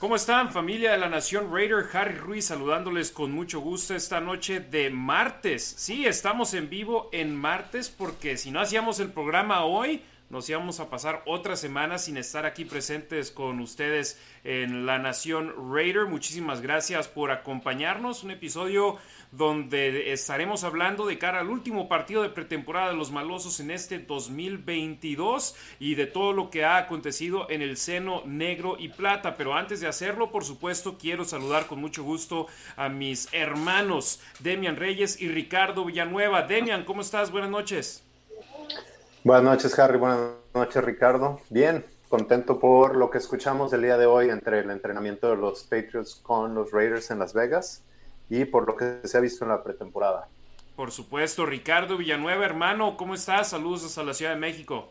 ¿Cómo están familia de la Nación Raider? Harry Ruiz saludándoles con mucho gusto esta noche de martes. Sí, estamos en vivo en martes porque si no hacíamos el programa hoy, nos íbamos a pasar otra semana sin estar aquí presentes con ustedes en la Nación Raider. Muchísimas gracias por acompañarnos. Un episodio donde estaremos hablando de cara al último partido de pretemporada de los malosos en este 2022 y de todo lo que ha acontecido en el seno negro y plata. Pero antes de hacerlo, por supuesto, quiero saludar con mucho gusto a mis hermanos Demian Reyes y Ricardo Villanueva. Demian, ¿cómo estás? Buenas noches. Buenas noches, Harry. Buenas noches, Ricardo. Bien, contento por lo que escuchamos el día de hoy entre el entrenamiento de los Patriots con los Raiders en Las Vegas y por lo que se ha visto en la pretemporada. Por supuesto, Ricardo Villanueva, hermano, ¿cómo estás? Saludos hasta la Ciudad de México.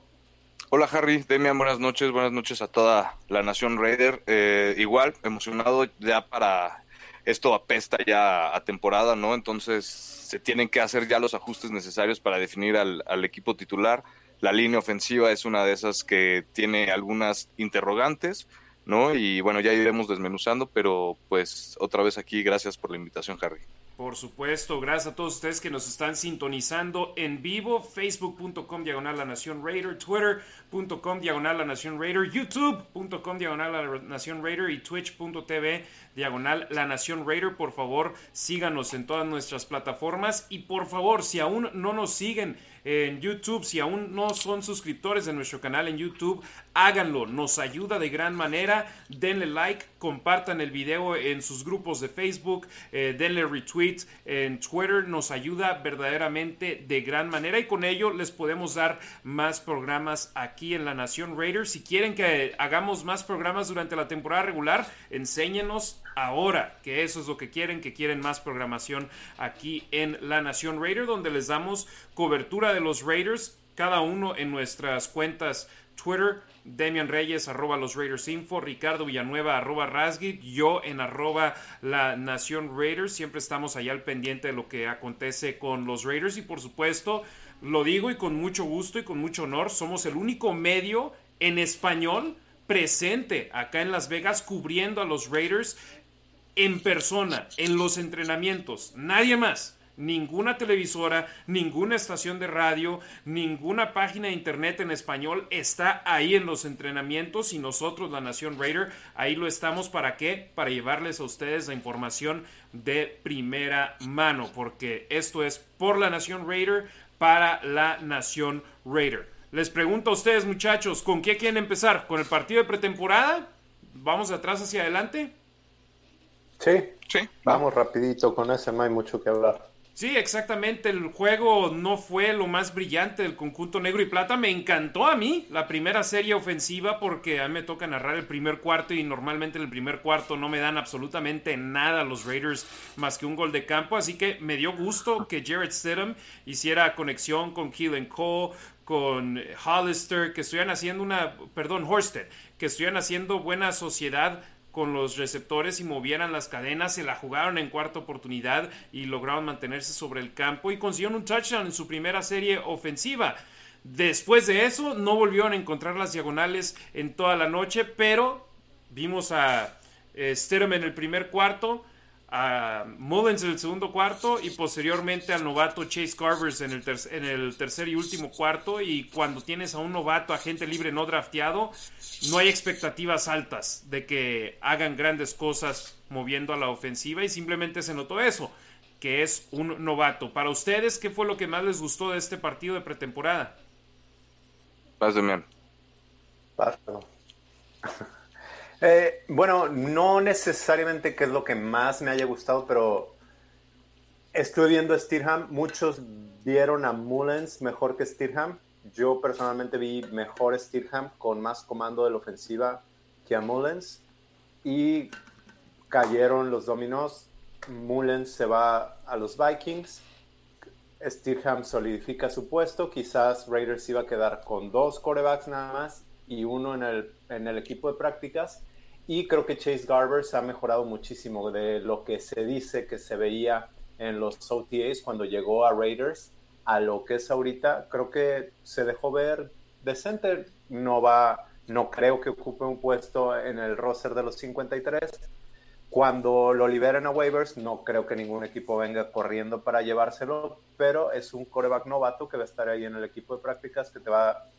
Hola Harry, Demian, buenas noches, buenas noches a toda la Nación Raider. Eh, igual, emocionado ya para esto apesta ya a temporada, ¿no? Entonces se tienen que hacer ya los ajustes necesarios para definir al, al equipo titular la línea ofensiva es una de esas que tiene algunas interrogantes, ¿no? Y bueno, ya iremos desmenuzando, pero pues otra vez aquí, gracias por la invitación, Harry. Por supuesto, gracias a todos ustedes que nos están sintonizando en vivo, facebook.com diagonal la nación Raider, twitter.com diagonal la nación Raider, youtube.com diagonal la nación Raider y twitch.tv diagonal la nación Raider. Por favor, síganos en todas nuestras plataformas y por favor, si aún no nos siguen, en YouTube. Si aún no son suscriptores de nuestro canal en YouTube, háganlo. Nos ayuda de gran manera. Denle like, compartan el video en sus grupos de Facebook, eh, denle retweet en Twitter. Nos ayuda verdaderamente de gran manera y con ello les podemos dar más programas aquí en La Nación Raiders. Si quieren que hagamos más programas durante la temporada regular, enséñenos ahora, que eso es lo que quieren, que quieren más programación aquí en La Nación Raider, donde les damos cobertura de los Raiders, cada uno en nuestras cuentas Twitter, Demian Reyes, arroba los Raiders Info, Ricardo Villanueva, arroba Rasgit, yo en arroba la Nación Raiders, siempre estamos allá al pendiente de lo que acontece con los Raiders y por supuesto, lo digo y con mucho gusto y con mucho honor, somos el único medio en español presente acá en Las Vegas cubriendo a los Raiders en persona, en los entrenamientos, nadie más. Ninguna televisora, ninguna estación de radio, ninguna página de internet en español está ahí en los entrenamientos y nosotros, la Nación Raider, ahí lo estamos para qué? Para llevarles a ustedes la información de primera mano, porque esto es por la Nación Raider, para la Nación Raider. Les pregunto a ustedes, muchachos, ¿con qué quieren empezar? ¿Con el partido de pretemporada? ¿Vamos de atrás hacia adelante? Sí, sí. Vamos rapidito, con ese no hay mucho que hablar. Sí, exactamente. El juego no fue lo más brillante del conjunto negro y plata. Me encantó a mí la primera serie ofensiva porque a mí me toca narrar el primer cuarto y normalmente en el primer cuarto no me dan absolutamente nada a los Raiders más que un gol de campo. Así que me dio gusto que Jared Stidham hiciera conexión con Keelan Cole, con Hollister, que estuvieran haciendo una, perdón, Horsted, que estuvieran haciendo buena sociedad con los receptores y movieran las cadenas, se la jugaron en cuarta oportunidad y lograron mantenerse sobre el campo y consiguieron un touchdown en su primera serie ofensiva. Después de eso no volvieron a encontrar las diagonales en toda la noche, pero vimos a eh, en el primer cuarto, a Mullins en el segundo cuarto y posteriormente al novato Chase Carvers en el, en el tercer y último cuarto. Y cuando tienes a un novato, agente libre no drafteado, no hay expectativas altas de que hagan grandes cosas moviendo a la ofensiva y simplemente se notó eso, que es un novato. Para ustedes, ¿qué fue lo que más les gustó de este partido de pretemporada? Paz de eh, bueno, no necesariamente que es lo que más me haya gustado, pero estuve viendo a Steerham. Muchos vieron a Mullens mejor que Steerham. Yo personalmente vi mejor Steerham con más comando de la ofensiva que a Mullens. Y cayeron los dominos. Mullens se va a los Vikings. Steerham solidifica su puesto. Quizás Raiders iba a quedar con dos corebacks nada más y uno en el, en el equipo de prácticas y creo que Chase Garbers ha mejorado muchísimo de lo que se dice que se veía en los OTAs cuando llegó a Raiders a lo que es ahorita. Creo que se dejó ver decente. No va, no creo que ocupe un puesto en el roster de los 53. Cuando lo liberen a waivers, no creo que ningún equipo venga corriendo para llevárselo, pero es un coreback novato que va a estar ahí en el equipo de prácticas que te va a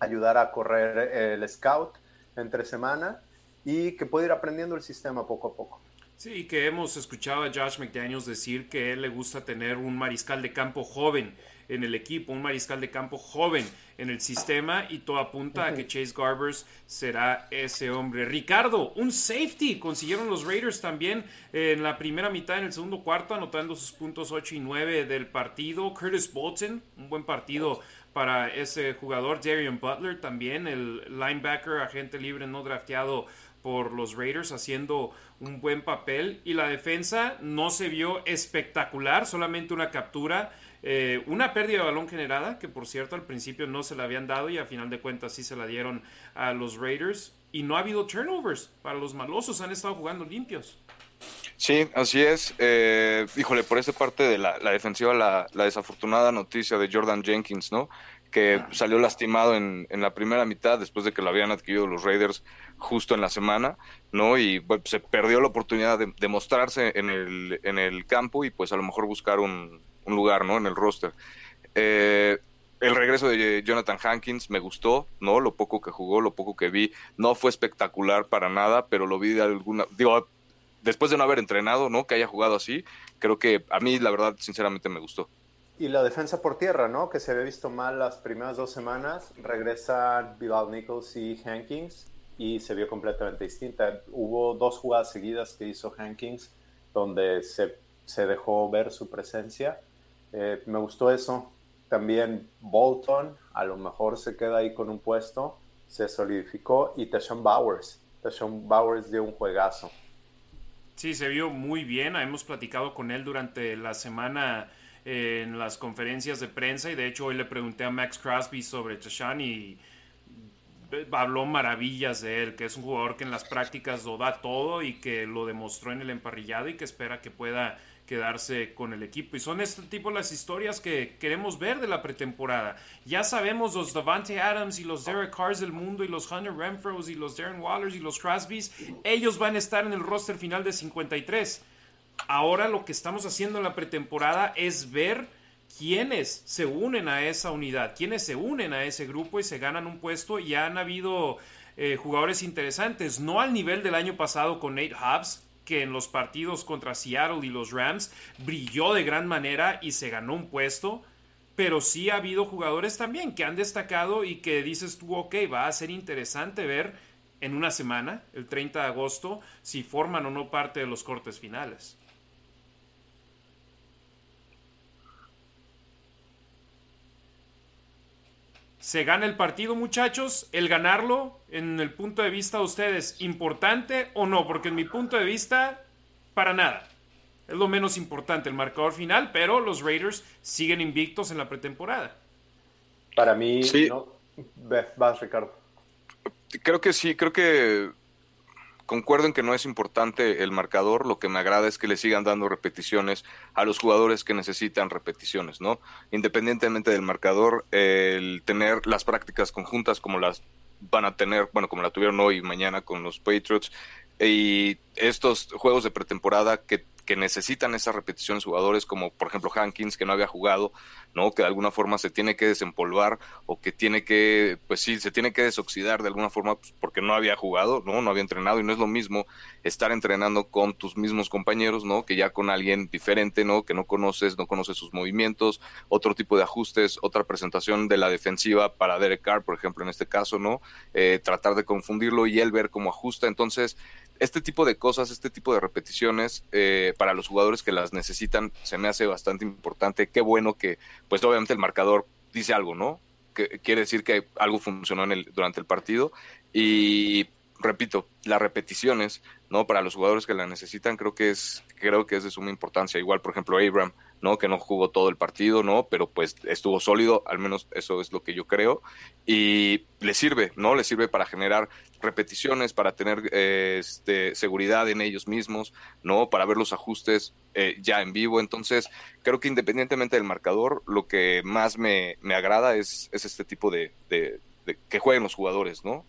ayudar a correr el scout entre semana y que puede ir aprendiendo el sistema poco a poco. Sí, que hemos escuchado a Josh McDaniels decir que él le gusta tener un mariscal de campo joven en el equipo, un mariscal de campo joven en el sistema y todo apunta a que Chase Garbers será ese hombre. Ricardo, un safety, consiguieron los Raiders también en la primera mitad, en el segundo cuarto, anotando sus puntos 8 y 9 del partido. Curtis Bolton, un buen partido para ese jugador. Darian Butler también, el linebacker, agente libre no drafteado por los Raiders haciendo un buen papel y la defensa no se vio espectacular, solamente una captura, eh, una pérdida de balón generada, que por cierto al principio no se la habían dado y a final de cuentas sí se la dieron a los Raiders y no ha habido turnovers para los malosos, han estado jugando limpios. Sí, así es. Eh, híjole, por esta parte de la, defensiva, la, la, desafortunada noticia de Jordan Jenkins, ¿no? Que salió lastimado en, en, la primera mitad después de que lo habían adquirido los Raiders justo en la semana, ¿no? Y se perdió la oportunidad de, mostrarse en el, en el campo y pues a lo mejor buscar un, un lugar, ¿no? En el roster. Eh, el regreso de Jonathan Hankins me gustó, ¿no? Lo poco que jugó, lo poco que vi, no fue espectacular para nada, pero lo vi de alguna, digo, después de no haber entrenado, ¿no? Que haya jugado así, creo que a mí la verdad sinceramente me gustó. Y la defensa por tierra, ¿no? Que se había visto mal las primeras dos semanas. Regresan Bilal Nichols y Hankins y se vio completamente distinta. Hubo dos jugadas seguidas que hizo Hankins donde se, se dejó ver su presencia. Eh, me gustó eso. También Bolton, a lo mejor se queda ahí con un puesto, se solidificó. Y Tashawn Bowers. Tashawn Bowers dio un juegazo. Sí, se vio muy bien. Hemos platicado con él durante la semana en las conferencias de prensa y de hecho hoy le pregunté a Max Crosby sobre Tashan y habló maravillas de él, que es un jugador que en las prácticas lo da todo y que lo demostró en el emparrillado y que espera que pueda quedarse con el equipo. Y son este tipo las historias que queremos ver de la pretemporada. Ya sabemos los Davante Adams y los Derek Carrs del mundo y los Hunter Renfros y los Darren Wallers y los Crosbys, ellos van a estar en el roster final de 53 ahora lo que estamos haciendo en la pretemporada es ver quiénes se unen a esa unidad, quiénes se unen a ese grupo y se ganan un puesto. Y han habido eh, jugadores interesantes, no al nivel del año pasado con Nate Hobbs, que en los partidos contra Seattle y los Rams brilló de gran manera y se ganó un puesto. Pero sí ha habido jugadores también que han destacado y que dices tú, ok, va a ser interesante ver en una semana, el 30 de agosto, si forman o no parte de los cortes finales. Se gana el partido, muchachos. El ganarlo, en el punto de vista de ustedes, ¿importante o no? Porque en mi punto de vista, para nada. Es lo menos importante el marcador final, pero los Raiders siguen invictos en la pretemporada. Para mí, sí. no. Vas, Ricardo. Creo que sí, creo que concuerdo en que no es importante el marcador, lo que me agrada es que le sigan dando repeticiones a los jugadores que necesitan repeticiones, ¿no? Independientemente del marcador, el tener las prácticas conjuntas como las van a tener, bueno, como la tuvieron hoy y mañana con los Patriots, y estos juegos de pretemporada que que necesitan esas repeticiones jugadores como por ejemplo Hankins que no había jugado, ¿no? Que de alguna forma se tiene que desempolvar o que tiene que, pues sí, se tiene que desoxidar de alguna forma pues, porque no había jugado, ¿no? No había entrenado y no es lo mismo estar entrenando con tus mismos compañeros, ¿no? Que ya con alguien diferente, ¿no? Que no conoces, no conoces sus movimientos, otro tipo de ajustes, otra presentación de la defensiva para Derek Carr, por ejemplo, en este caso, ¿no? Eh, tratar de confundirlo y él ver cómo ajusta. Entonces, este tipo de cosas, este tipo de repeticiones, eh, para los jugadores que las necesitan, se me hace bastante importante. Qué bueno que, pues obviamente el marcador dice algo, ¿no? Que quiere decir que algo funcionó en el, durante el partido. Y repito, las repeticiones, ¿no? Para los jugadores que la necesitan, creo que es, creo que es de suma importancia. Igual, por ejemplo, Abram, ¿no? Que no jugó todo el partido, ¿no? Pero pues estuvo sólido, al menos eso es lo que yo creo. Y le sirve, ¿no? Le sirve para generar repeticiones, para tener eh, este, seguridad en ellos mismos, ¿no? Para ver los ajustes eh, ya en vivo. Entonces, creo que independientemente del marcador, lo que más me, agrada es, es este tipo de, de, que jueguen los jugadores, ¿no?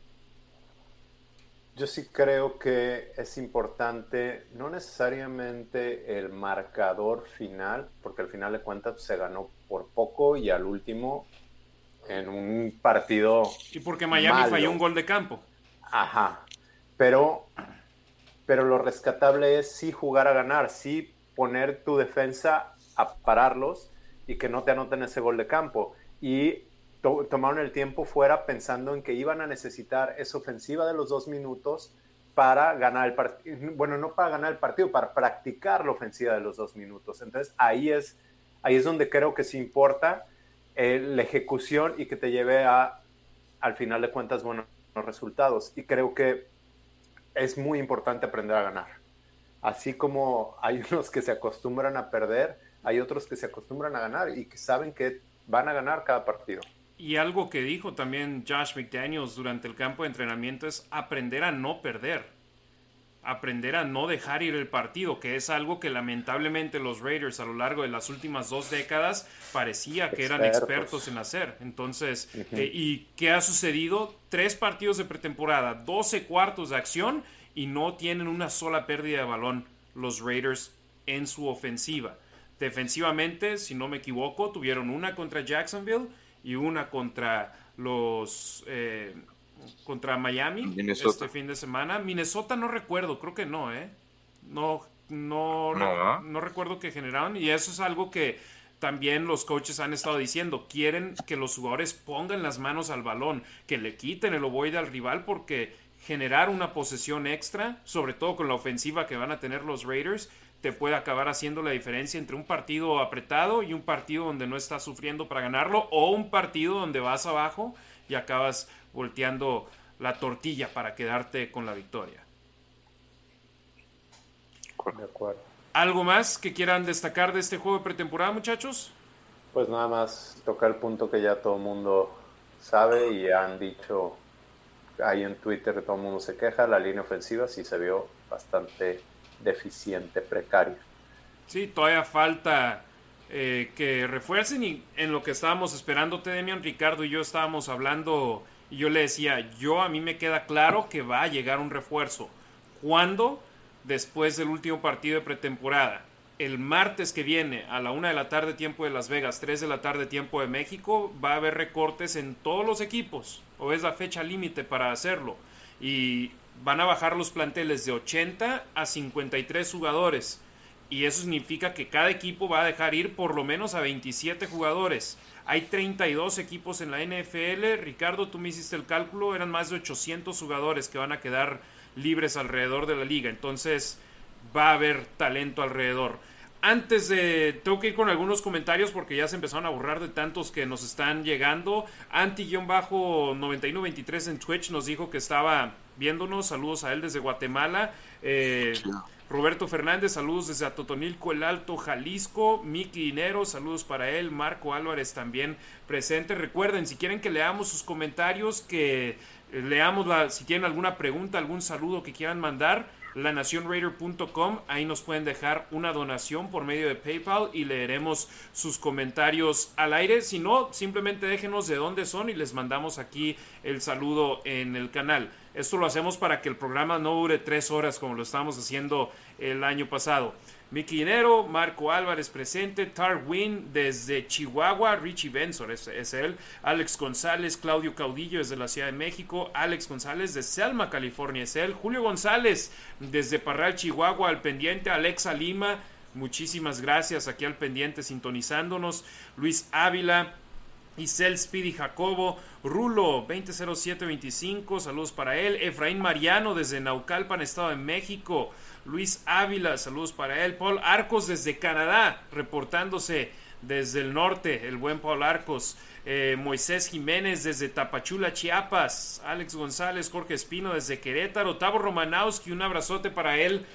yo sí creo que es importante, no necesariamente el marcador final, porque al final de cuentas se ganó por poco y al último en un partido. Y porque Miami falló un gol de campo. Ajá. Pero, pero lo rescatable es sí jugar a ganar, sí poner tu defensa a pararlos y que no te anoten ese gol de campo. Y tomaron el tiempo fuera pensando en que iban a necesitar esa ofensiva de los dos minutos para ganar el partido. Bueno, no para ganar el partido, para practicar la ofensiva de los dos minutos. Entonces ahí es, ahí es donde creo que sí importa eh, la ejecución y que te lleve a, al final de cuentas, buenos resultados. Y creo que es muy importante aprender a ganar. Así como hay unos que se acostumbran a perder, hay otros que se acostumbran a ganar y que saben que van a ganar cada partido. Y algo que dijo también Josh McDaniels durante el campo de entrenamiento es aprender a no perder. Aprender a no dejar ir el partido, que es algo que lamentablemente los Raiders a lo largo de las últimas dos décadas parecía que eran expertos en hacer. Entonces, eh, ¿y qué ha sucedido? Tres partidos de pretemporada, 12 cuartos de acción y no tienen una sola pérdida de balón los Raiders en su ofensiva. Defensivamente, si no me equivoco, tuvieron una contra Jacksonville y una contra los eh, contra Miami este fin de semana. Minnesota no recuerdo, creo que no, ¿eh? No, no, no, recuerdo que generaron y eso es algo que también los coaches han estado diciendo. Quieren que los jugadores pongan las manos al balón, que le quiten el ovoide al rival porque generar una posesión extra, sobre todo con la ofensiva que van a tener los Raiders, te puede acabar haciendo la diferencia entre un partido apretado y un partido donde no estás sufriendo para ganarlo o un partido donde vas abajo y acabas volteando la tortilla para quedarte con la victoria. De acuerdo. ¿Algo más que quieran destacar de este juego de pretemporada, muchachos? Pues nada más tocar el punto que ya todo el mundo sabe y han dicho ahí en Twitter, todo el mundo se queja, la línea ofensiva sí se vio bastante deficiente, precario. Sí, todavía falta eh, que refuercen y en lo que estábamos esperando, Demian, Ricardo y yo estábamos hablando yo le decía, yo a mí me queda claro que va a llegar un refuerzo. ¿Cuándo? Después del último partido de pretemporada. El martes que viene a la una de la tarde tiempo de Las Vegas, 3 de la tarde tiempo de México, va a haber recortes en todos los equipos o es la fecha límite para hacerlo. Y van a bajar los planteles de 80 a 53 jugadores. Y eso significa que cada equipo va a dejar ir por lo menos a 27 jugadores. Hay 32 equipos en la NFL. Ricardo, tú me hiciste el cálculo. Eran más de 800 jugadores que van a quedar libres alrededor de la liga. Entonces va a haber talento alrededor. Antes de. Tengo que ir con algunos comentarios porque ya se empezaron a borrar de tantos que nos están llegando. Anti-9123 en Twitch nos dijo que estaba viéndonos. Saludos a él desde Guatemala. Eh, Roberto Fernández, saludos desde Atotonilco, el Alto, Jalisco. Miki Dinero, saludos para él. Marco Álvarez también presente. Recuerden, si quieren que leamos sus comentarios, que leamos la, si tienen alguna pregunta, algún saludo que quieran mandar, lanacionraider.com, ahí nos pueden dejar una donación por medio de PayPal y leeremos sus comentarios al aire. Si no, simplemente déjenos de dónde son y les mandamos aquí el saludo en el canal. Esto lo hacemos para que el programa no dure tres horas como lo estábamos haciendo el año pasado. Miki Dinero, Marco Álvarez presente, Tarwin desde Chihuahua, Richie Benson es, es, él, Alex González, Claudio Caudillo desde la Ciudad de México, Alex González de Selma, California es él, Julio González desde Parral, Chihuahua, al pendiente, Alexa Lima, muchísimas gracias aquí al pendiente sintonizándonos, Luis Ávila, Isel Speedy Jacobo, Rulo 200725, saludos para él. Efraín Mariano desde Naucalpan, Estado de México. Luis Ávila, saludos para él. Paul Arcos desde Canadá, reportándose desde el norte, el buen Paul Arcos. Eh, Moisés Jiménez desde Tapachula, Chiapas. Alex González, Jorge Espino desde Querétaro. Tavo Romanowski, un abrazote para él.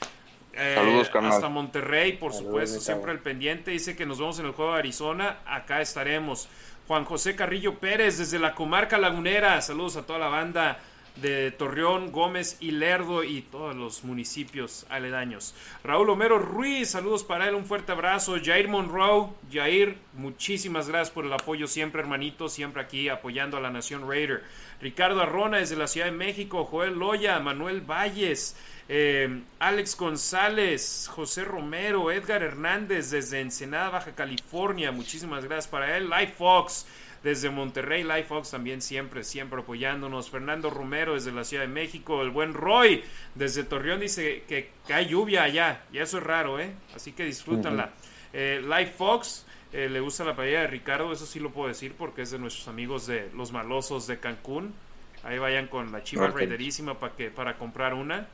Eh, Saludos, Hasta Monterrey, por supuesto, siempre el pendiente. Dice que nos vemos en el juego de Arizona. Acá estaremos. Juan José Carrillo Pérez desde la comarca lagunera. Saludos a toda la banda de Torreón, Gómez y Lerdo y todos los municipios aledaños. Raúl Homero Ruiz, saludos para él, un fuerte abrazo. Jair Monroe, Jair, muchísimas gracias por el apoyo siempre, hermanito, siempre aquí apoyando a la Nación Raider. Ricardo Arrona desde la Ciudad de México, Joel Loya, Manuel Valles, eh, Alex González, José Romero, Edgar Hernández desde Ensenada, Baja California, muchísimas gracias para él. Life Fox desde Monterrey, Life Fox también siempre, siempre apoyándonos. Fernando Romero desde la Ciudad de México, el buen Roy desde Torreón dice que, hay lluvia allá, y eso es raro, ¿eh? Así que disfrútanla. Eh, Life Fox. Eh, le gusta la paella de Ricardo, eso sí lo puedo decir porque es de nuestros amigos de los malosos de Cancún. Ahí vayan con la chiva raiderísima para que para comprar una.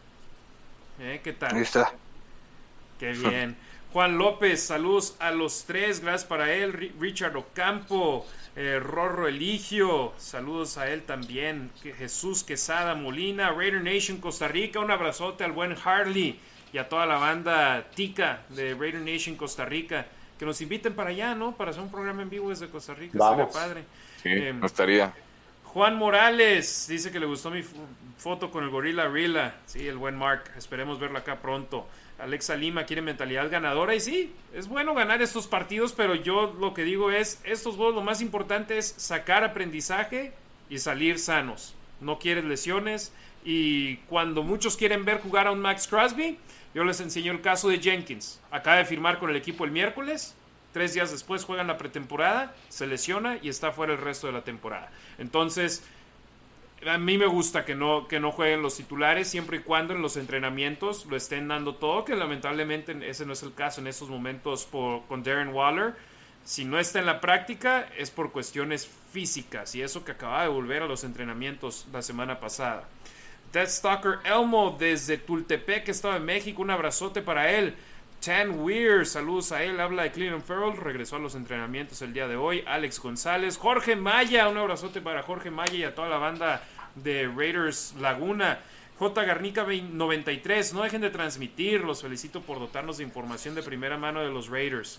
¿Eh? ¿Qué tal? Ahí está. Qué bien. Juan López, saludos a los tres, gracias para él. Richard Ocampo, eh, Rorro Eligio, saludos a él también. Jesús Quesada Molina, Raider Nation Costa Rica, un abrazote al buen Harley y a toda la banda tica de Raider Nation Costa Rica que nos inviten para allá, ¿no? Para hacer un programa en vivo desde Costa Rica. Vamos. padre. Sí, eh, estaría. Juan Morales dice que le gustó mi foto con el gorila Rila. Sí, el buen Mark. Esperemos verlo acá pronto. Alexa Lima quiere mentalidad ganadora y sí, es bueno ganar estos partidos, pero yo lo que digo es, estos juegos lo más importante es sacar aprendizaje y salir sanos. No quieres lesiones y cuando muchos quieren ver jugar a un Max Crosby, yo les enseño el caso de Jenkins. Acaba de firmar con el equipo el miércoles. Tres días después juegan la pretemporada, se lesiona y está fuera el resto de la temporada. Entonces, a mí me gusta que no, que no jueguen los titulares siempre y cuando en los entrenamientos lo estén dando todo, que lamentablemente ese no es el caso en estos momentos con Darren Waller. Si no está en la práctica es por cuestiones físicas y eso que acaba de volver a los entrenamientos la semana pasada. Stalker Elmo desde Tultepec, Estado de México. Un abrazote para él. Tan Weir, saludos a él. Habla de Cleveland Farrell. Regresó a los entrenamientos el día de hoy. Alex González. Jorge Maya, un abrazote para Jorge Maya y a toda la banda de Raiders Laguna. J. Garnica 93, no dejen de transmitir. Los felicito por dotarnos de información de primera mano de los Raiders.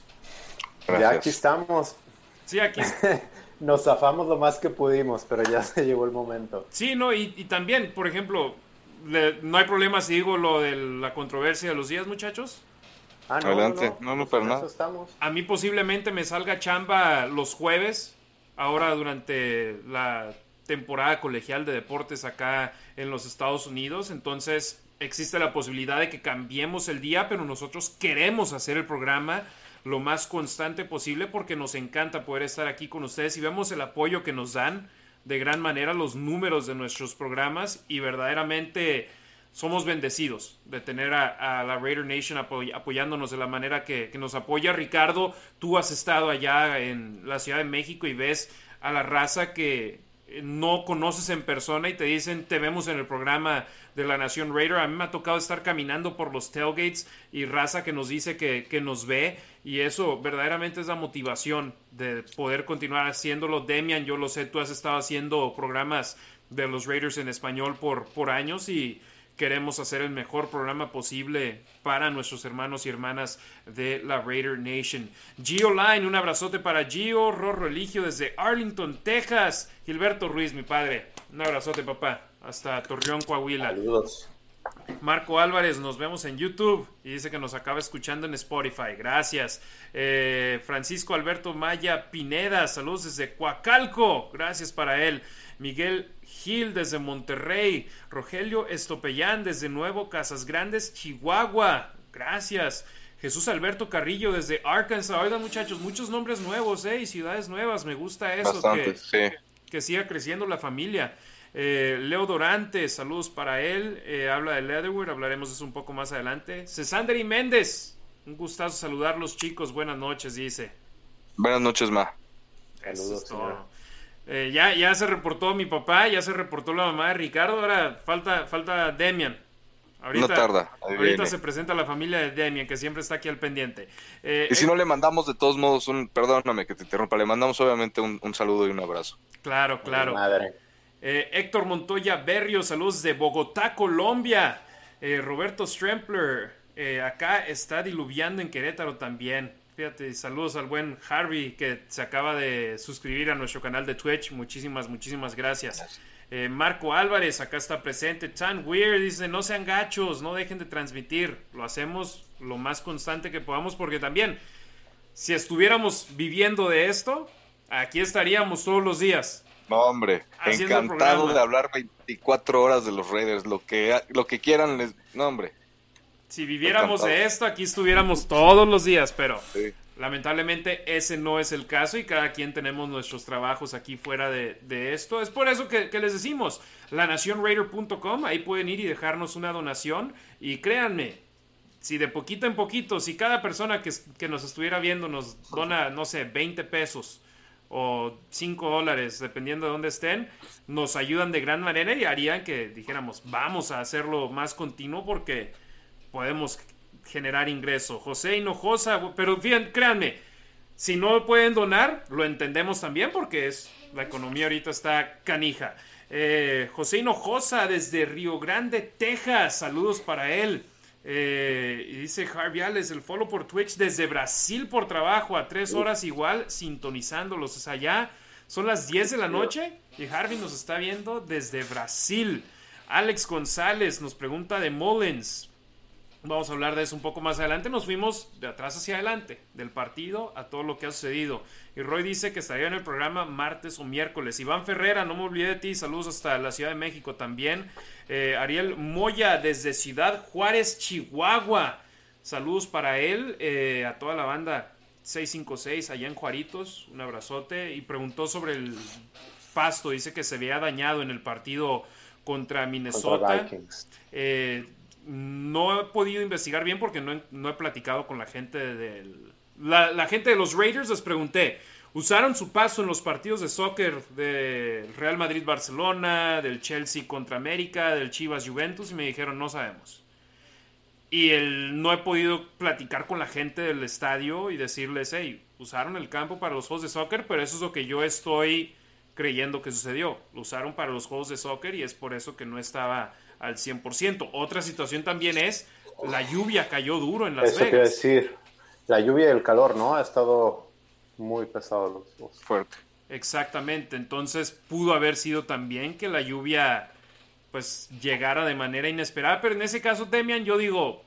Ya aquí estamos. Sí, aquí. nos zafamos lo más que pudimos, pero ya se llegó el momento. Sí, no, y, también, por ejemplo, no hay problema si digo lo de la controversia de los días, muchachos. Ah, no, Adelante, no, no, no, nada. Estamos. A mí posiblemente me salga chamba los jueves, ahora durante la temporada colegial de deportes acá en los Estados Unidos, entonces existe la posibilidad de que cambiemos el día, pero nosotros queremos hacer el programa lo más constante posible porque nos encanta poder estar aquí con ustedes y vemos el apoyo que nos dan de gran manera los números de nuestros programas y verdaderamente somos bendecidos de tener a, la Raider Nation apoyándonos de la manera que, que, nos apoya. Ricardo, tú has estado allá en la Ciudad de México y ves a la raza que no conoces en persona y te dicen te vemos en el programa de la Nación Raider. A mí me ha tocado estar caminando por los tailgates y raza que nos dice que, que nos ve y eso verdaderamente es la motivación de poder continuar haciéndolo. Demian, yo lo sé, tú has estado haciendo programas de los Raiders en español por, por años y queremos hacer el mejor programa posible para nuestros hermanos y hermanas de la Raider Nation. Gio Line, un abrazote para Gio, Rorro Religio desde Arlington, Texas. Gilberto Ruiz, mi padre, un abrazote, papá, hasta Torreón, Coahuila. Saludos. Marco Álvarez, nos vemos en YouTube y dice que nos acaba escuchando en Spotify. Gracias. Eh, Francisco Alberto Maya Pineda, saludos desde Coacalco. Gracias para él. Miguel Gil desde Monterrey. Rogelio Estopellán desde Nuevo Casas Grandes, Chihuahua. Gracias. Jesús Alberto Carrillo desde Arkansas. Oigan, muchachos, muchos nombres nuevos, ¿eh? Y ciudades nuevas. Me gusta eso. que, que siga creciendo la familia. Eh, Leo Dorante, saludos para él. Eh, habla de Leatherwood, hablaremos de eso un poco más adelante. Cesandri Méndez, un gustazo saludarlos, chicos. Buenas noches, dice. Buenas noches, Ma. Saludos, eh, ya, ya se reportó mi papá, ya se reportó la mamá de Ricardo. Ahora falta, falta Demian. Ahorita, no tarda. Ahorita se presenta la familia de Demian, que siempre está aquí al pendiente. y si no le mandamos de todos modos un, perdóname que te interrumpa, le mandamos obviamente un, saludo y un abrazo. Claro, claro. Madre. Eh, Héctor Montoya Berrio, saludos de Bogotá, Colombia. Eh, Roberto Strempler, eh, acá está diluviando en Querétaro también. Fíjate, saludos al buen Harvey que se acaba de suscribir a nuestro canal de Twitch. Muchísimas, muchísimas gracias. Eh, Marco Álvarez, acá está presente. Tan Weird dice, no sean gachos, no dejen de transmitir. Lo hacemos lo más constante que podamos porque también, si estuviéramos viviendo de esto, aquí estaríamos todos los días. No, hombre, encantado de hablar 24 horas de los Raiders, lo que, lo que quieran, les... no, hombre. Si viviéramos de esto, aquí estuviéramos todos los días, pero lamentablemente ese no es el caso y cada quien tenemos nuestros trabajos aquí fuera de, esto. Es por eso que, les decimos, lanacionraider.com, ahí pueden ir y dejarnos una donación. Y créanme, si de poquito en poquito, si cada persona que, que nos estuviera viendo nos dona, no sé, 20 pesos o 5 dólares, dependiendo de dónde estén, nos ayudan de gran manera y harían que dijéramos, vamos a hacerlo más continuo porque podemos generar ingreso. José Hinojosa, pero fíjense, créanme, si no pueden donar, lo entendemos también porque es la economía ahorita está canija. Eh, José Hinojosa desde Río Grande, Texas, saludos para él. Eh, y dice Harvey Alex, el follow por Twitch desde Brasil por trabajo, a tres horas igual, sintonizándolos. O sea, ya son las 10 de la noche y Harvey nos está viendo desde Brasil. Alex González nos pregunta de Mullins. Vamos a hablar de eso un poco más adelante. Nos fuimos de atrás hacia adelante, del partido a todo lo que ha sucedido. Y Roy dice que estaría en el programa martes o miércoles. Iván Ferrera, no me olvidé de ti. Saludos hasta la Ciudad de México también. Eh, Ariel Moya desde Ciudad Juárez, Chihuahua. Saludos para él, eh, a toda la banda 656 allá en Juaritos. Un abrazote. Y preguntó sobre el pasto. Dice que se había dañado en el partido contra Minnesota. eh, no he podido investigar bien porque no he, platicado con la gente del... La, gente de los Raiders les pregunté, ¿usaron su paso en los partidos de soccer del Real Madrid-Barcelona, del Chelsea contra América, del Chivas-Juventus? Y me dijeron, no sabemos. Y el, no he podido platicar con la gente del estadio y decirles, hey, usaron el campo para los juegos de soccer, pero eso es lo que yo estoy creyendo que sucedió. Lo usaron para los juegos de soccer y es por eso que no estaba al 100%. Otra situación también es la lluvia cayó duro en Las Eso quiere decir, la lluvia y el calor, ¿no? Ha estado muy pesado los, Fuerte. Exactamente, entonces pudo haber sido también que la lluvia pues llegara de manera inesperada, pero en ese caso, Demian, yo digo,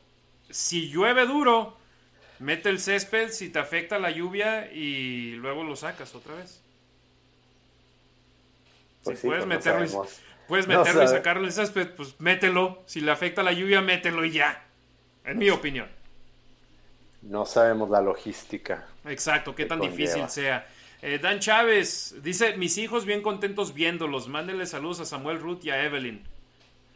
si llueve duro, mete el césped si te afecta la lluvia y luego lo sacas otra vez. Pues si puedes pues meterlo, Puedes meterlo y sacarlo el césped, pues mételo. Si le afecta la lluvia, mételo y ya. En mi opinión. No sabemos la logística. Exacto, qué tan difícil sea. Eh, Dan Chávez dice: Mis hijos bien contentos viéndolos. Mándenle saludos a Samuel Ruth y a Evelyn.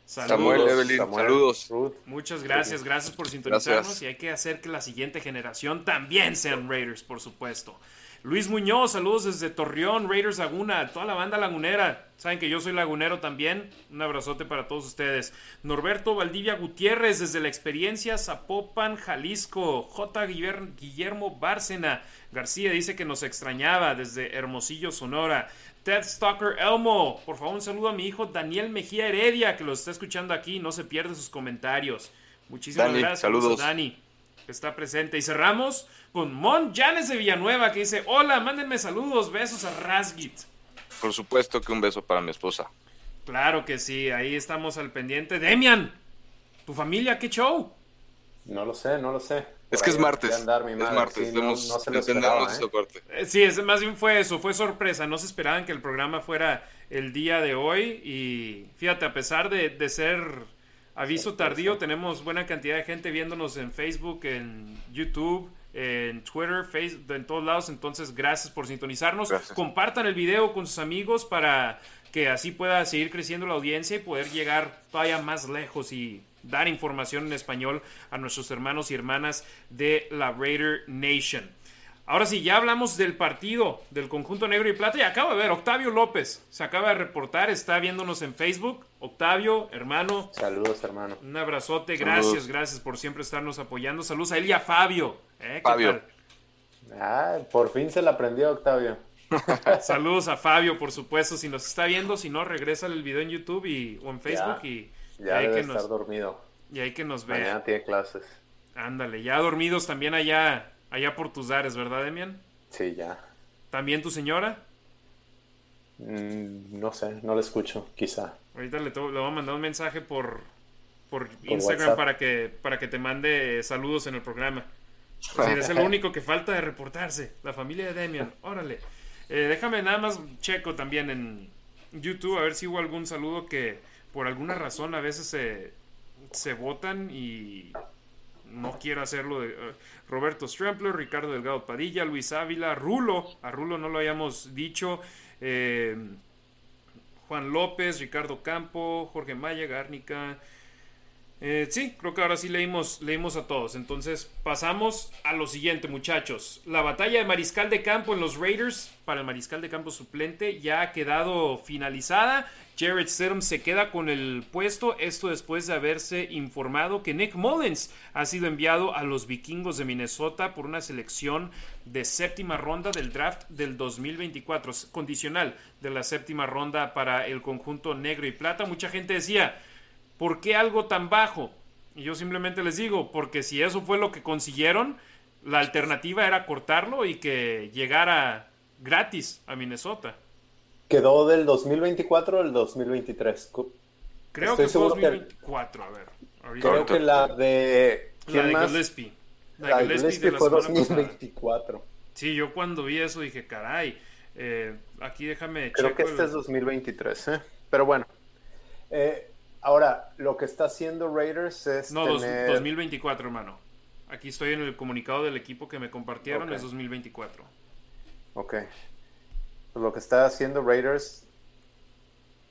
Saludos. Samuel, Evelyn, saludos. Muchas gracias, gracias por sintonizarnos. Y hay que hacer que la siguiente generación también sean Raiders, por supuesto. Luis Muñoz, saludos desde Torreón, Raiders Laguna, toda la banda lagunera. Saben que yo soy lagunero también. Un abrazote para todos ustedes. Norberto Valdivia Gutiérrez, desde la experiencia Zapopan, Jalisco. J. Guillermo Bárcena García dice que nos extrañaba desde Hermosillo, Sonora. Ted Stalker Elmo, por favor, un saludo a mi hijo Daniel Mejía Heredia, que lo está escuchando aquí. No se pierde sus comentarios. Muchísimas gracias, saludos. Dani, está presente. Y cerramos con Mon Janes de Villanueva que dice, hola, mándenme saludos, besos a Rasgit. Por supuesto que un beso para mi esposa. Claro que sí, ahí estamos al pendiente. Demian, ¿tu familia qué show? No lo sé, no lo sé. es que es martes. Es martes, sí, no, ¿eh? ¿eh? Sí, es, más bien fue eso, fue sorpresa. No se esperaban que el programa fuera el día de hoy. Y fíjate, a pesar de, de ser aviso tardío, tenemos buena cantidad de gente viéndonos en Facebook, en YouTube en Twitter, Facebook, en todos lados. Entonces, gracias por sintonizarnos. Compartan el video con sus amigos para que así pueda seguir creciendo la audiencia y poder llegar todavía más lejos y dar información en español a nuestros hermanos y hermanas de la Raider Nation. Ahora sí, ya hablamos del partido del conjunto negro y plata y acaba de ver, Octavio López se acaba de reportar, está viéndonos en Facebook. Octavio, hermano. Saludos, hermano. Un abrazote, gracias, gracias por siempre estarnos apoyando. Saludos a él y a Fabio. ¿eh? Fabio. Ah, por fin se la aprendió, Octavio. Saludos a Fabio, por supuesto. Si nos está viendo, si no, regresa el video en YouTube y, o en Facebook y, ya hay que estar nos, dormido. Y hay que nos vea. Mañana tiene clases. Ándale, ya dormidos también allá Allá por tus dares, ¿verdad, Demian? Sí, ya. ¿También tu señora? Mm, no sé, no lo escucho, quizá. Ahorita le, voy a mandar un mensaje por, por, Instagram para que, para que te mande saludos en el programa. es el único que falta de reportarse. La familia de Demian. Órale. Eh, déjame nada más checo también en YouTube a ver si hubo algún saludo que por alguna razón a veces se, se votan y no quiero hacerlo de eh, Roberto Strempler, Ricardo Delgado Padilla, Luis Ávila, Rulo, a Rulo no lo hayamos dicho, eh, Juan López, Ricardo Campo, Jorge Maya, Gárnica, eh, sí, creo que ahora sí leímos, leímos a todos. Entonces pasamos a lo siguiente, muchachos. La batalla de mariscal de campo en los Raiders para el mariscal de campo suplente ya ha quedado finalizada. Jared Stidham se queda con el puesto, esto después de haberse informado que Nick Mullins ha sido enviado a los vikingos de Minnesota por una selección de séptima ronda del draft del 2024, condicional de la séptima ronda para el conjunto negro y plata. Mucha gente decía, ¿Por qué algo tan bajo? Y yo simplemente les digo, porque si eso fue lo que consiguieron, la alternativa era cortarlo y que llegara gratis a Minnesota. ¿Quedó del 2024 o del 2023? Creo que fue 2024, a ver. Creo que la de... La de Gillespie. La, de Gillespie, fue 2024. Sí, yo cuando vi eso dije, caray, eh, aquí déjame... Creo que este es 2023, ¿eh? Pero bueno. Eh, Ahora, lo que está haciendo Raiders es. No, 2024, hermano. Aquí estoy en el comunicado del equipo que me compartieron, es 2024. Ok. Pues lo que está haciendo Raiders,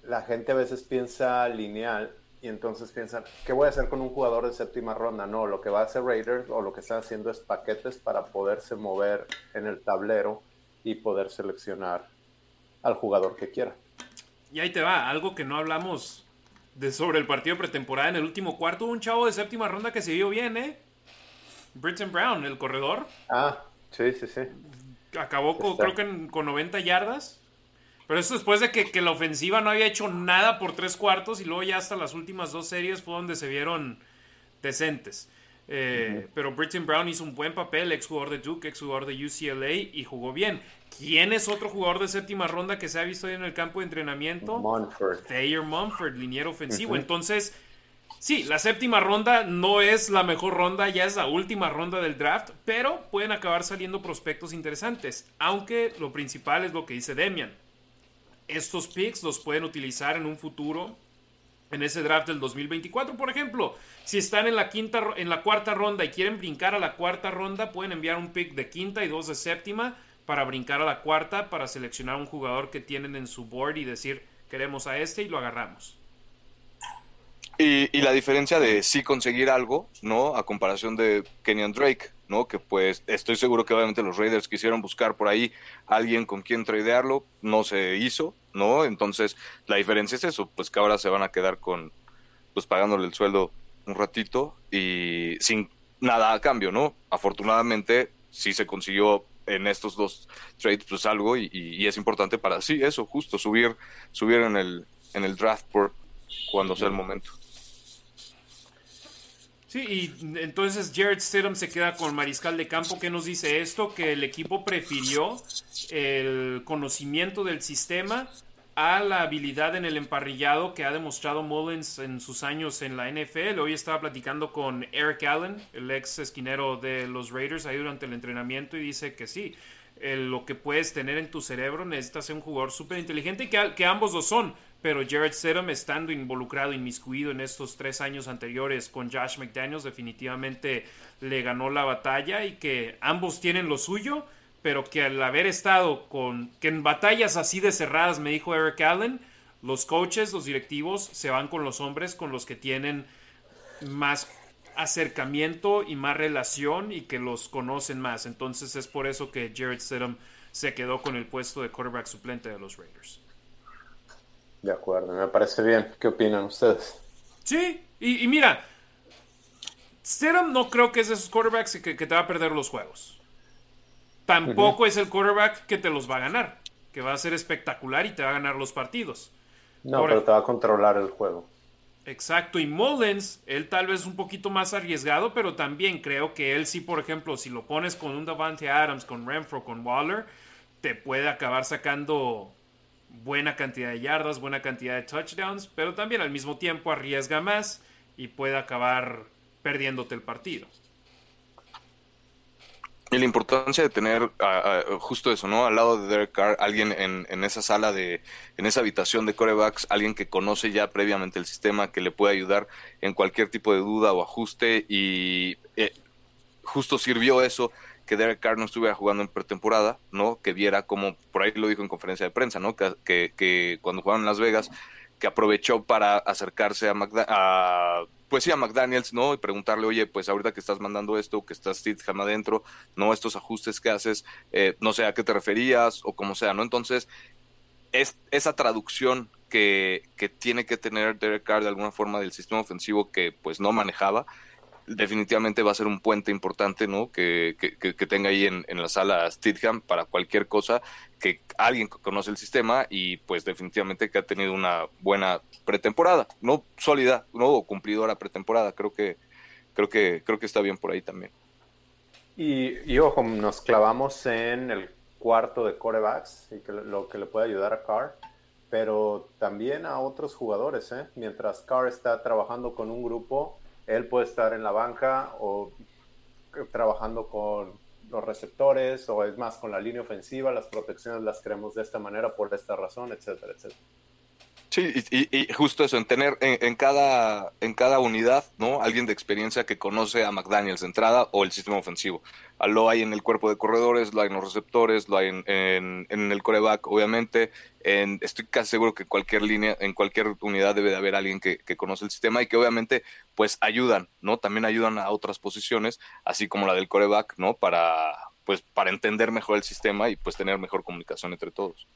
la gente a veces piensa lineal y entonces piensan, ¿qué voy a hacer con un jugador de séptima ronda? No, lo que va a hacer Raiders o lo que están haciendo es paquetes para poderse mover en el tablero y poder seleccionar al jugador que quiera. Y ahí te va, algo que no hablamos de sobre el partido pretemporada en el último cuarto. Un chavo de séptima ronda que se vio bien, ¿eh? Britton Brown, el corredor. Ah, sí, sí, sí. Acabó con, creo que con 90 yardas. Pero eso después de que, la ofensiva no había hecho nada por tres cuartos y luego ya hasta las últimas dos series fue donde se vieron decentes. Eh, pero Britton Brown hizo un buen papel, ex jugador de Duke, ex jugador de UCLA y jugó bien. ¿Quién es otro jugador de séptima ronda que se ha visto en el campo de entrenamiento? Monford. Thayer Monford, liniero ofensivo. Entonces, sí, la séptima ronda no es la mejor ronda, ya es la última ronda del draft, pero pueden acabar saliendo prospectos interesantes. Aunque lo principal es lo que dice Demian. Estos picks los pueden utilizar en un futuro en ese draft del 2024, por ejemplo. Si están en la quinta en la cuarta ronda y quieren brincar a la cuarta ronda, pueden enviar un pick de quinta y dos de séptima para brincar a la cuarta, para seleccionar un jugador que tienen en su board y decir, queremos a este y lo agarramos. Y, la diferencia de sí conseguir algo, ¿no? A comparación de Kenyan Drake, ¿no? Que pues estoy seguro que obviamente los Raiders quisieron buscar por ahí alguien con quien tradearlo, no se hizo, ¿no? Entonces la diferencia es eso, pues que ahora se van a quedar con, pues pagándole el sueldo un ratito y sin nada a cambio, ¿no? Afortunadamente sí se consiguió en estos dos trades pues algo y, es importante para sí eso justo subir subir en el en el draft por cuando sea el momento sí y entonces Jared Stidham se queda con mariscal de campo que nos dice esto que el equipo prefirió el conocimiento del sistema a la habilidad en el emparrillado que ha demostrado Mullins en sus años en la NFL. Hoy estaba platicando con Eric Allen, el ex esquinero de los Raiders, ahí durante el entrenamiento y dice que sí, lo que puedes tener en tu cerebro necesitas ser un jugador súper inteligente, que, que ambos lo son. Pero Jared Stidham estando involucrado, inmiscuido en estos tres años anteriores con Josh McDaniels, definitivamente le ganó la batalla y que ambos tienen lo suyo pero que al haber estado con, que en batallas así de cerradas, me dijo Eric Allen, los coaches, los directivos se van con los hombres con los que tienen más acercamiento y más relación y que los conocen más. Entonces es por eso que Jared Stidham se quedó con el puesto de quarterback suplente de los Raiders. De acuerdo, me parece bien. ¿Qué opinan ustedes? Sí, y, mira, Stidham no creo que es de esos quarterbacks que te va a perder los juegos tampoco es el quarterback que te los va a ganar, que va a ser espectacular y te va a ganar los partidos. No, pero te va a controlar el juego. Exacto, y Mullins, él tal vez un poquito más arriesgado, pero también creo que él sí, por ejemplo, si lo pones con un Davante Adams, con Renfro, con Waller, te puede acabar sacando buena cantidad de yardas, buena cantidad de touchdowns, pero también al mismo tiempo arriesga más y puede acabar perdiéndote el partido. Y la importancia de tener justo eso, ¿no? Al lado de Derek Carr, alguien en, esa sala de, en esa habitación de corebacks, alguien que conoce ya previamente el sistema, que le puede ayudar en cualquier tipo de duda o ajuste. Y eh, justo sirvió eso que Derek Carr no estuviera jugando en pretemporada, ¿no? Que viera como, por ahí lo dijo en conferencia de prensa, ¿no? Que, que, cuando jugaron en Las Vegas, que aprovechó para acercarse a, a pues sí, a McDaniels, ¿no? Y preguntarle, oye, pues ahorita que estás mandando esto, que estás Stidham adentro, ¿no? Estos ajustes que haces, eh, no sé a qué te referías o como sea, ¿no? Entonces, es esa traducción que, que tiene que tener Derek Carr de alguna forma del sistema ofensivo que pues no manejaba, definitivamente va a ser un puente importante, ¿no? Que, que, tenga ahí en, en, la sala Stidham para cualquier cosa, que alguien conoce el sistema y pues definitivamente que ha tenido una buena pretemporada, no sólida, no cumplidora pretemporada, creo que creo que creo que está bien por ahí también. Y, y ojo, nos clavamos en el cuarto de corebacks y que lo que le puede ayudar a Carr, pero también a otros jugadores, ¿eh? Mientras Carr está trabajando con un grupo, él puede estar en la banca o trabajando con los receptores o es más con la línea ofensiva, las protecciones las queremos de esta manera por esta razón, etcétera, etcétera. Sí, y, justo eso, en tener en, cada, en cada unidad, ¿no? Alguien de experiencia que conoce a McDaniels de entrada o el sistema ofensivo. Ah, lo hay en el cuerpo de corredores, lo hay en los receptores, lo hay en, en, el coreback, obviamente. En, estoy casi seguro que cualquier línea, en cualquier unidad debe de haber alguien que, que, conoce el sistema y que obviamente, pues ayudan, ¿no? También ayudan a otras posiciones, así como la del coreback, ¿no? Para, pues, para entender mejor el sistema y pues tener mejor comunicación entre todos.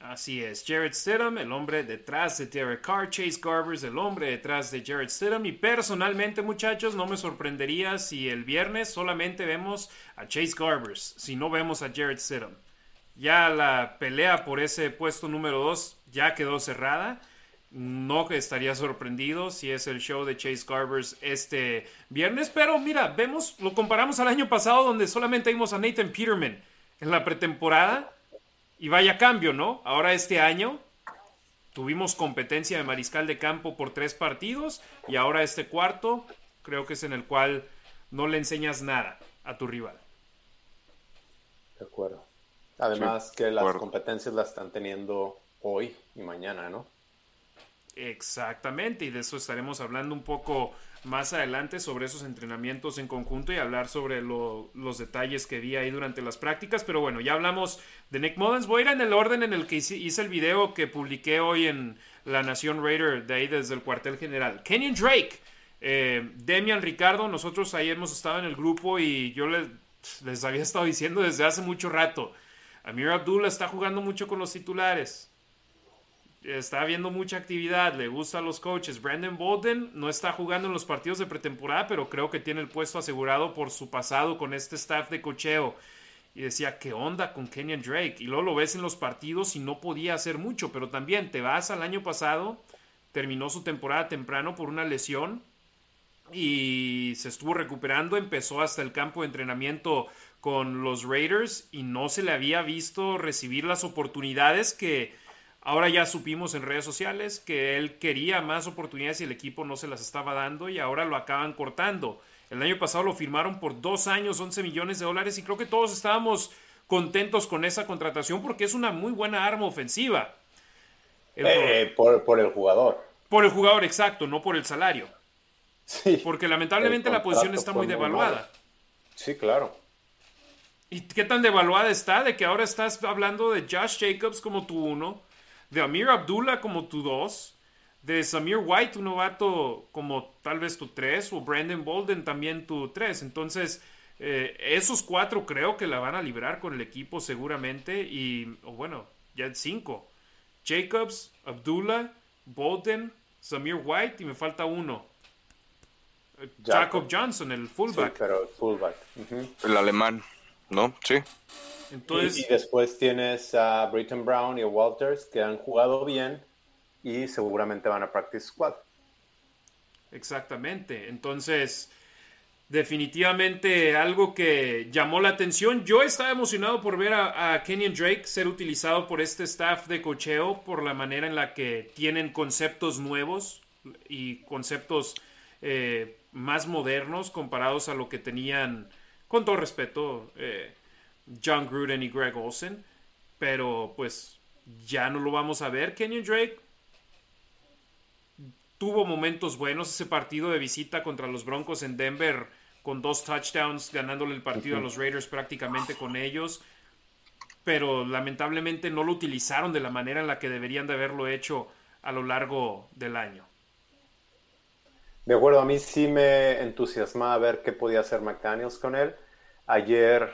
Así es, Jared Stidham, el hombre detrás de Derek Carr, Chase Garbers, el hombre detrás de Jared Stidham. Y personalmente, muchachos, no me sorprendería si el viernes solamente vemos a Chase Garbers, si no vemos a Jared Stidham. Ya la pelea por ese puesto número 2 ya quedó cerrada. No estaría sorprendido si es el show de Chase Garbers este viernes, pero mira, vemos, lo comparamos al año pasado donde solamente vimos a Nathan Peterman en la pretemporada y vaya cambio, ¿no? Ahora este año tuvimos competencia de mariscal de campo por tres partidos y ahora este cuarto creo que es en el cual no le enseñas nada a tu rival. De acuerdo. Además que las competencias las están teniendo hoy y mañana, ¿no? Exactamente, y de eso estaremos hablando un poco más adelante sobre esos entrenamientos en conjunto y hablar sobre los detalles que vi ahí durante las prácticas. Pero bueno, ya hablamos de Nick Mullins. Voy a ir en el orden en el que hice, el video que publiqué hoy en La Nación Raider, de ahí desde el cuartel general. Kenyon Drake, eh, Demian Ricardo, nosotros ahí hemos estado en el grupo y yo les, les había estado diciendo desde hace mucho rato. Amir Abdullah está jugando mucho con los titulares está habiendo mucha actividad, le gusta a los coaches. Brandon Bolden no está jugando en los partidos de pretemporada, pero creo que tiene el puesto asegurado por su pasado con este staff de cocheo. Y decía, ¿qué onda con Kenyon Drake? Y luego lo ves en los partidos y no podía hacer mucho, pero también te vas al año pasado, terminó su temporada temprano por una lesión y se estuvo recuperando, empezó hasta el campo de entrenamiento con los Raiders y no se le había visto recibir las oportunidades que Ahora ya supimos en redes sociales que él quería más oportunidades y el equipo no se las estaba dando y ahora lo acaban cortando. El año pasado lo firmaron por dos años, 11 millones de dólares y creo que todos estábamos contentos con esa contratación porque es una muy buena arma ofensiva. Eh, por, el jugador. Por el jugador, exacto, no por el salario. Sí, porque lamentablemente la posición está muy devaluada. sí, claro. ¿Y qué tan devaluada está de que ahora estás hablando de Josh Jacobs como tu uno? De Amir Abdullah como tu 2, de Samir White, un novato como tal vez tu 3, o Brandon Bolden también tu 3. Entonces, eh, esos cuatro creo que la van a librar con el equipo seguramente. Y, o bueno, ya 5. Jacobs, Abdullah, Bolden, Samir White y me falta uno. Jacob, Johnson, el fullback. pero fullback. El alemán, ¿no? Sí y, después tienes a Britton Brown y a Walters que han jugado bien y seguramente van a practice squad. Exactamente. Entonces, definitivamente algo que llamó la atención. Yo estaba emocionado por ver a, Kenyon Drake ser utilizado por este staff de cocheo, por la manera en la que tienen conceptos nuevos y conceptos eh, más modernos comparados a lo que tenían, con todo respeto, eh, John Gruden y Greg Olsen. Pero pues ya no lo vamos a ver. Kenyon Drake tuvo momentos buenos ese partido de visita contra los Broncos en Denver con dos touchdowns, ganándole el partido a los Raiders prácticamente con ellos. Pero lamentablemente no lo utilizaron de la manera en la que deberían de haberlo hecho a lo largo del año. De acuerdo, a mí sí me entusiasmaba ver qué podía hacer McDaniels con él. Ayer,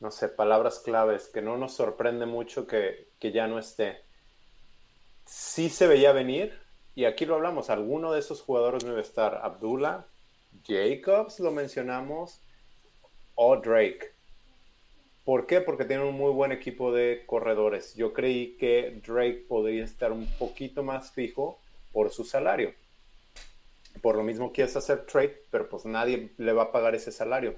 no sé, palabras claves, que no nos sorprende mucho que, que ya no esté. Sí se veía venir, y aquí lo hablamos, alguno de esos jugadores no estar. Abdullah, Jacobs, lo mencionamos, o Drake. ¿Por qué? Porque tienen un muy buen equipo de corredores. Yo creí que Drake podría estar un poquito más fijo por su salario. Por lo mismo quieres hacer trade, pero pues nadie le va a pagar ese salario.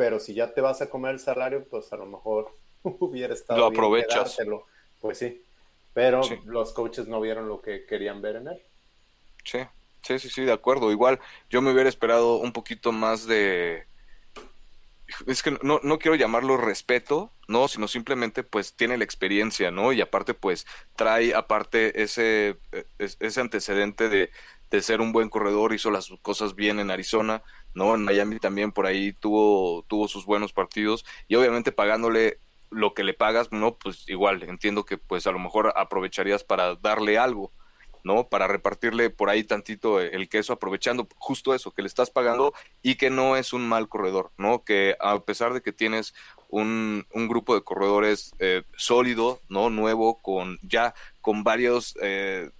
Pero si ya te vas a comer el salario, pues a lo mejor hubiera estado. Lo aprovechas. Pues sí. Pero los coaches no vieron lo que querían ver en él. Sí. Sí, sí, sí, de acuerdo. Igual yo me hubiera esperado un poquito más de... Es que no, no quiero llamarlo respeto, no, sino simplemente pues tiene la experiencia, ¿no? Y aparte pues trae aparte ese, e, ese antecedente de, de ser un buen corredor, hizo las cosas bien en Arizona, ¿no? En Miami también por ahí tuvo, tuvo sus buenos partidos y obviamente pagándole lo que le pagas, no, pues igual, entiendo que pues a lo mejor aprovecharías para darle algo, ¿no? Para repartirle por ahí tantito el queso, aprovechando justo eso, que le estás pagando y que no es un mal corredor, ¿no? Que a pesar de que tienes un, un grupo de corredores eh, sólido, ¿no? Nuevo, con ya con varios, eh,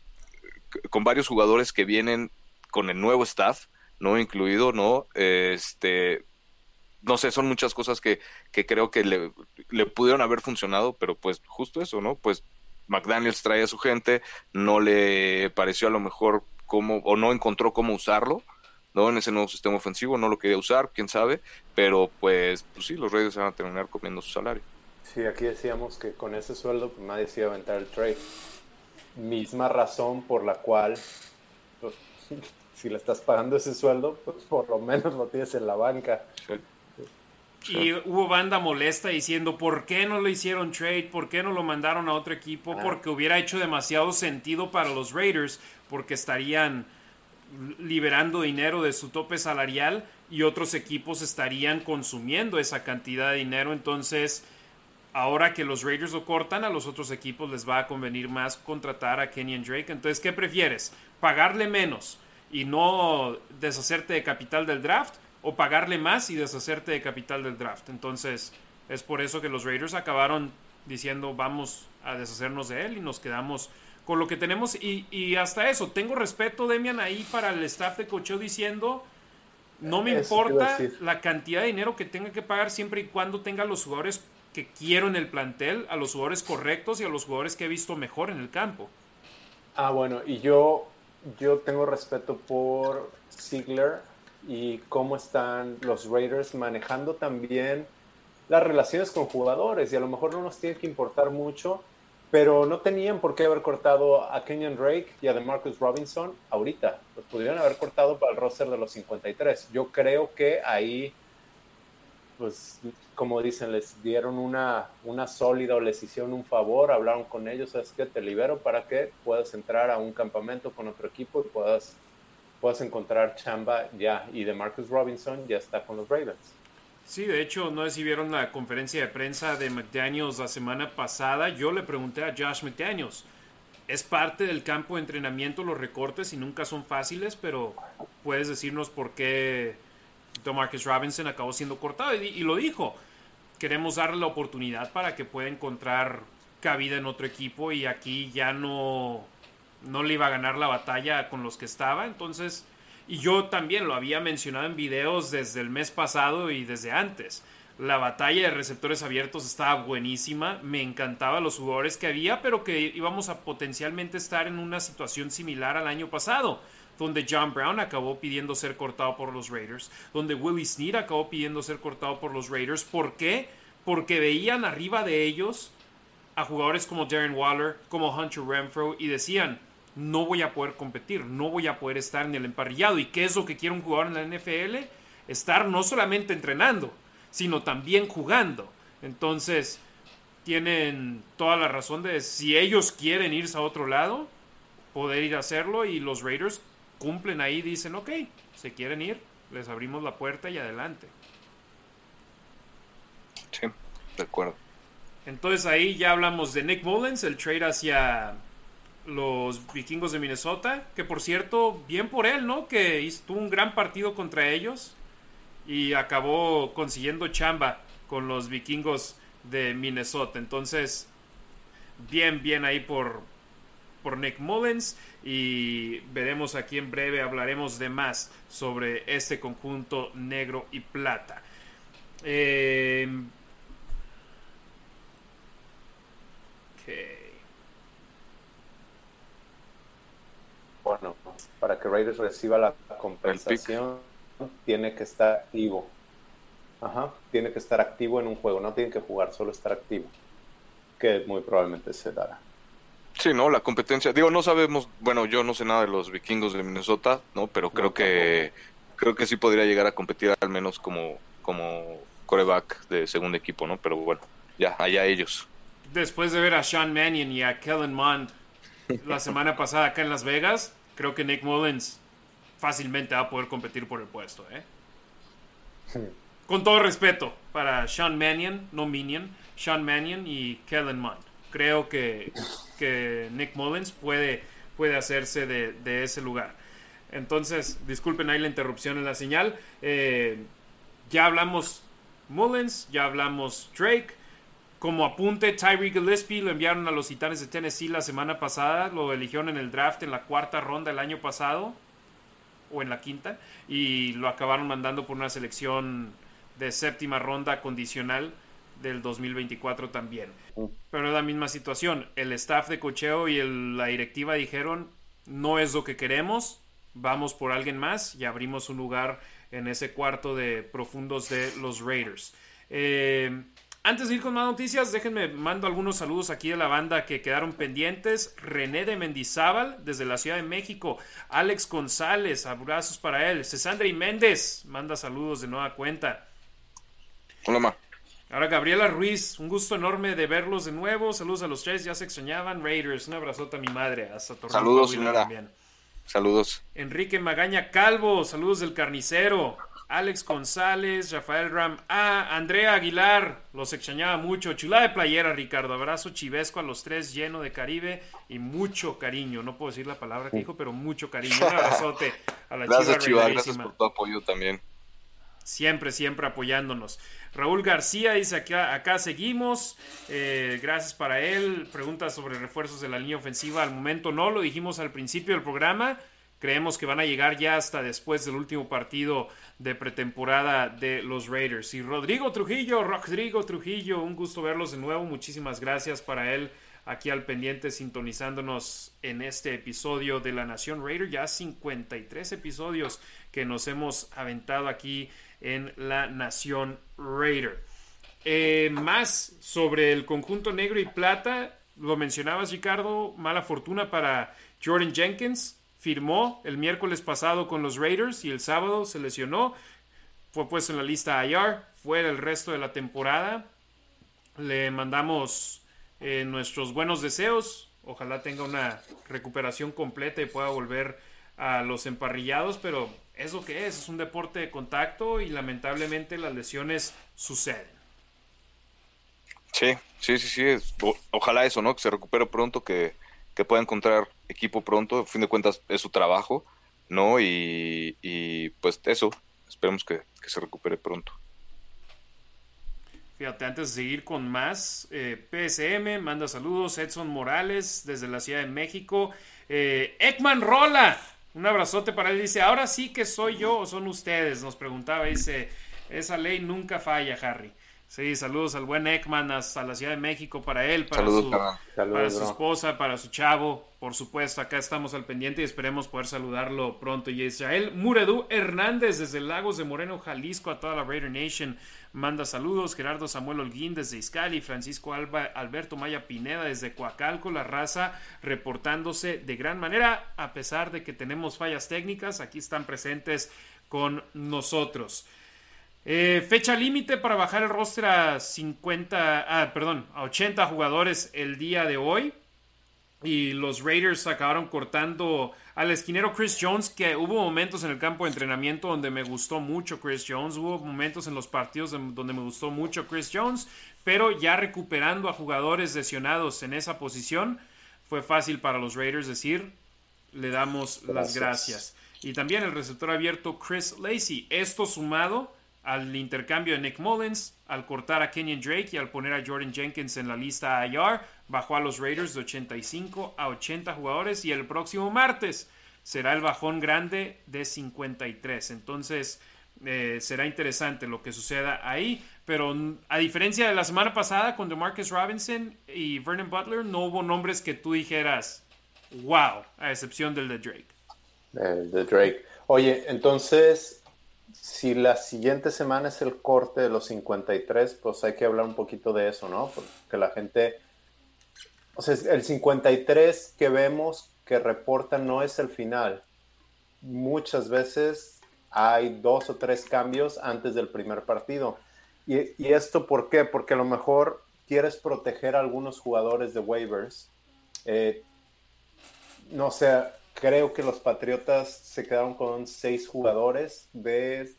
con varios jugadores que vienen con el nuevo staff, ¿no? Incluido, ¿no? Este, no sé, son muchas cosas que, que creo que le, le pudieron haber funcionado, pero pues justo eso, ¿no? Pues McDaniels trae a su gente, no le pareció a lo mejor cómo, o no encontró cómo usarlo, ¿no? En ese nuevo sistema ofensivo, no lo quería usar, quién sabe, pero pues, pues sí, los Raiders van a terminar comiendo su salario. Sí, aquí decíamos que con ese sueldo pues, nadie se iba a aventar el trade. Misma razón por la cual, pues, si le estás pagando ese sueldo, pues por lo menos lo tienes en la banca. Sí. Y hubo banda molesta diciendo, ¿por qué no le hicieron trade? ¿Por qué no lo mandaron a otro equipo? Porque hubiera hecho demasiado sentido para los Raiders, porque estarían liberando dinero de su tope salarial y otros equipos estarían consumiendo esa cantidad de dinero. Entonces, ahora que los Raiders lo cortan, a los otros equipos les va a convenir más contratar a Kenyon Drake. Entonces, ¿qué prefieres? ¿Pagarle menos y no deshacerte de capital del draft? o pagarle más y deshacerte de capital del draft. Entonces, es por eso que los Raiders acabaron diciendo vamos a deshacernos de él y nos quedamos con lo que tenemos. Y, hasta eso, tengo respeto, Demian, ahí para el staff de cocheo diciendo, no me importa la cantidad de dinero que tenga que pagar siempre y cuando tenga los jugadores que quiero en el plantel, a los jugadores correctos y a los jugadores que he visto mejor en el campo. Ah, bueno, y yo, yo tengo respeto por Ziegler y cómo están los Raiders manejando también las relaciones con jugadores y a lo mejor no nos tiene que importar mucho, pero no tenían por qué haber cortado a Kenyon Drake y a DeMarcus Robinson ahorita. Los podrían haber cortado para el roster de los 53. Yo creo que ahí, pues, como dicen, les dieron una, una sólida o les hicieron un favor, hablaron con ellos, es que te libero para que puedas entrar a un campamento con otro equipo y puedas puedas encontrar chamba ya. Y de Marcus Robinson ya está con los Ravens. Sí, de hecho, no sé si vieron la conferencia de prensa de McDaniels la semana pasada. Yo le pregunté a Josh McDaniels. Es parte del campo de entrenamiento los recortes y nunca son fáciles, pero puedes decirnos por qué Marcus Robinson acabó siendo cortado. Y, lo dijo. Queremos darle la oportunidad para que pueda encontrar cabida en otro equipo y aquí ya no no le iba a ganar la batalla con los que estaba. Entonces, y yo también lo había mencionado en videos desde el mes pasado y desde antes. La batalla de receptores abiertos estaba buenísima, me encantaban los jugadores que había, pero que íbamos a potencialmente estar en una situación similar al año pasado. Donde John Brown acabó pidiendo ser cortado por los Raiders, donde Willie Snead acabó pidiendo ser cortado por los Raiders. ¿Por qué? Porque veían arriba de ellos a jugadores como Darren Waller, como Hunter Renfro y decían, no voy a poder competir, no voy a poder estar en el emparrillado. ¿Y qué es lo que quiere un jugador en la NFL? Estar no solamente entrenando, sino también jugando. Entonces, tienen toda la razón de si ellos quieren irse a otro lado, poder ir a hacerlo y los Raiders cumplen ahí, dicen, ok, se quieren ir, les abrimos la puerta y adelante. Sí, de acuerdo. Entonces ahí ya hablamos de Nick Mullens, el trade hacia los vikingos de Minnesota, que por cierto, bien por él, ¿no? Que tuvo un gran partido contra ellos y acabó consiguiendo chamba con los vikingos de Minnesota. Entonces, bien, bien ahí por, por Nick Mullens y veremos aquí en breve, hablaremos de más sobre este conjunto negro y plata. Eh, Bueno, para que Raiders reciba la compensación, tiene que estar activo. Ajá, tiene que estar activo en un juego, no tiene que jugar, solo estar activo. Que muy probablemente se dará. Sí, ¿no? La competencia. Digo, no sabemos, bueno, yo no sé nada de los vikingos de Minnesota, ¿no? Pero creo que creo que sí podría llegar a competir al menos como, como coreback de segundo equipo, ¿no? Pero bueno, ya, allá ellos. Después de ver a Sean Mannion y a Kellen Mond la semana pasada acá en Las Vegas, creo que Nick Mullins fácilmente va a poder competir por el puesto, ¿eh? Con todo respeto para Sean Mannion, no Minion, Sean Mannion y Kellen Mond. Creo que, que Nick Mullins puede, puede hacerse de, ese lugar. Entonces, disculpen ahí la interrupción en la señal. Eh, ya hablamos Mullins, ya hablamos Drake. Como apunte, Tyree Gillespie lo enviaron a los Titanes de Tennessee la semana pasada. Lo eligieron en el draft en la cuarta ronda el año pasado. O en la quinta. Y lo acabaron mandando por una selección de séptima ronda condicional del 2024 también. Pero es la misma situación. El staff de cocheo y la directiva dijeron, no es lo que queremos, vamos por alguien más y abrimos un lugar en ese cuarto de profundos de los Raiders. Eh, antes de ir con más noticias, déjenme mando algunos saludos aquí de la banda que quedaron pendientes. René de Mendizábal, desde la Ciudad de México. Alex González, abrazos para él. y Méndez, manda saludos de nueva cuenta. Hola. Ahora Gabriela Ruiz, un gusto enorme de verlos de nuevo. Saludos a los tres, ya se extrañaban. Raiders, un abrazote a mi madre. Hasta Saludos, señora. Saludos. Enrique Magaña Calvo, saludos del carnicero. Alex González, Rafael Ram, ah, Andrea Aguilar, los extrañaba mucho. Chula de playera, Ricardo. Abrazo chivesco a los tres, lleno de Caribe y mucho cariño. No puedo decir la palabra que dijo, pero mucho cariño. Un abrazote a la gracias, Chiva, gracias por tu apoyo también. Siempre, siempre apoyándonos. Raúl García dice acá, acá seguimos. Eh, gracias para él. Pregunta sobre refuerzos de la línea ofensiva. Al momento no, lo dijimos al principio del programa. Creemos que van a llegar ya hasta después del último partido de pretemporada de los Raiders. Y Rodrigo Trujillo, Rodrigo Trujillo, un gusto verlos de nuevo. Muchísimas gracias para él aquí al pendiente sintonizándonos en este episodio de La Nación Raider. Ya 53 episodios que nos hemos aventado aquí en La Nación Raider. Eh, más sobre el conjunto negro y plata, lo mencionabas Ricardo, mala fortuna para Jordan Jenkins firmó el miércoles pasado con los Raiders y el sábado se lesionó. Fue puesto en la lista IR, fue el resto de la temporada. Le mandamos eh, nuestros buenos deseos. Ojalá tenga una recuperación completa y pueda volver a los emparrillados, pero es lo que es, es un deporte de contacto y lamentablemente las lesiones suceden. Sí, sí, sí, sí. ojalá eso, ¿no? Que se recupere pronto, que, que pueda encontrar equipo pronto, a fin de cuentas es su trabajo, ¿no? Y, pues eso, esperemos que, se recupere pronto. Fíjate, antes de seguir con más, eh, PSM manda saludos, Edson Morales desde la Ciudad de México, eh, Ekman Rola, un abrazote para él, dice, ahora sí que soy yo o son ustedes, nos preguntaba, dice, esa ley nunca falla, Harry. Sí, saludos al buen Ekman hasta la Ciudad de México para él, para, Saludos, su. Saludos, para su esposa, para su chavo. Por supuesto, acá estamos al pendiente y esperemos poder saludarlo pronto. Y Israel Muredú Hernández desde Lagos de Moreno, Jalisco, a toda la Raider Nation. Manda saludos. Gerardo Samuel Holguín desde Izcali. Francisco Alba, Alberto Maya Pineda desde Coacalco, la raza, reportándose de gran manera. A pesar de que tenemos fallas técnicas, aquí están presentes con nosotros. Eh, fecha límite para bajar el roster a 50, ah, perdón, a 80 jugadores el día de hoy. Y los Raiders acabaron cortando al esquinero Chris Jones, que hubo momentos en el campo de entrenamiento donde me gustó mucho Chris Jones, hubo momentos en los partidos donde me gustó mucho Chris Jones, pero ya recuperando a jugadores lesionados en esa posición, fue fácil para los Raiders decir, le damos las Gracias. gracias. Y también el receptor abierto Chris Lacey, esto sumado al intercambio de Nick Mullins, al cortar a Kenyon Drake y al poner a Jordan Jenkins en la lista IR, bajó a los Raiders de 85 a 80 jugadores y el próximo martes será el bajón grande de 53. Entonces eh, será interesante lo que suceda ahí, pero a diferencia de la semana pasada con DeMarcus Robinson y Vernon Butler, no hubo nombres que tú dijeras, wow, a excepción del de Drake. de, de Drake. Oye, entonces, si la siguiente semana es el corte de los 53, pues hay que hablar un poquito de eso, ¿no? Porque la gente, o sea, el 53 que vemos que reportan no es el final. Muchas veces hay dos o tres cambios antes del primer partido. ¿Y, y esto por qué? Porque a lo mejor quieres proteger a algunos jugadores de waivers. Eh, no sé, creo que los Patriotas se quedaron con seis jugadores de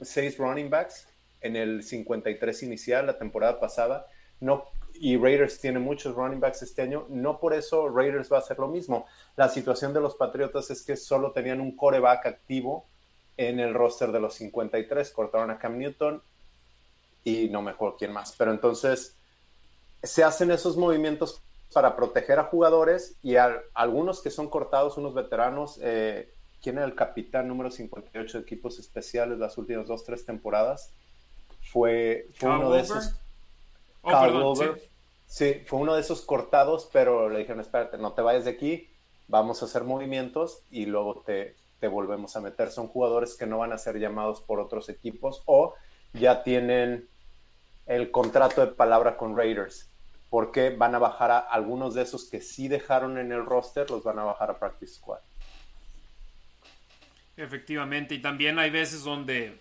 seis running backs en el 53 inicial la temporada pasada. No, y Raiders tiene muchos running backs este año. No por eso Raiders va a hacer lo mismo. La situación de los Patriotas es que solo tenían un coreback activo en el roster de los 53. Cortaron a Cam Newton y no me acuerdo quién más. Pero entonces se hacen esos movimientos para proteger a jugadores y a algunos que son cortados, unos veteranos. Eh, ¿Quién era el capitán número 58 de equipos especiales las últimas dos, tres temporadas? Fue, fue uno de esos. Oh, Carl perdón, sí. Sí, fue uno de esos cortados, pero le dijeron, espérate, no te vayas de aquí, vamos a hacer movimientos y luego te, te volvemos a meter. Son jugadores que no van a ser llamados por otros equipos o ya tienen el contrato de palabra con Raiders, porque van a bajar a algunos de esos que sí dejaron en el roster, los van a bajar a Practice Squad. Efectivamente, y también hay veces donde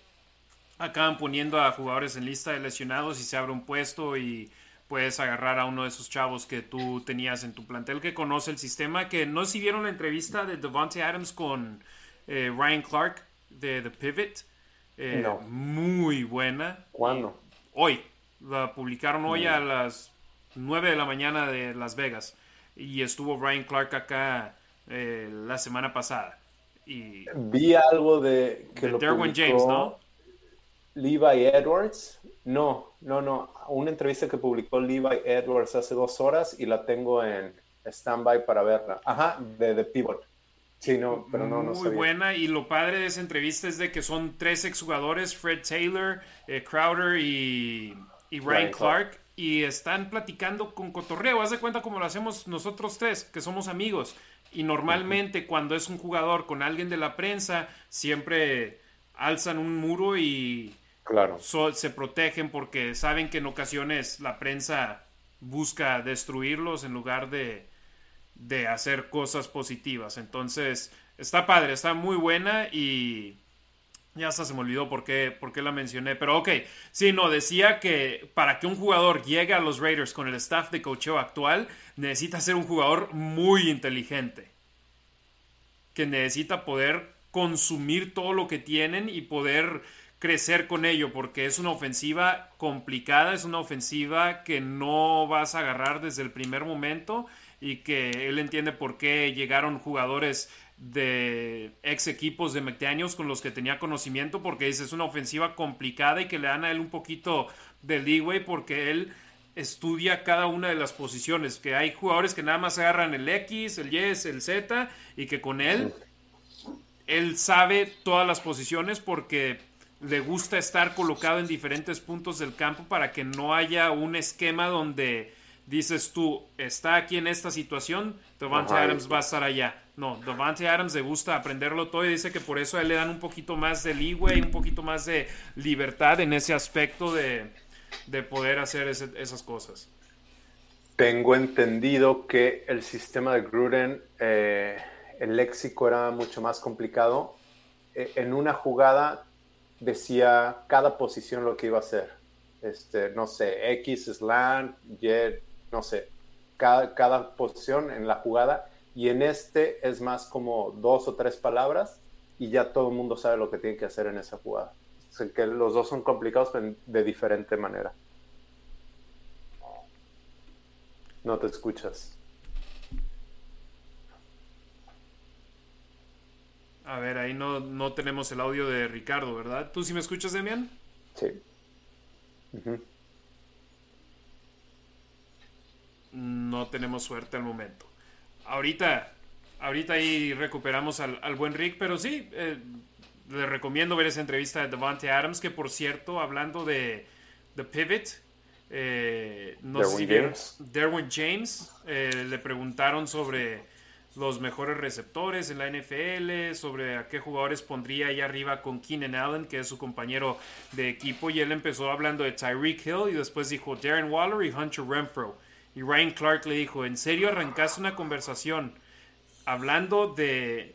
acaban poniendo a jugadores en lista de lesionados y se abre un puesto y puedes agarrar a uno de esos chavos que tú tenías en tu plantel que conoce el sistema, que no si vieron la entrevista de Devontae Adams con eh, Ryan Clark de The Pivot. Eh, No. Muy buena. ¿Cuándo? Hoy. La publicaron hoy a las 9 de la mañana de Las Vegas. Y estuvo Ryan Clark acá eh, la semana pasada. Y Vi algo de que de lo Derwin James, ¿no? Levi Edwards. No, no, no. Una entrevista que publicó Levi Edwards hace dos horas y la tengo en standby para verla. Ajá, de The Pivot. Sí, no, pero no, no Muy sabía. buena. Y lo padre de esa entrevista es de que son tres exjugadores, Fred Taylor, eh, Crowder y, y Ryan Ryan Clark. Clark. Y están platicando con cotorreo. Haz de cuenta como lo hacemos nosotros tres, que somos amigos. Y normalmente cuando es un jugador con alguien de la prensa, siempre alzan un muro y Claro. so- se protegen porque saben que en ocasiones la prensa busca destruirlos en lugar de, de hacer cosas positivas. Entonces, está padre, está muy buena y ya hasta se me olvidó por qué, por qué la mencioné. Pero ok, sí, no, decía que para que un jugador llegue a los Raiders con el staff de cocheo actual, necesita ser un jugador muy inteligente. Que necesita poder consumir todo lo que tienen y poder crecer con ello, porque es una ofensiva complicada, es una ofensiva que no vas a agarrar desde el primer momento y que él entiende por qué llegaron jugadores de ex equipos de McDaniels con los que tenía conocimiento, porque dice es una ofensiva complicada y que le dan a él un poquito de leeway porque él estudia cada una de las posiciones, que hay jugadores que nada más agarran el X, el Y, el Z y que con él él sabe todas las posiciones porque le gusta estar colocado en diferentes puntos del campo para que no haya un esquema donde dices tú, está aquí en esta situación, Devante Adams va a estar allá. No, Devante Adams le gusta aprenderlo todo y dice que por eso a él le dan un poquito más de leeway, un poquito más de libertad en ese aspecto de, poder hacer esas cosas. Tengo entendido que el sistema de Gruden, eh, el léxico era mucho más complicado. E, en una jugada decía cada posición lo que iba a hacer. Este, no sé, X, slant, Y, no sé, cada, cada posición en la jugada. Y en este es más como dos o tres palabras y ya todo el mundo sabe lo que tiene que hacer en esa jugada. que los dos son complicados de diferente manera. No te escuchas. A ver, ahí no, no tenemos el audio de Ricardo, ¿verdad? ¿Tú sí me escuchas, Demian? Sí. No tenemos suerte al momento. Ahorita, ahorita ahí recuperamos al, buen Rick, pero sí, eh, le recomiendo ver esa entrevista de Devante Adams, que por cierto, hablando de The Pivot, eh, no sé si James, Derwin James eh, le preguntaron sobre los mejores receptores en la NFL, sobre a qué jugadores pondría ahí arriba con Keenan Allen, que es su compañero de equipo, y él empezó hablando de Tyreek Hill y después dijo Darren Waller y Hunter Renfro. Y Ryan Clark le dijo, ¿en serio arrancaste una conversación hablando de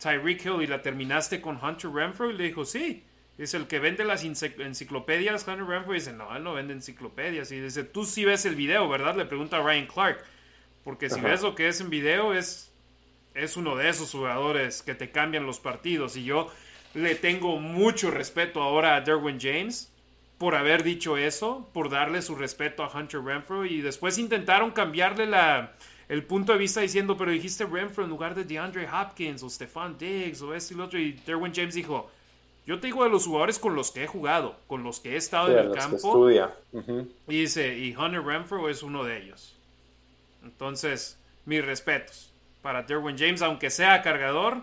Tyreek Hill y la terminaste con Hunter Renfro? Y le dijo, sí. Dice, el que vende las enciclopedias, Hunter Renfro, dice, no, él no vende enciclopedias. Y dice, tú sí ves el video, ¿verdad? Le pregunta a Ryan Clark. Porque si ves lo que es en video, es, es uno de esos jugadores que te cambian los partidos. Y yo le tengo mucho respeto ahora a Derwin James por haber dicho eso, por darle su respeto a Hunter Renfro. Y después intentaron cambiarle la, el punto de vista diciendo, pero dijiste Renfro en lugar de DeAndre Hopkins o Stefan Diggs o este y lo otro. Y Derwin James dijo, yo te digo de los jugadores con los que he jugado, con los que he estado en el campo. Y dice, y Hunter Renfro es uno de ellos. Entonces, mis respetos para Derwin James, aunque sea cargador.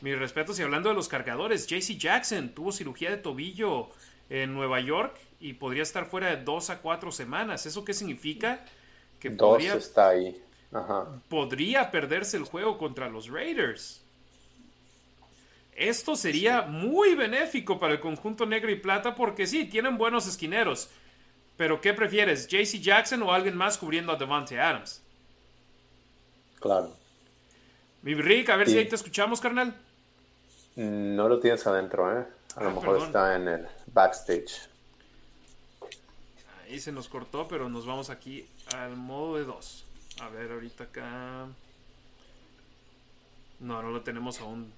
Mis respetos. Y hablando de los cargadores, JC Jackson tuvo cirugía de tobillo en Nueva York y podría estar fuera de dos a cuatro semanas. ¿Eso qué significa? Que dos podría, está ahí. podría perderse el juego contra los Raiders. Esto sería muy benéfico para el conjunto negro y plata porque sí, tienen buenos esquineros. Pero ¿qué prefieres? ¿JC Jackson o alguien más cubriendo a Devante Adams? Claro. Mi Rick, a ver si ahí te escuchamos, carnal. No lo tienes adentro, ¿eh? A lo ah, mejor está en el backstage. Ahí se nos cortó, pero nos vamos aquí al modo de dos. A ver, ahorita acá. No, no lo tenemos aún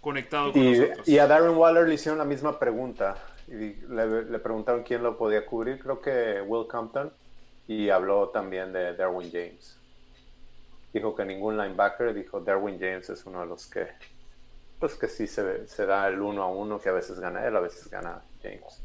conectado con y, nosotros. Y a Darren Waller le hicieron la misma pregunta. Y le, preguntaron quién lo podía cubrir. Creo que Will Compton. Y habló también de Darwin James. Dijo que ningún linebacker. Dijo Darwin James es uno de los que. Pues que sí se, da el uno a uno, que a veces gana él, a veces gana James.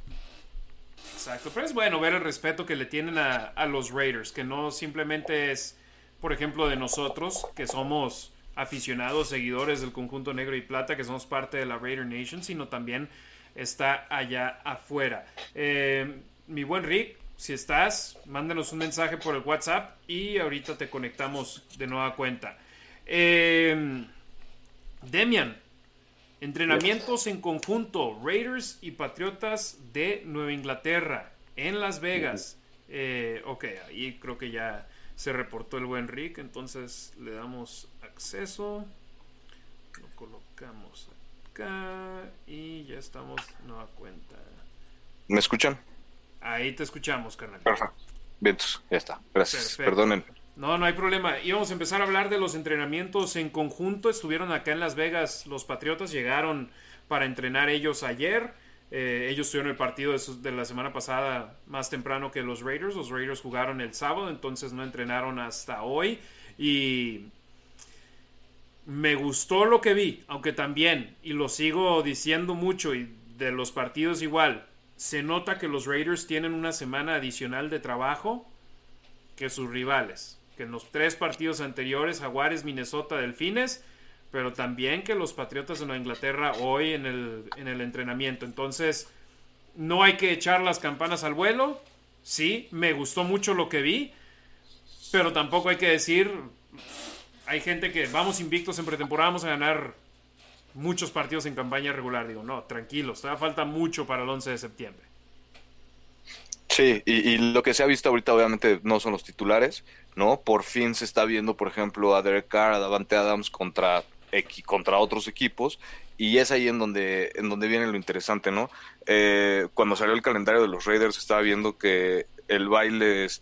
Exacto, pero es bueno ver el respeto que le tienen a, a los Raiders, que no simplemente es, por ejemplo, de nosotros, que somos aficionados, seguidores del conjunto negro y plata, que somos parte de la Raider Nation, sino también está allá afuera. Eh, mi buen Rick, si estás, mándanos un mensaje por el WhatsApp y ahorita te conectamos de nueva cuenta. Eh, Demian, entrenamientos en conjunto, Raiders y Patriotas de Nueva Inglaterra, en Las Vegas. Eh, ok, ahí creo que ya se reportó el buen Rick, entonces le damos acceso, lo colocamos acá y ya estamos nueva cuenta. ¿Me escuchan? Ahí te escuchamos, carnal. Perfecto. Bien, ya está. Gracias. Perdonen. No, no hay problema. Íbamos a empezar a hablar de los entrenamientos en conjunto. Estuvieron acá en Las Vegas los Patriotas, llegaron para entrenar ellos ayer. Eh, ellos tuvieron el partido de, la semana pasada más temprano que los Raiders. Los Raiders jugaron el sábado, entonces no entrenaron hasta hoy. Y me gustó lo que vi, aunque también, y lo sigo diciendo mucho, y de los partidos igual, se nota que los Raiders tienen una semana adicional de trabajo que sus rivales. Que en los tres partidos anteriores, Jaguares, Minnesota, Delfines, pero también que los Patriotas de Nueva Inglaterra hoy en el, en el entrenamiento. Entonces, no hay que echar las campanas al vuelo. Sí, me gustó mucho lo que vi, pero tampoco hay que decir, hay gente que vamos invictos en pretemporada, vamos a ganar muchos partidos en campaña regular. Digo, no, tranquilos, todavía falta mucho para el 11 de septiembre. Sí, y, lo que se ha visto ahorita obviamente no son los titulares, ¿no? Por fin se está viendo, por ejemplo, a Derek Carr, a Davante Adams contra, contra otros equipos, y es ahí en donde, en donde viene lo interesante, ¿no? Eh, cuando salió el calendario de los Raiders estaba viendo que el baile les,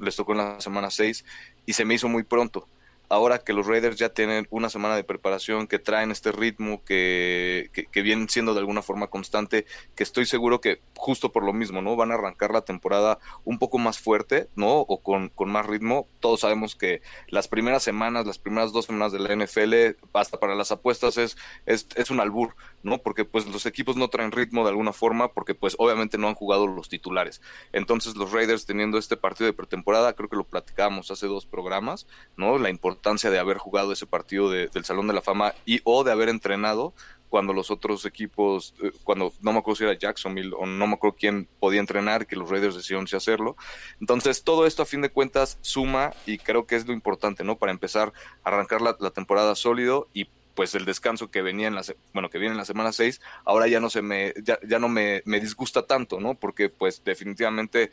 les tocó en la semana 6 y se me hizo muy pronto ahora que los Raiders ya tienen una semana de preparación, que traen este ritmo, que, que, vienen siendo de alguna forma constante, que estoy seguro que justo por lo mismo, ¿no? Van a arrancar la temporada un poco más fuerte, ¿no? O con, con más ritmo. Todos sabemos que las primeras semanas, las primeras dos semanas de la NFL, hasta para las apuestas es, es, es un albur, ¿no? Porque pues los equipos no traen ritmo de alguna forma, porque pues obviamente no han jugado los titulares. Entonces los Raiders teniendo este partido de pretemporada, creo que lo platicábamos hace dos programas, ¿no? La importancia de haber jugado ese partido del Salón de la Fama y o de haber entrenado cuando los otros equipos, eh, cuando no me acuerdo si era Jacksonville o no me acuerdo quién podía entrenar, que los Raiders decidieron si hacerlo. Entonces, todo esto a fin de cuentas suma y creo que es lo importante, ¿no? Para empezar a arrancar la, la temporada sólido y pues el descanso que venía en la bueno que viene en la semana 6 ahora ya no se me ya, no me, me, disgusta tanto no porque pues definitivamente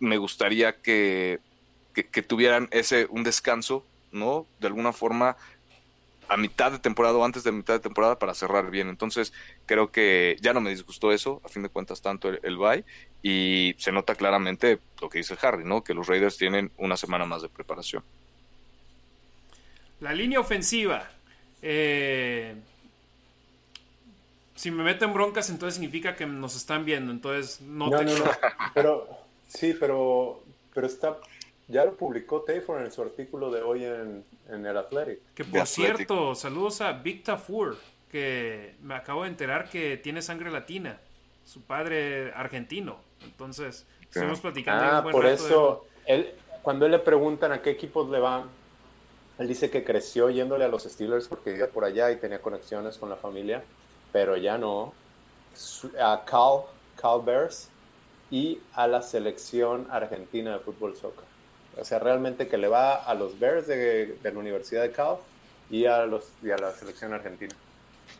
me gustaría que, que, tuvieran ese un descanso no de alguna forma a mitad de temporada o antes de mitad de temporada para cerrar bien. Entonces, creo que ya no me disgustó eso, a fin de cuentas, tanto el, el bye, y se nota claramente lo que dice Harry, ¿no? Que los Raiders tienen una semana más de preparación. La línea ofensiva, eh, si me meten broncas, entonces significa que nos están viendo. Entonces, no, te... Pero, sí, pero, pero está. Ya lo publicó Tayford en su artículo de hoy en, el Athletic. Que por cierto, saludos a Victor Fur, que me acabo de enterar que tiene sangre latina. Su padre argentino. Entonces, estuvimos platicando. Ah, por eso, él, cuando él le preguntan a qué equipos le van, él dice que creció yéndole a los Steelers porque vivía por allá y tenía conexiones con la familia, pero ya no. A Cal, Cal Bears y a la selección argentina de fútbol soccer. O sea, realmente que le va a los Bears de, la Universidad de Cal y a, los, y a la selección argentina.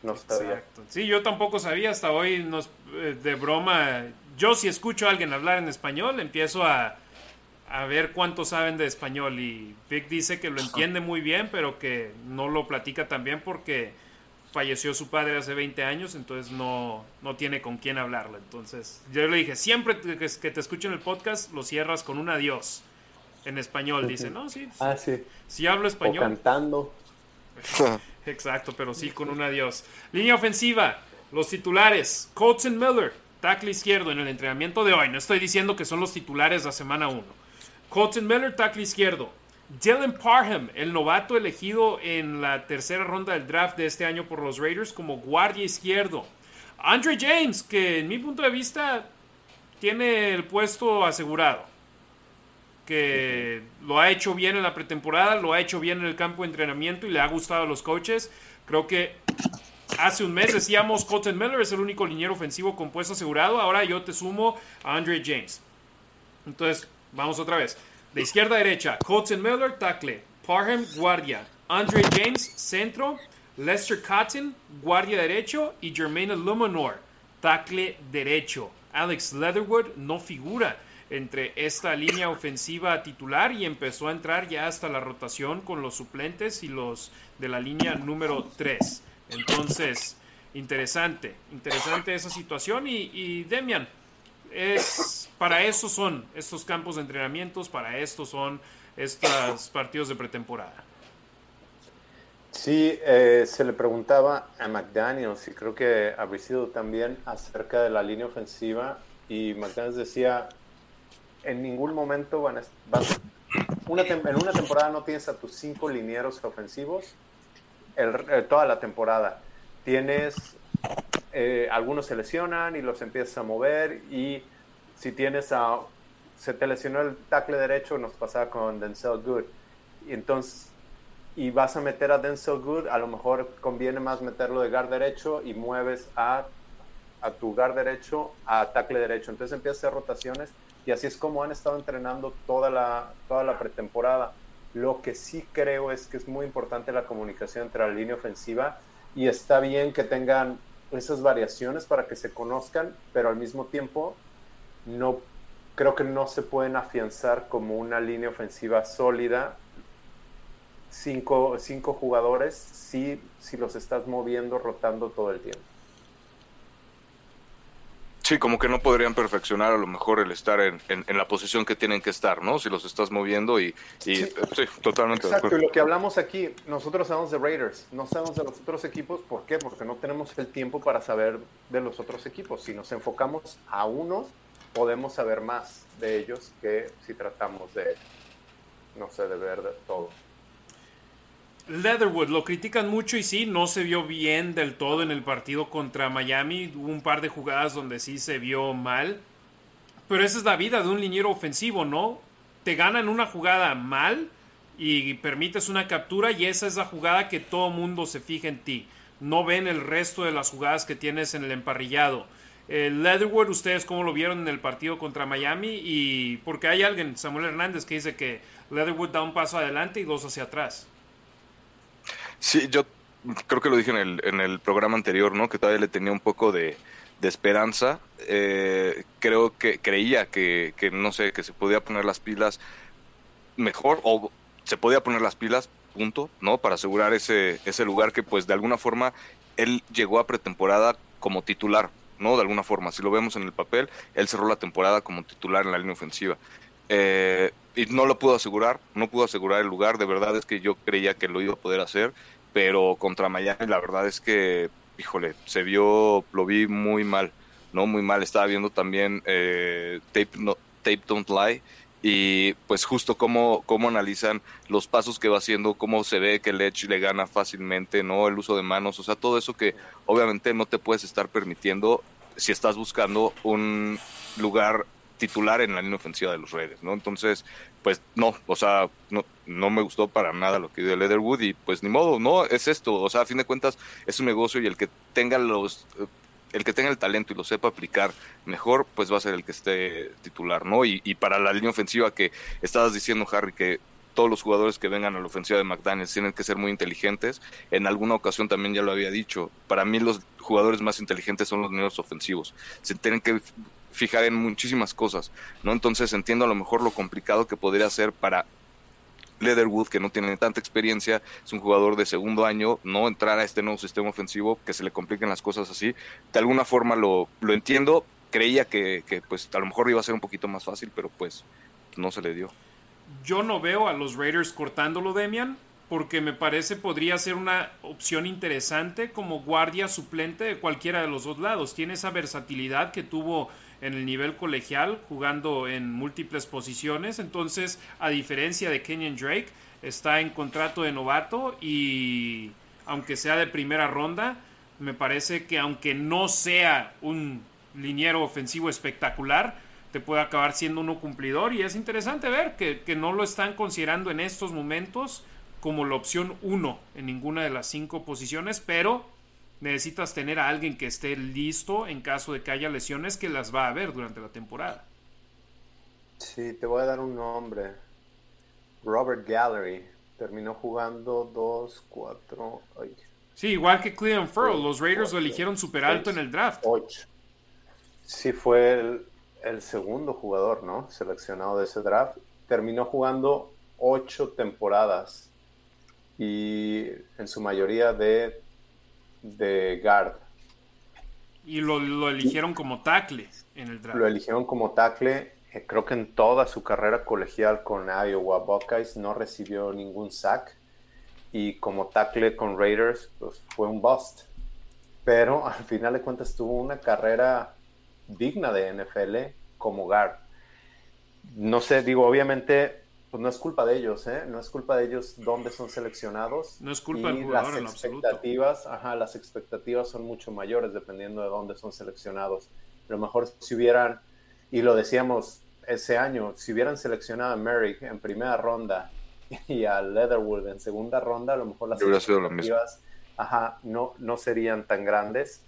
No sabía. Sí, yo tampoco sabía hasta hoy, eh, de broma. Yo si escucho a alguien hablar en español, empiezo a, a ver cuánto saben de español. Y Vic dice que lo entiende muy bien, pero que no lo platica tan bien porque falleció su padre hace 20 años, entonces no, no tiene con quién hablarle. Entonces yo le dije, siempre que, te escucho en el podcast, lo cierras con un adiós en español. Dice, no, sí. Ah, sí. Si hablo español. cantando. Exacto, pero sí con un adiós. Línea ofensiva, los titulares, Colton Miller, tackle izquierdo en el entrenamiento de hoy. No estoy diciendo que son los titulares de la semana 1. Colton Miller, tackle izquierdo. Dylan Parham, el novato elegido en la tercera ronda del draft de este año por los Raiders como guardia izquierdo. Andre James, que en mi punto de vista tiene el puesto asegurado. Que lo ha hecho bien en la pretemporada, lo ha hecho bien en el campo de entrenamiento y le ha gustado a los coaches. Creo que hace un mes decíamos Colton Miller es el único liniero ofensivo con puesto asegurado. Ahora yo te sumo a Andre James. Entonces, Vamos otra vez. De izquierda a derecha, Colton Miller, tackle. Parham, guardia. Andre James, centro. Lester Cotton, guardia derecho. Y Jermaine Luminor, tackle derecho. Alex Leatherwood no figura entre esta línea ofensiva titular y empezó a entrar ya hasta la rotación con los suplentes y los de la línea número 3. Entonces, interesante, interesante esa situación y, y Demian, es para eso son estos campos de entrenamientos, para esto son estos partidos de pretemporada. Sí, eh, se le preguntaba a McDaniels y creo que habría sido también acerca de la línea ofensiva y McDaniels decía, en ningún momento van a... una en una temporada no tienes a tus cinco linieros ofensivos el, toda la temporada. Tienes eh, algunos se lesionan y los empiezas a mover y si tienes a... Se te lesionó el tackle derecho, nos pasaba con Denzel Good. Y entonces, y vas a meter a Denzel Good, a lo mejor conviene más meterlo de guard derecho y mueves a a tu lugar derecho a tackle derecho. Entonces empieza a hacer rotaciones y así es como han estado entrenando toda la, toda la pretemporada. Lo que sí creo es que es muy importante la comunicación entre la línea ofensiva y está bien que tengan esas variaciones para que se conozcan, pero al mismo tiempo no creo que no se pueden afianzar como una línea ofensiva sólida. Cinco, cinco jugadores si, si los estás moviendo, rotando todo el tiempo. Sí, como que no podrían perfeccionar a lo mejor el estar en, la posición que tienen que estar, ¿no? Si los estás moviendo y, sí. totalmente Exacto, y lo que hablamos aquí, nosotros sabemos de Raiders, no sabemos de los otros equipos, ¿por qué? Porque no tenemos el tiempo para saber de los otros equipos. Si nos enfocamos a unos, podemos saber más de ellos que si tratamos de, no sé, de ver de todo. Leatherwood lo critican mucho y sí, no se vio bien del todo en el partido contra Miami. Hubo un par de jugadas donde sí se vio mal. Pero esa es la vida de un liniero ofensivo, ¿no? Te ganan una jugada mal y permites una captura y esa es la jugada que todo mundo se fija en ti. No ven el resto de las jugadas que tienes en el emparrillado. El Leatherwood, ¿ustedes cómo lo vieron en el partido contra Miami? Y porque hay alguien, Samuel Hernández, que dice que Leatherwood da un paso adelante y dos hacia atrás. Sí, yo creo que lo dije en el, en el programa anterior, ¿no? Que todavía le tenía un poco de, esperanza. Eh, creo que creía que, que, no sé, que se podía poner las pilas mejor o se podía poner las pilas, punto, ¿no? Para asegurar ese, ese lugar que pues de alguna forma él llegó a pretemporada como titular, ¿no? De alguna forma, si lo vemos en el papel, él cerró la temporada como titular en la línea ofensiva. Eh, y no lo pudo asegurar, no pudo asegurar el lugar. De verdad es que yo creía que lo iba a poder hacer, pero contra Miami la verdad es que, híjole, se vio, lo vi muy mal, ¿no? Muy mal. Estaba viendo también eh, Tape, no, Tape Don't Lie y pues justo cómo, cómo analizan los pasos que va haciendo, cómo se ve que el Edge le gana fácilmente, ¿no? El uso de manos, o sea, todo eso que obviamente no te puedes estar permitiendo si estás buscando un lugar titular en la línea ofensiva de los Raiders, ¿no? Entonces, pues no, o sea, no, no me gustó para nada lo que dio Leatherwood y pues ni modo, no, es esto, o sea, a fin de cuentas es un negocio y el que tenga los el que tenga el talento y lo sepa aplicar mejor, pues va a ser el que esté titular, ¿no? Y, y para la línea ofensiva que estabas diciendo, Harry, que todos los jugadores que vengan a la ofensiva de McDaniels tienen que ser muy inteligentes. En alguna ocasión también ya lo había dicho. Para mí los jugadores más inteligentes son los niños ofensivos. Se tienen que fijar en muchísimas cosas, ¿no? Entonces entiendo a lo mejor lo complicado que podría ser para Leatherwood, que no tiene tanta experiencia, es un jugador de segundo año, no entrar a este nuevo sistema ofensivo, que se le compliquen las cosas así. De alguna forma lo, lo entiendo, creía que, que, pues a lo mejor iba a ser un poquito más fácil, pero pues no se le dio. Yo no veo a los Raiders cortándolo, Demian, porque me parece podría ser una opción interesante como guardia suplente de cualquiera de los dos lados. Tiene esa versatilidad que tuvo en el nivel colegial, jugando en múltiples posiciones. Entonces, a diferencia de Kenyon Drake, está en contrato de novato y aunque sea de primera ronda, me parece que aunque no sea un liniero ofensivo espectacular, te puede acabar siendo uno cumplidor y es interesante ver que, que no lo están considerando en estos momentos como la opción uno en ninguna de las cinco posiciones, pero necesitas tener a alguien que esté listo en caso de que haya lesiones que las va a haber durante la temporada. Sí, te voy a dar un nombre. Robert Gallery terminó jugando 2, 4. Sí, igual que Cleveland Furl, los Raiders lo eligieron super alto en el draft. 8. Sí, fue el, el, segundo jugador, ¿no? Seleccionado de ese draft. Terminó jugando 8 temporadas y en su mayoría de de guard. Y lo, eligieron como tackle en el draft. Lo eligieron como tackle. Eh, creo que en toda su carrera colegial con Iowa Buckeyes no recibió ningún sack. Y como tackle con Raiders, pues fue un bust. Pero al final de cuentas tuvo una carrera digna de NFL como guard. No sé, digo, obviamente pues no es culpa de ellos, ¿eh? No es culpa de ellos dónde son seleccionados. No es culpa del jugador las expectativas, ajá, las expectativas son mucho mayores dependiendo de dónde son seleccionados. A lo mejor si hubieran, y lo decíamos ese año, si hubieran seleccionado a Merrick en primera ronda y a Leatherwood en segunda ronda, a lo mejor las expectativas, ajá, no, no serían tan grandes.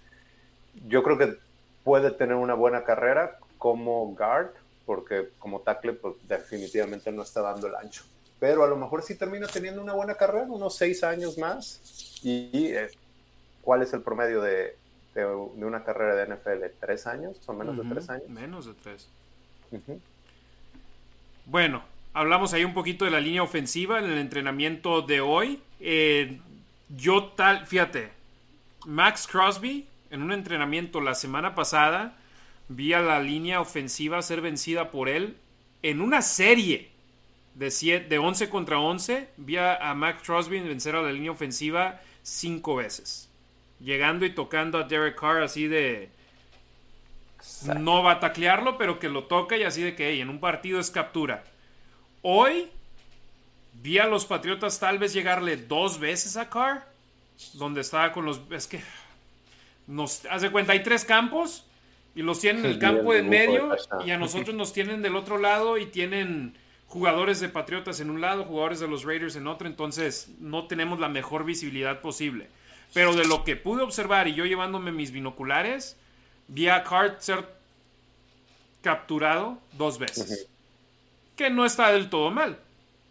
Yo creo que puede tener una buena carrera como guard, porque como tackle pues definitivamente no está dando el ancho. Pero a lo mejor sí termina teniendo una buena carrera, unos seis años más. ¿Y, eh, cuál es el promedio de, de, una carrera de NFL? ¿Tres años o menos de tres años? Menos de tres. Bueno, hablamos ahí un poquito de la línea ofensiva en el entrenamiento de hoy. Eh, yo tal, fíjate, Max Crosby en un entrenamiento la semana pasada vi a la línea ofensiva ser vencida por él en una serie de, de 11 contra 11. Vi a, Max Crosby vencer a la línea ofensiva cinco veces. Llegando y tocando a Derek Carr así de... No va a taclearlo, pero que lo toca y así de que en un partido es captura. Hoy vi a los Patriotas tal vez llegarle dos veces a Carr, donde estaba con los... Es que nos hace cuenta, hay tres campos y los tienen en el campo en medio y a nosotros nos tienen del otro lado y tienen jugadores de Patriotas en un lado, jugadores de los Raiders en otro, entonces no tenemos la mejor visibilidad posible. Pero de lo que pude observar y yo llevándome mis binoculares, vi a Carr ser capturado dos veces que no está del todo mal.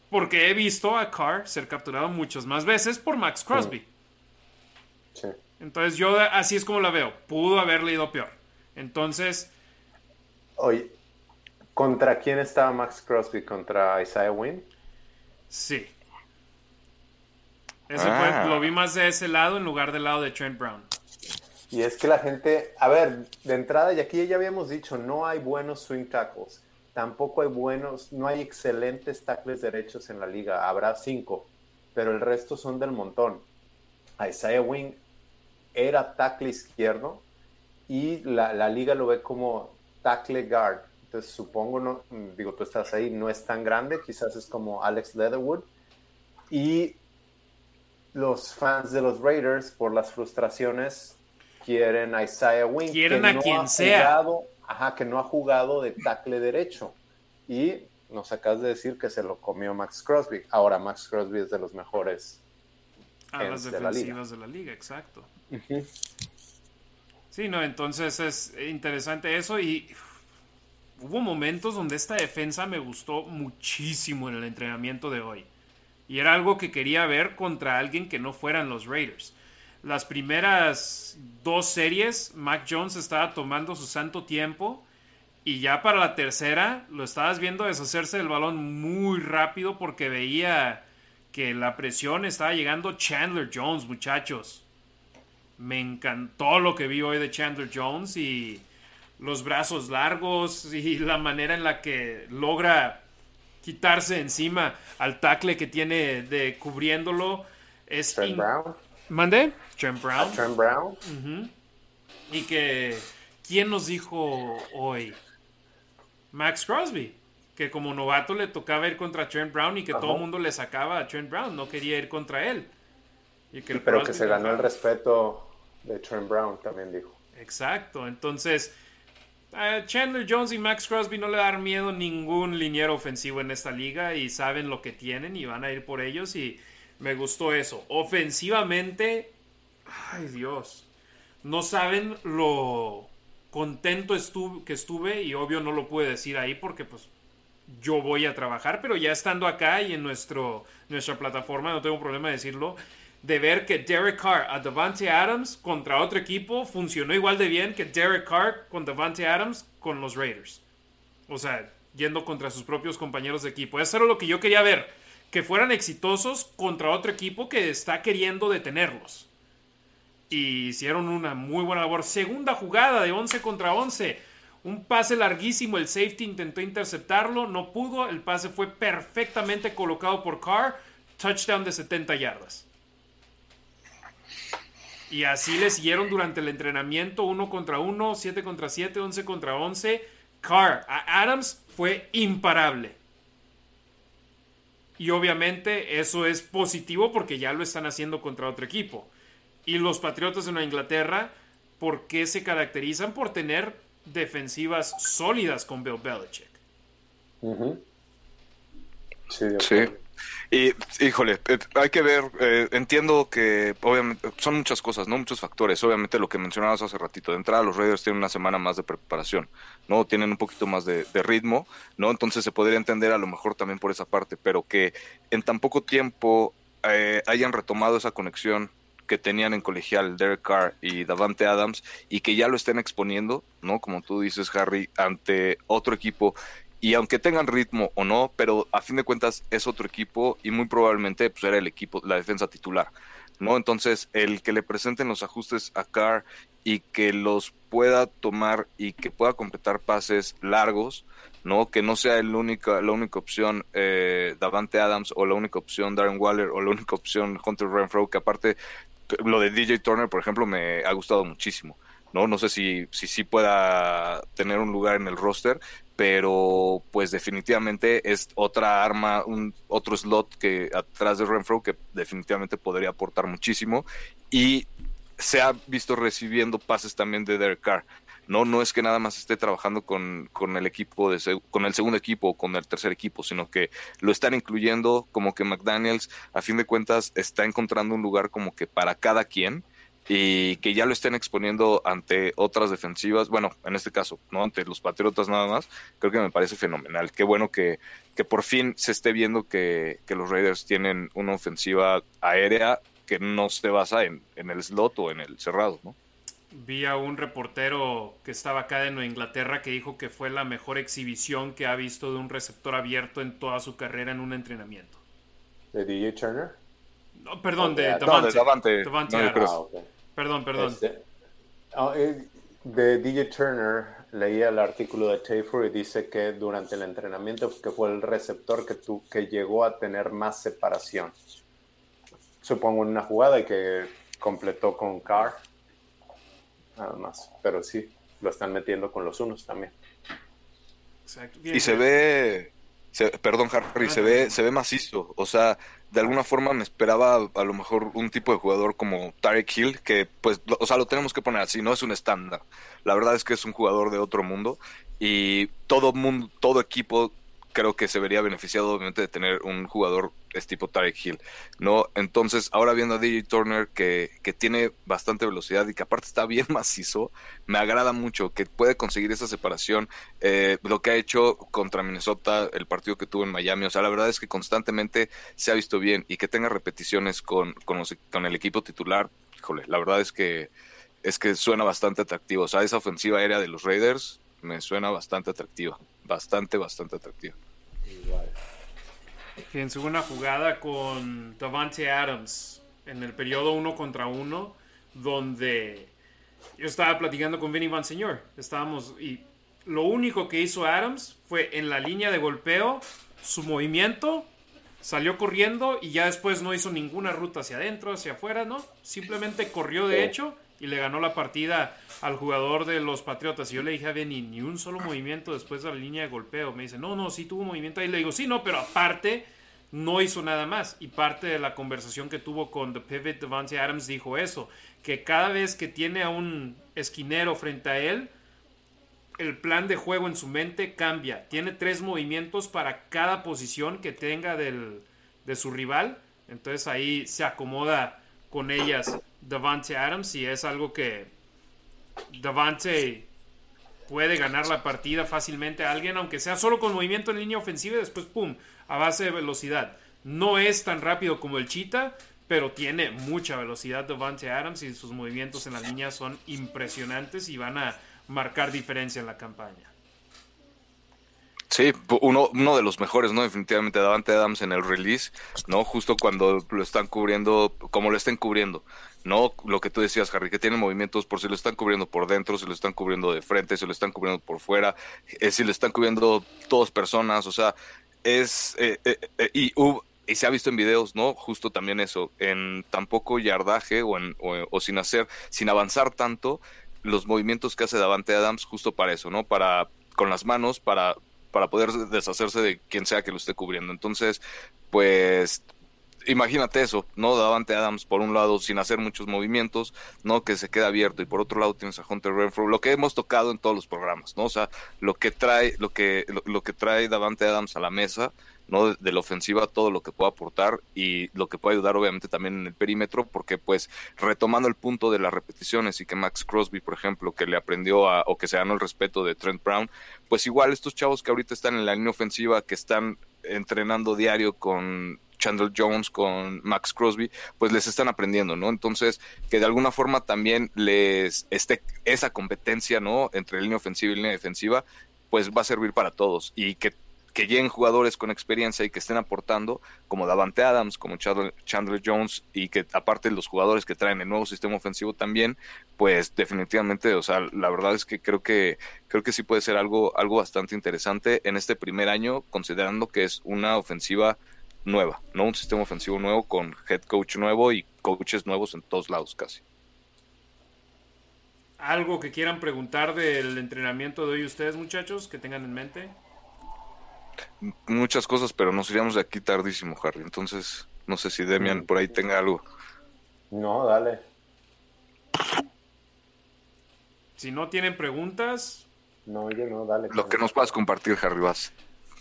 Porque he visto a Carr ser capturado muchas más veces por Max Crosby. Entonces yo así es como la veo. Pudo haberle ido peor. Entonces... Oye, ¿contra quién estaba Max Crosby? ¿Contra Isaiah Wynn? Sí. Ese fue, ah. lo vi más de ese lado en lugar del lado de Trent Brown. Y es que la gente, a ver, de entrada, y aquí ya habíamos dicho, no hay buenos swing tackles tampoco hay buenos, no hay excelentes tackles derechos en la liga. Habrá cinco, pero el resto son del montón. Isaiah Wing era tackle izquierdo y la, liga lo ve como tackle guard. Entonces supongo, no, digo, tú estás ahí, no es tan grande, quizás es como Alex Leatherwood. Y los fans de los Raiders, por las frustraciones, quieren a Isaiah Wing. Quieren a quien sea ajá, que no ha jugado de tackle derecho. Y nos acabas de decir que se lo comió Max Crosby. Ahora Max Crosby es de los mejores. A las defensivas de la liga, exacto. Sí, no, entonces es interesante eso y hubo momentos donde esta defensa me gustó muchísimo en el entrenamiento de hoy. Y era algo que quería ver contra alguien que no fueran los Raiders. Las primeras dos series, Mac Jones estaba tomando su santo tiempo. Y ya para la tercera, lo estabas viendo deshacerse del balón muy rápido porque veía que la presión estaba llegando Chandler Jones, muchachos. Me encantó lo que vi hoy de Chandler Jones y los brazos largos y la manera en la que logra quitarse encima al tackle que tiene de cubriéndolo. Es ¿Mande? Trent Brown. Trent Brown. Y que, ¿quién nos dijo hoy? Max Crosby. Que como novato le tocaba ir contra Trent Brown y que todo el mundo le sacaba a Trent Brown, no quería ir contra él. Y que pero que se ganó el respeto de Trent Brown, también dijo. Exacto, entonces Chandler Jones y Max Crosby no le dan miedo ningún liniero ofensivo en esta liga y saben lo que tienen y van a ir por ellos y me gustó eso. Ofensivamente, ay Dios, no saben lo contento estuve, que estuve y obvio no lo pude decir ahí porque pues yo voy a trabajar, pero ya estando acá y en nuestro, nuestra plataforma, no tengo problema de decirlo, de ver que Derek Carr a Devante Adams contra otro equipo funcionó igual de bien que Derek Carr con Devante Adams con los Raiders. O sea, yendo contra sus propios compañeros de equipo. Eso era lo que yo quería ver que fueran exitosos contra otro equipo que está queriendo detenerlos. Y hicieron una muy buena labor. Segunda jugada de 11 contra 11. Un pase larguísimo, el safety intentó interceptarlo, no pudo, el pase fue perfectamente colocado por Carr, touchdown de 70 yardas. Y así le siguieron durante el entrenamiento, 1 contra 1, 7 contra 7, 11 contra 11. Carr, a Adams fue imparable. Y obviamente eso es positivo porque ya lo están haciendo contra otro equipo. Y los Patriotas de Nueva Inglaterra, ¿por qué se caracterizan por tener defensivas sólidas con Bill Belichick? Sí. Y, híjole, eh, hay que ver, eh, entiendo que obviamente son muchas cosas, ¿no? Muchos factores. Obviamente lo que mencionabas hace ratito, de entrada los Raiders tienen una semana más de preparación, ¿no? Tienen un poquito más de, ritmo, ¿no? Entonces se podría entender a lo mejor también por esa parte, pero que en tan poco tiempo eh, hayan retomado esa conexión que tenían en colegial Derek Carr y Davante Adams y que ya lo estén exponiendo, ¿no? Como tú dices, Harry, ante otro equipo y aunque tengan ritmo o no, pero a fin de cuentas es otro equipo y muy probablemente pues, era el equipo, la defensa titular, ¿no? Entonces, el que le presenten los ajustes a Carr y que los pueda tomar y que pueda completar pases largos, ¿no? Que no sea el única, la única opción eh, Davante Adams o la única opción Darren Waller o la única opción Hunter Renfro, que aparte lo de DJ Turner, por ejemplo, me ha gustado muchísimo. ¿No? No sé si, si sí pueda tener un lugar en el roster, pero pues definitivamente es otra arma, un otro slot que atrás de Renfro que definitivamente podría aportar muchísimo y se ha visto recibiendo pases también de Derek Carr. No, no es que nada más esté trabajando con, con el equipo de con el segundo equipo o con el tercer equipo, sino que lo están incluyendo como que McDaniels a fin de cuentas está encontrando un lugar como que para cada quien y que ya lo estén exponiendo ante otras defensivas, bueno, en este caso, no ante los Patriotas nada más, creo que me parece fenomenal. Qué bueno que, que por fin se esté viendo que, los Raiders tienen una ofensiva aérea que no se basa en, el slot o en el cerrado, ¿no? Vi a un reportero que estaba acá de Nueva Inglaterra que dijo que fue la mejor exhibición que ha visto de un receptor abierto en toda su carrera en un entrenamiento. ¿De DJ Turner? No, perdón, de, Davante. Perdón, perdón. Este, ah, eh, de DJ Turner leía el artículo de Tafer y dice que durante el entrenamiento que fue el receptor que, tu, que llegó a tener más separación. Supongo en una jugada y que completó con Carr. Nada más. Pero sí, lo están metiendo con los unos también. Y se ve, perdón Harry, se ve, se ve macizo. O sea, de alguna forma me esperaba a lo mejor un tipo de jugador como Tarek Hill, que pues, o sea, lo tenemos que poner así, no es un estándar. La verdad es que es un jugador de otro mundo y todo mundo, todo equipo creo que se vería beneficiado obviamente de tener un jugador es tipo Tarek Hill, ¿no? Entonces, ahora viendo a DJ Turner que, que, tiene bastante velocidad y que aparte está bien macizo, me agrada mucho que puede conseguir esa separación. Eh, lo que ha hecho contra Minnesota, el partido que tuvo en Miami, o sea, la verdad es que constantemente se ha visto bien y que tenga repeticiones con, con, el equipo titular, híjole, la verdad es que es que suena bastante atractivo. O sea, esa ofensiva aérea de los Raiders me suena bastante atractiva. Bastante, bastante atractiva. En su buena jugada con Davante Adams en el periodo uno contra uno, donde yo estaba platicando con Vinny Van Señor. Estábamos y lo único que hizo Adams fue en la línea de golpeo, su movimiento, salió corriendo y ya después no hizo ninguna ruta hacia adentro, hacia afuera, ¿no? Simplemente corrió de hecho y le ganó la partida al jugador de los Patriotas. Y yo le dije a Benny, ni un solo movimiento después de la línea de golpeo. Me dice, no, no, sí tuvo movimiento. ahí le digo, sí, no, pero aparte no hizo nada más. Y parte de la conversación que tuvo con The Pivot, Devante Adams, dijo eso, que cada vez que tiene a un esquinero frente a él, el plan de juego en su mente cambia. Tiene tres movimientos para cada posición que tenga del, de su rival. Entonces ahí se acomoda con ellas Davante Adams y es algo que Davante puede ganar la partida fácilmente a alguien, aunque sea solo con movimiento en línea ofensiva y después, ¡pum!, a base de velocidad. No es tan rápido como el Cheetah, pero tiene mucha velocidad Davante Adams y sus movimientos en la línea son impresionantes y van a marcar diferencia en la campaña. Sí, uno, uno de los mejores, ¿no? Definitivamente Davante Adams en el release, ¿no? Justo cuando lo están cubriendo, como lo estén cubriendo, ¿no? Lo que tú decías, Harry, que tiene movimientos por si lo están cubriendo por dentro, si lo están cubriendo de frente, si lo están cubriendo por fuera, eh, si lo están cubriendo dos personas, o sea, es... Eh, eh, y, y se ha visto en videos, ¿no? Justo también eso, en tan poco yardaje o, en, o sin hacer, sin avanzar tanto, los movimientos que hace Davante Adams justo para eso, ¿no? Para con las manos, para para poder deshacerse de quien sea que lo esté cubriendo. Entonces, pues imagínate eso, ¿no? Davante Adams por un lado sin hacer muchos movimientos, ¿no? Que se queda abierto y por otro lado tienes a Hunter Renfro, lo que hemos tocado en todos los programas, ¿no? O sea, lo que trae, lo que, lo, que trae Davante Adams a la mesa, ¿no? De, la ofensiva, todo lo que pueda aportar y lo que puede ayudar obviamente también en el perímetro, porque pues retomando el punto de las repeticiones y que Max Crosby, por ejemplo, que le aprendió a, o que se ganó el respeto de Trent Brown, pues igual estos chavos que ahorita están en la línea ofensiva, que están entrenando diario con Chandler Jones, con Max Crosby, pues les están aprendiendo, ¿no? Entonces, que de alguna forma también les esté esa competencia, ¿no? Entre línea ofensiva y línea defensiva, pues va a servir para todos y que que lleguen jugadores con experiencia y que estén aportando, como Davante Adams, como Chandler Jones, y que aparte los jugadores que traen el nuevo sistema ofensivo también, pues definitivamente, o sea, la verdad es que creo que creo que sí puede ser algo algo bastante interesante en este primer año, considerando que es una ofensiva nueva, no un sistema ofensivo nuevo con head coach nuevo y coaches nuevos en todos lados casi. ¿Algo que quieran preguntar del entrenamiento de hoy ustedes, muchachos, que tengan en mente? Muchas cosas, pero nos iríamos de aquí tardísimo, Harry. Entonces, no sé si Demian mm. por ahí tenga algo. No, dale. Si no tienen preguntas. No, yo no, dale. Lo que nos puedas compartir, Harry, vas.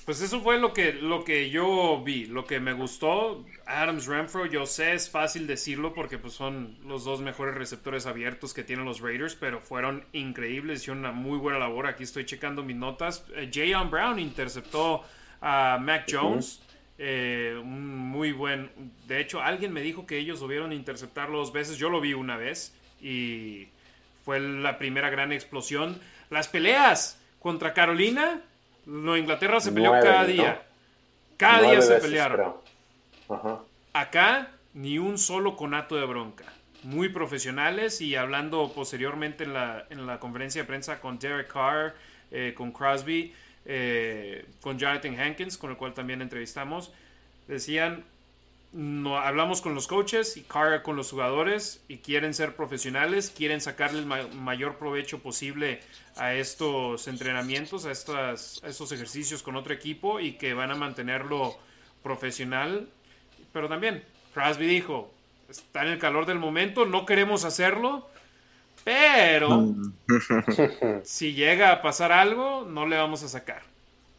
Pues eso fue lo que, lo que yo vi, lo que me gustó. Adams Renfro, yo sé, es fácil decirlo porque pues son los dos mejores receptores abiertos que tienen los Raiders, pero fueron increíbles, hicieron una muy buena labor. Aquí estoy checando mis notas. Eh, Jayon Brown interceptó a Mac Jones. Eh, un muy buen. De hecho, alguien me dijo que ellos debieron interceptarlo dos veces. Yo lo vi una vez y fue la primera gran explosión. Las peleas contra Carolina no, Inglaterra se peleó cada día. Cada día se pelearon. Acá, ni un solo conato de bronca. Muy profesionales y hablando posteriormente en la, en la conferencia de prensa con Derek Carr, eh, con Crosby, eh, con Jonathan Hankins, con el cual también entrevistamos, decían no, hablamos con los coaches y Carr con los jugadores y quieren ser profesionales, quieren sacarle el mayor provecho posible a estos entrenamientos, a, estas, a estos ejercicios con otro equipo y que van a mantenerlo profesional. Pero también, Crosby dijo, está en el calor del momento, no queremos hacerlo, pero si llega a pasar algo, no le vamos a sacar.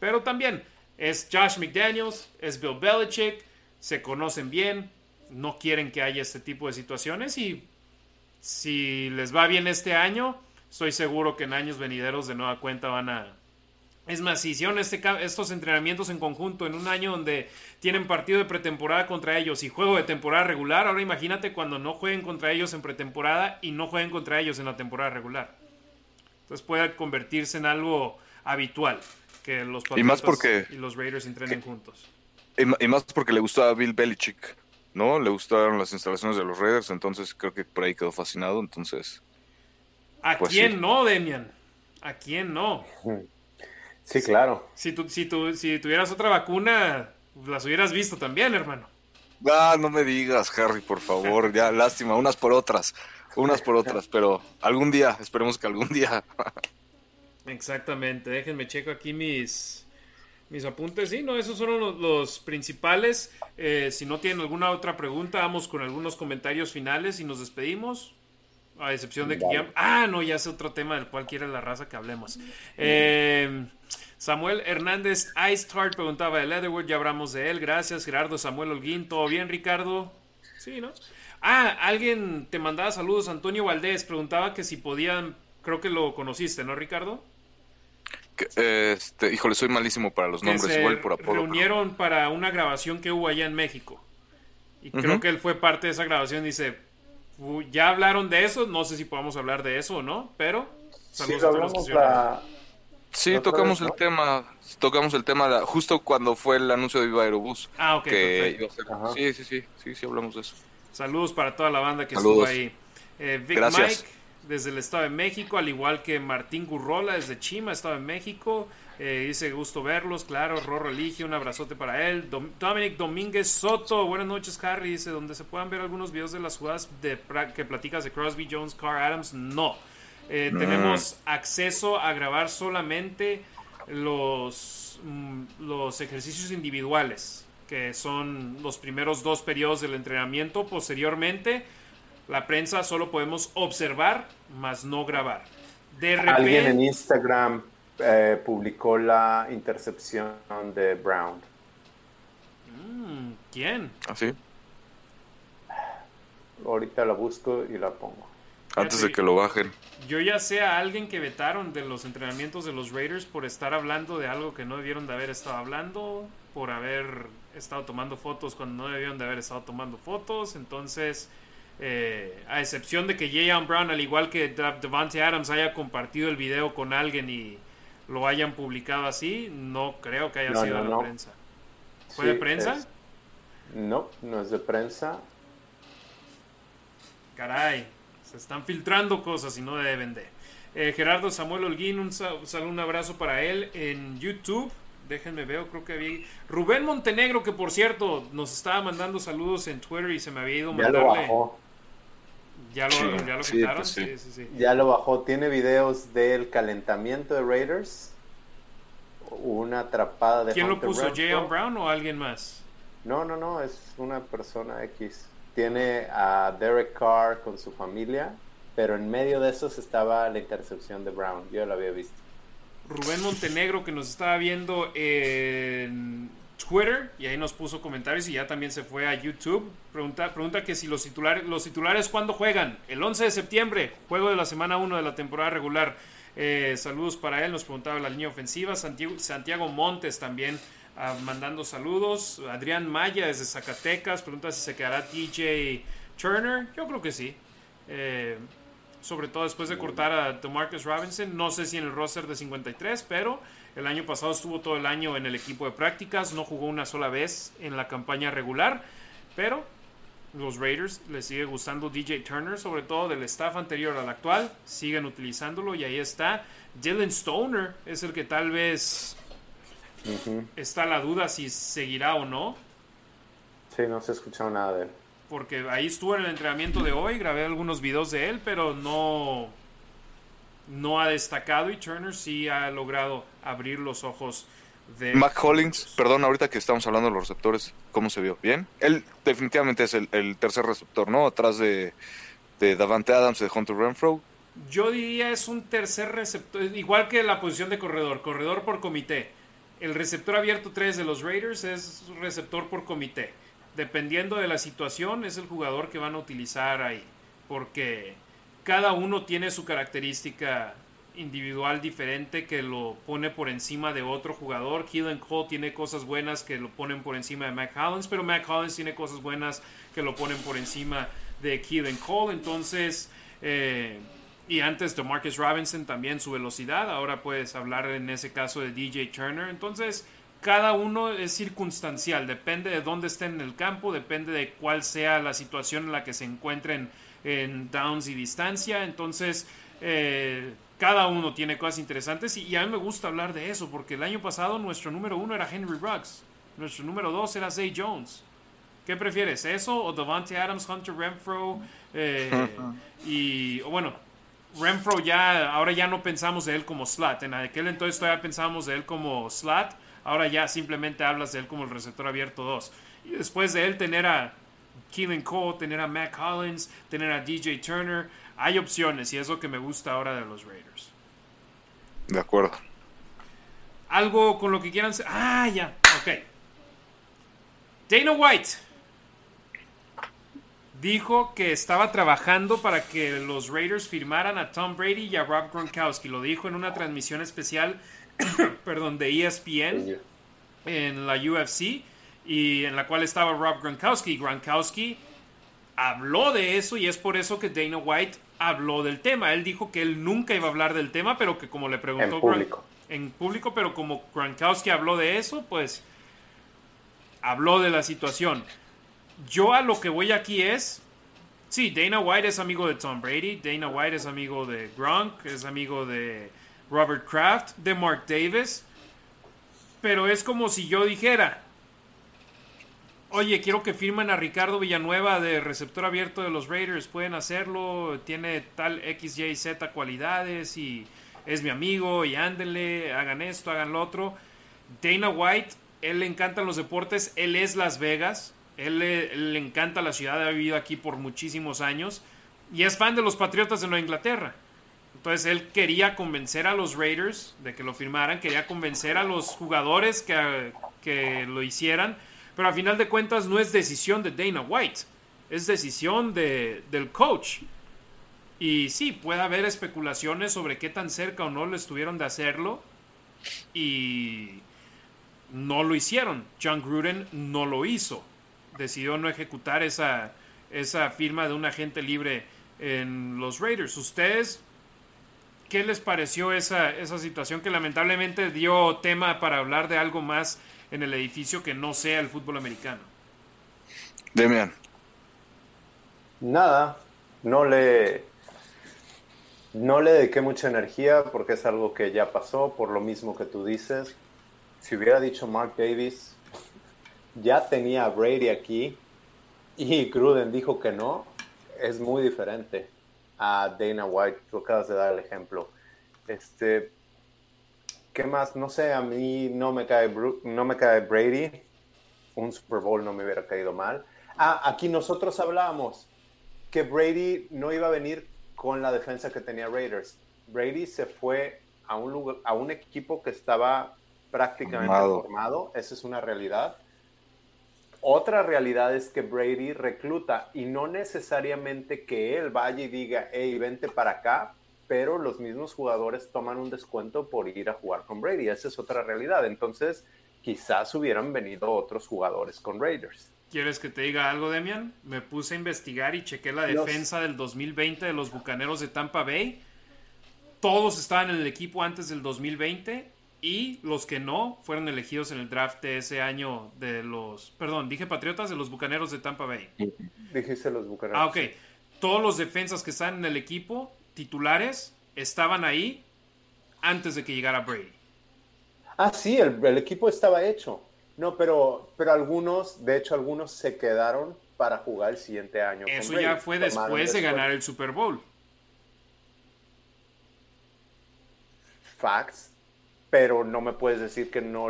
Pero también es Josh McDaniels, es Bill Belichick, se conocen bien, no quieren que haya este tipo de situaciones y si les va bien este año, estoy seguro que en años venideros de nueva cuenta van a... Es más, si hicieron este, estos entrenamientos en conjunto en un año donde tienen partido de pretemporada contra ellos y juego de temporada regular, ahora imagínate cuando no jueguen contra ellos en pretemporada y no jueguen contra ellos en la temporada regular. Entonces puede convertirse en algo habitual que los Patriotas y, los Raiders entrenen juntos. Y, más porque le gustó a Bill Belichick, ¿no? Le gustaron las instalaciones de los Raiders, entonces creo que por ahí quedó fascinado, entonces... ¿A pues quién no, Demian? ¿A quién no? Sí, claro. Si, tú, si, tú, si tuvieras otra vacuna, las hubieras visto también, hermano. Ah, no me digas, Harry, por favor, ya, lástima, unas por otras, unas por otras, pero algún día, esperemos que algún día. Exactamente, déjenme checo aquí mis, mis apuntes, sí, no, esos son los, principales. Eh, si no tienen alguna otra pregunta, vamos con algunos comentarios finales y nos despedimos. A excepción de que ya... Ah, no, ya es otro tema del cual quiere la raza que hablemos. Eh, Samuel Hernández Ice preguntaba de Leatherwood, ya hablamos de él. Gracias, Gerardo Samuel Holguín. ¿Todo bien, Ricardo? Sí, ¿no? Ah, alguien te mandaba saludos. Antonio Valdés preguntaba que si podían... Creo que lo conociste, ¿no, Ricardo? Este, híjole, soy malísimo para los nombres, igual por. Reunieron para una grabación que hubo allá en México. Y creo que él fue parte de esa grabación. Dice, ya hablaron de eso, no sé si podamos hablar de eso o no, pero sí, hablamos la... Sí, tocamos el tema, tocamos el tema justo cuando fue el anuncio de Viva Aerobús. Ah, ok. Sí, sí, sí, sí, sí, hablamos de eso. Saludos para toda la banda que estuvo ahí. Eh, Vic Gracias desde el Estado de México, al igual que Martín Gurrola desde Chima, Estado de México. Eh, dice gusto verlos, claro. Rorro Elige, un abrazote para él. Dominic Domínguez Soto, buenas noches, Harry. Dice, donde se puedan ver algunos videos de las jugadas de, que platicas de Crosby, Jones, Carr, Adams. No. Eh, tenemos acceso a grabar solamente los, mm, los ejercicios individuales, que son los primeros dos periodos del entrenamiento. Posteriormente la prensa solo podemos observar, más no grabar. De Alguien en Instagram eh, publicó la intercepción de Brown. Mm, ¿Quién? ¿Así? Ahorita la busco y la pongo. Antes de que lo bajen. Yo ya sé a alguien que vetaron de los entrenamientos de los Raiders por estar hablando de algo que no debieron de haber estado hablando, por haber estado tomando fotos cuando no debieron de haber estado tomando fotos. Entonces, eh, a excepción de que Jayon Brown, al igual que Devante Adams, haya compartido el video con alguien y lo hayan publicado así, no creo que haya sido de la prensa. ¿Fue de prensa? No, no es de prensa. Caray, se están filtrando cosas y no deben de. Eh, Gerardo Samuel Holguín, un, saludo, un abrazo para él en YouTube. Déjenme ver, creo que había. Rubén Montenegro, que por cierto nos estaba mandando saludos en Twitter y se me había ido ya Lo bajó. Ya lo, ya lo quitaron. Sí. Sí, sí, ya lo bajó. Tiene videos del calentamiento de Raiders. Una atrapada de ¿Quién lo puso? ¿Jayon Brown o alguien más? No, no, no. Es una persona X tiene a Derek Carr con su familia, pero en medio de esos estaba la intercepción de Brown. Yo lo había visto. Rubén Montenegro que nos estaba viendo en Twitter y ahí nos puso comentarios y ya también se fue a YouTube. Pregunta, pregunta que si los titulares, los titulares cuándo juegan. El 11 de septiembre, juego de la semana 1 de la temporada regular. Eh, saludos para él, nos preguntaba la línea ofensiva. Santiago, Santiago Montes también Ah, mandando saludos. Adrián Maya desde Zacatecas pregunta si se quedará TJ Turner. Yo creo que sí. Eh, sobre todo después de cortar a DeMarcus Robinson. No sé si en el roster de 53, pero el año pasado estuvo todo el año en el equipo de prácticas. No jugó una sola vez en la campaña regular. Pero los Raiders les sigue gustando DJ Turner, sobre todo del staff anterior al actual. Siguen utilizándolo y ahí está. Dylan Stoner es el que tal vez Está la duda si seguirá o no. Sí, no se ha escuchado nada de él. Porque ahí estuvo en el entrenamiento de hoy, grabé algunos videos de él, pero no, no ha destacado y Turner sí ha logrado abrir los ojos de... Mac Hollins, perdón, ahorita que estamos hablando de los receptores, ¿cómo se vio? ¿Bien? Él definitivamente es el, tercer receptor, ¿no? Atrás de, de Davante Adams y de Hunter Renfro. Yo diría es un tercer receptor, igual que la posición de corredor, corredor por comité el receptor abierto 3 de los Raiders es receptor por comité. Dependiendo de la situación, es el jugador que van a utilizar ahí. Porque cada uno tiene su característica individual diferente que lo pone por encima de otro jugador. Keelan Cole tiene cosas buenas que lo ponen por encima de Mac Hollins, pero Mac Hollins tiene cosas buenas que lo ponen por encima de Keelan Cole. Entonces, eh, y antes de Marcus Robinson también su velocidad. Ahora puedes hablar en ese caso de DJ Turner. Entonces, cada uno es circunstancial. Depende de dónde estén en el campo, depende de cuál sea la situación en la que se encuentren en downs y distancia. Entonces, eh, cada uno tiene cosas interesantes y, a mí me gusta hablar de eso porque el año pasado nuestro número uno era Henry Ruggs, nuestro número dos era Zay Jones. ¿Qué prefieres, eso o Devante Adams, Hunter Renfro? Eh, y bueno, Renfro ya, ahora ya no pensamos de él como slot. En aquel entonces todavía pensábamos de él como slot. Ahora ya simplemente hablas de él como el receptor abierto 2. Y después de él tener a Keelan Cole, tener a Matt Collins, tener a DJ Turner, hay opciones y es lo que me gusta ahora de los Raiders. De acuerdo. Algo con lo que quieran... Ah, ya, ok. Dana White dijo que estaba trabajando para que los Raiders firmaran a Tom Brady y a Rob Gronkowski. Lo dijo en una transmisión especial, perdón, de ESPN en la UFC y en la cual estaba Rob Gronkowski. Gronkowski habló de eso y es por eso que Dana White habló del tema. Él dijo que él nunca iba a hablar del tema, pero que como le preguntó en público, en público pero como Gronkowski habló de eso, pues habló de la situación yo a lo que voy aquí es, sí, Dana White es amigo de Tom Brady, Dana White es amigo de Gronk, es amigo de Robert Kraft, de Mark Davis, pero es como si yo dijera, oye, quiero que firmen a Ricardo Villanueva de receptor abierto de los Raiders, pueden hacerlo, tiene tal X, Y, Z cualidades y es mi amigo y ándenle, hagan esto, hagan lo otro. Dana White, él le encantan los deportes, él es Las Vegas, él le, encanta la ciudad, ha vivido aquí por muchísimos años y es fan de los Patriotas de Nueva Inglaterra. Entonces él quería convencer a los Raiders de que lo firmaran, quería convencer a los jugadores que, que lo hicieran, Pero a final de cuentas no es decisión de Dana White, es decisión de, del coach. Y sí, puede haber especulaciones sobre qué tan cerca o no le estuvieron de hacerlo. Y no lo hicieron. John Gruden no lo hizo. Decidió no ejecutar esa, esa firma de un agente libre en los Raiders. ¿Ustedes qué les pareció esa, esa situación que lamentablemente dio tema para hablar de algo más en el edificio que no sea el fútbol americano? Demian. Nada, no le, no le dediqué mucha energía porque es algo que ya pasó, por lo mismo que tú dices. Si hubiera dicho Mark Davis, ya tenía a Brady aquí y Gruden dijo que no, es muy diferente a Dana White. Tú acabas de dar el ejemplo. Este, ¿Qué más? No sé, a mí no me cae, no me cae Brady. Un Super Bowl no me hubiera caído mal. Ah, aquí nosotros hablábamos que Brady no iba a venir con la defensa que tenía Raiders. Brady se fue a un, lugar, a un equipo que estaba prácticamente formado. formado. Esa es una realidad. Otra realidad es que Brady recluta y no necesariamente que él vaya y diga, hey, vente para acá, pero los mismos jugadores toman un descuento por ir a jugar con Brady. Esa es otra realidad. Entonces, quizás hubieran venido otros jugadores con Raiders. ¿Quieres que te diga algo, Demian? Me puse a investigar y chequé la defensa del 2020 de los Bucaneros de Tampa Bay. Todos estaban en el equipo antes del 2020 y los que no fueron elegidos en el draft de ese año de los, perdón, dije Patriotas de los Bucaneros de Tampa Bay. Dijiste los Bucaneros. Ah, ok. Todos los defensas que están en el equipo, titulares, estaban ahí antes de que llegara Brady. Ah, sí, el, el equipo estaba hecho. No, pero, pero algunos, de hecho, algunos se quedaron para jugar el siguiente año. Eso ya fue después de ganar el Super Bowl. Facts pero no me puedes decir que no.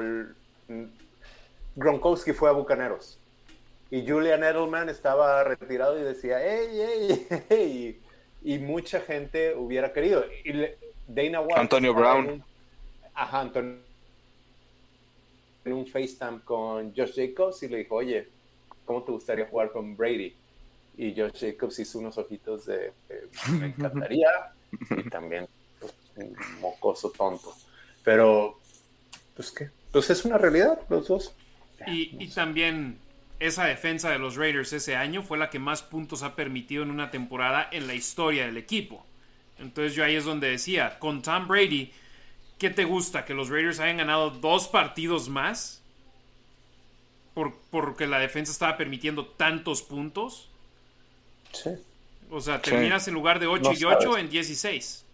Gronkowski fue a Bucaneros y Julian Edelman estaba retirado y decía, hey, hey, hey, y mucha gente hubiera querido. Y Dana White. Antonio Brown. ajá, Antonio. En un FaceTime con Josh Jacobs y le dijo, oye, ¿cómo te gustaría jugar con Brady? Y Josh Jacobs hizo unos ojitos de, me encantaría, y también pues, un mocoso tonto. Pero, pues qué, pues es una realidad los dos. Y, y también esa defensa de los Raiders ese año fue la que más puntos ha permitido en una temporada en la historia del equipo. Entonces yo ahí es donde decía, con Tom Brady, ¿qué te gusta? ¿Que los Raiders hayan ganado dos partidos más? Por, porque la defensa estaba permitiendo tantos puntos. Sí. O sea, terminas en lugar de 8 no y 8 en 16.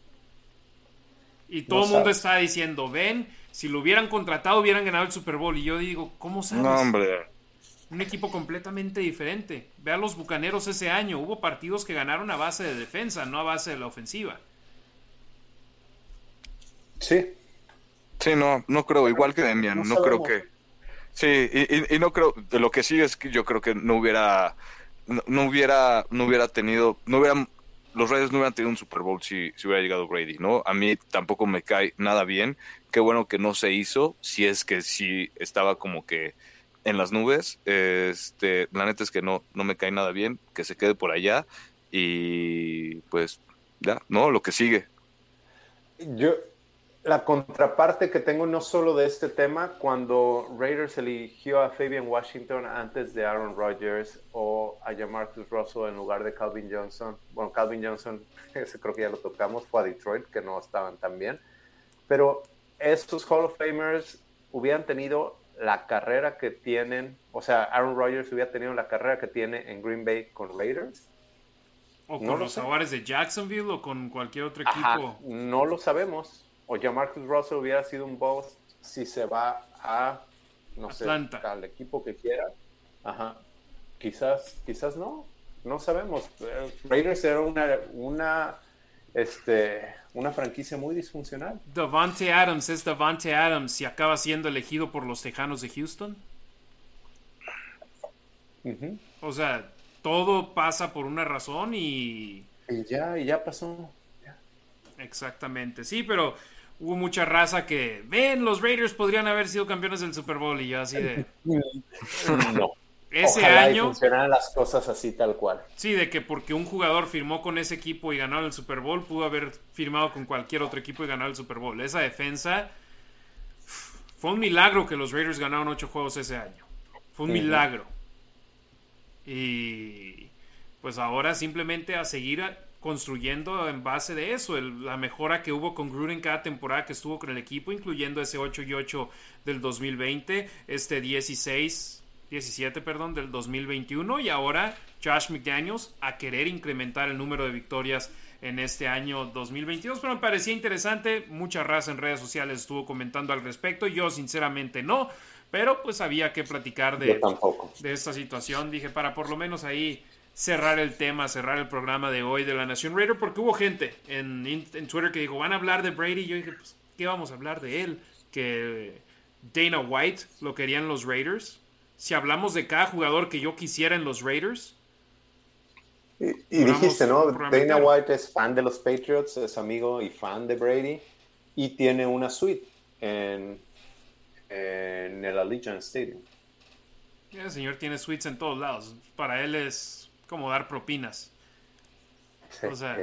Y todo el mundo está diciendo, ven, si lo hubieran contratado hubieran ganado el Super Bowl. Y yo digo, ¿cómo sabes? No, hombre. Un equipo completamente diferente. Ve a los Bucaneros ese año. Hubo partidos que ganaron a base de defensa, no a base de la ofensiva. Sí. Sí, no, no creo. Igual que Demian, no, no creo que... Sí, y, y, no creo... Lo que sí es que yo creo que no hubiera... No, no hubiera, no hubiera tenido, no hubieran los Raiders no hubieran tenido un Super Bowl si, si, hubiera llegado Brady, ¿no? A mí tampoco me cae nada bien. Qué bueno que no se hizo, si es que sí estaba como que en las nubes. Este, la neta es que no, no me cae nada bien, que se quede por allá y pues ya, ¿no? Lo que sigue. Yo, la contraparte que tengo no solo de este tema, cuando Raiders eligió a Fabian Washington antes de Aaron Rodgers o a Jamarcus Russell en lugar de Calvin Johnson. Bueno, Calvin Johnson, ese creo que ya lo tocamos, fue a Detroit, que no estaban tan bien. Pero estos Hall of Famers hubieran tenido la carrera que tienen, o sea, Aaron Rodgers hubiera tenido la carrera que tiene en Green Bay con Raiders. O con no los Jaguares de Jacksonville o con cualquier otro equipo. No lo sabemos o ya Marcus Russell hubiera sido un boss si se va a, no Atlanta. sé, al equipo que quiera. Ajá. Quizás, quizás no. No sabemos. Raiders era una, una, este, una franquicia muy disfuncional. Davante Adams es Davante Adams y acaba siendo elegido por los Tejanos de Houston. Uh -huh. O sea, todo pasa por una razón y... Y ya, y ya pasó. Exactamente, sí, pero hubo mucha raza que, ven, los Raiders podrían haber sido campeones del Super Bowl y yo así de... No. Ese Ojalá y año... funcionaran las cosas así tal cual. Sí, de que porque un jugador firmó con ese equipo y ganó el Super Bowl, pudo haber firmado con cualquier otro equipo y ganar el Super Bowl. Esa defensa fue un milagro que los Raiders ganaron ocho juegos ese año. Fue un milagro. Y pues ahora simplemente a seguir construyendo en base de eso, el- la mejora que hubo con Gruden cada temporada que estuvo con el equipo, incluyendo ese 8 y 8 del 2020, este 16, 17, perdón, del 2021 y ahora Josh McDaniels a querer incrementar el número de victorias en este año 2022, pero me parecía interesante, mucha raza en redes sociales estuvo comentando al respecto, yo sinceramente no, pero pues había que platicar de, de esta situación. Dije, para por lo menos ahí cerrar el tema, cerrar el programa de hoy de la Nación Raider, porque hubo gente en, en Twitter que dijo, van a hablar de Brady. Yo dije, pues, ¿qué vamos a hablar de él? Que Dana White lo querían los Raiders. Si hablamos de cada jugador que yo quisiera en los Raiders, Y, dijiste, ¿no? Dana. White es fan de los Patriots, es amigo y fan de Brady y tiene una suite en, en el Allegiant Stadium. el señor tiene suites en todos lados. Para él es como dar propinas. O sea,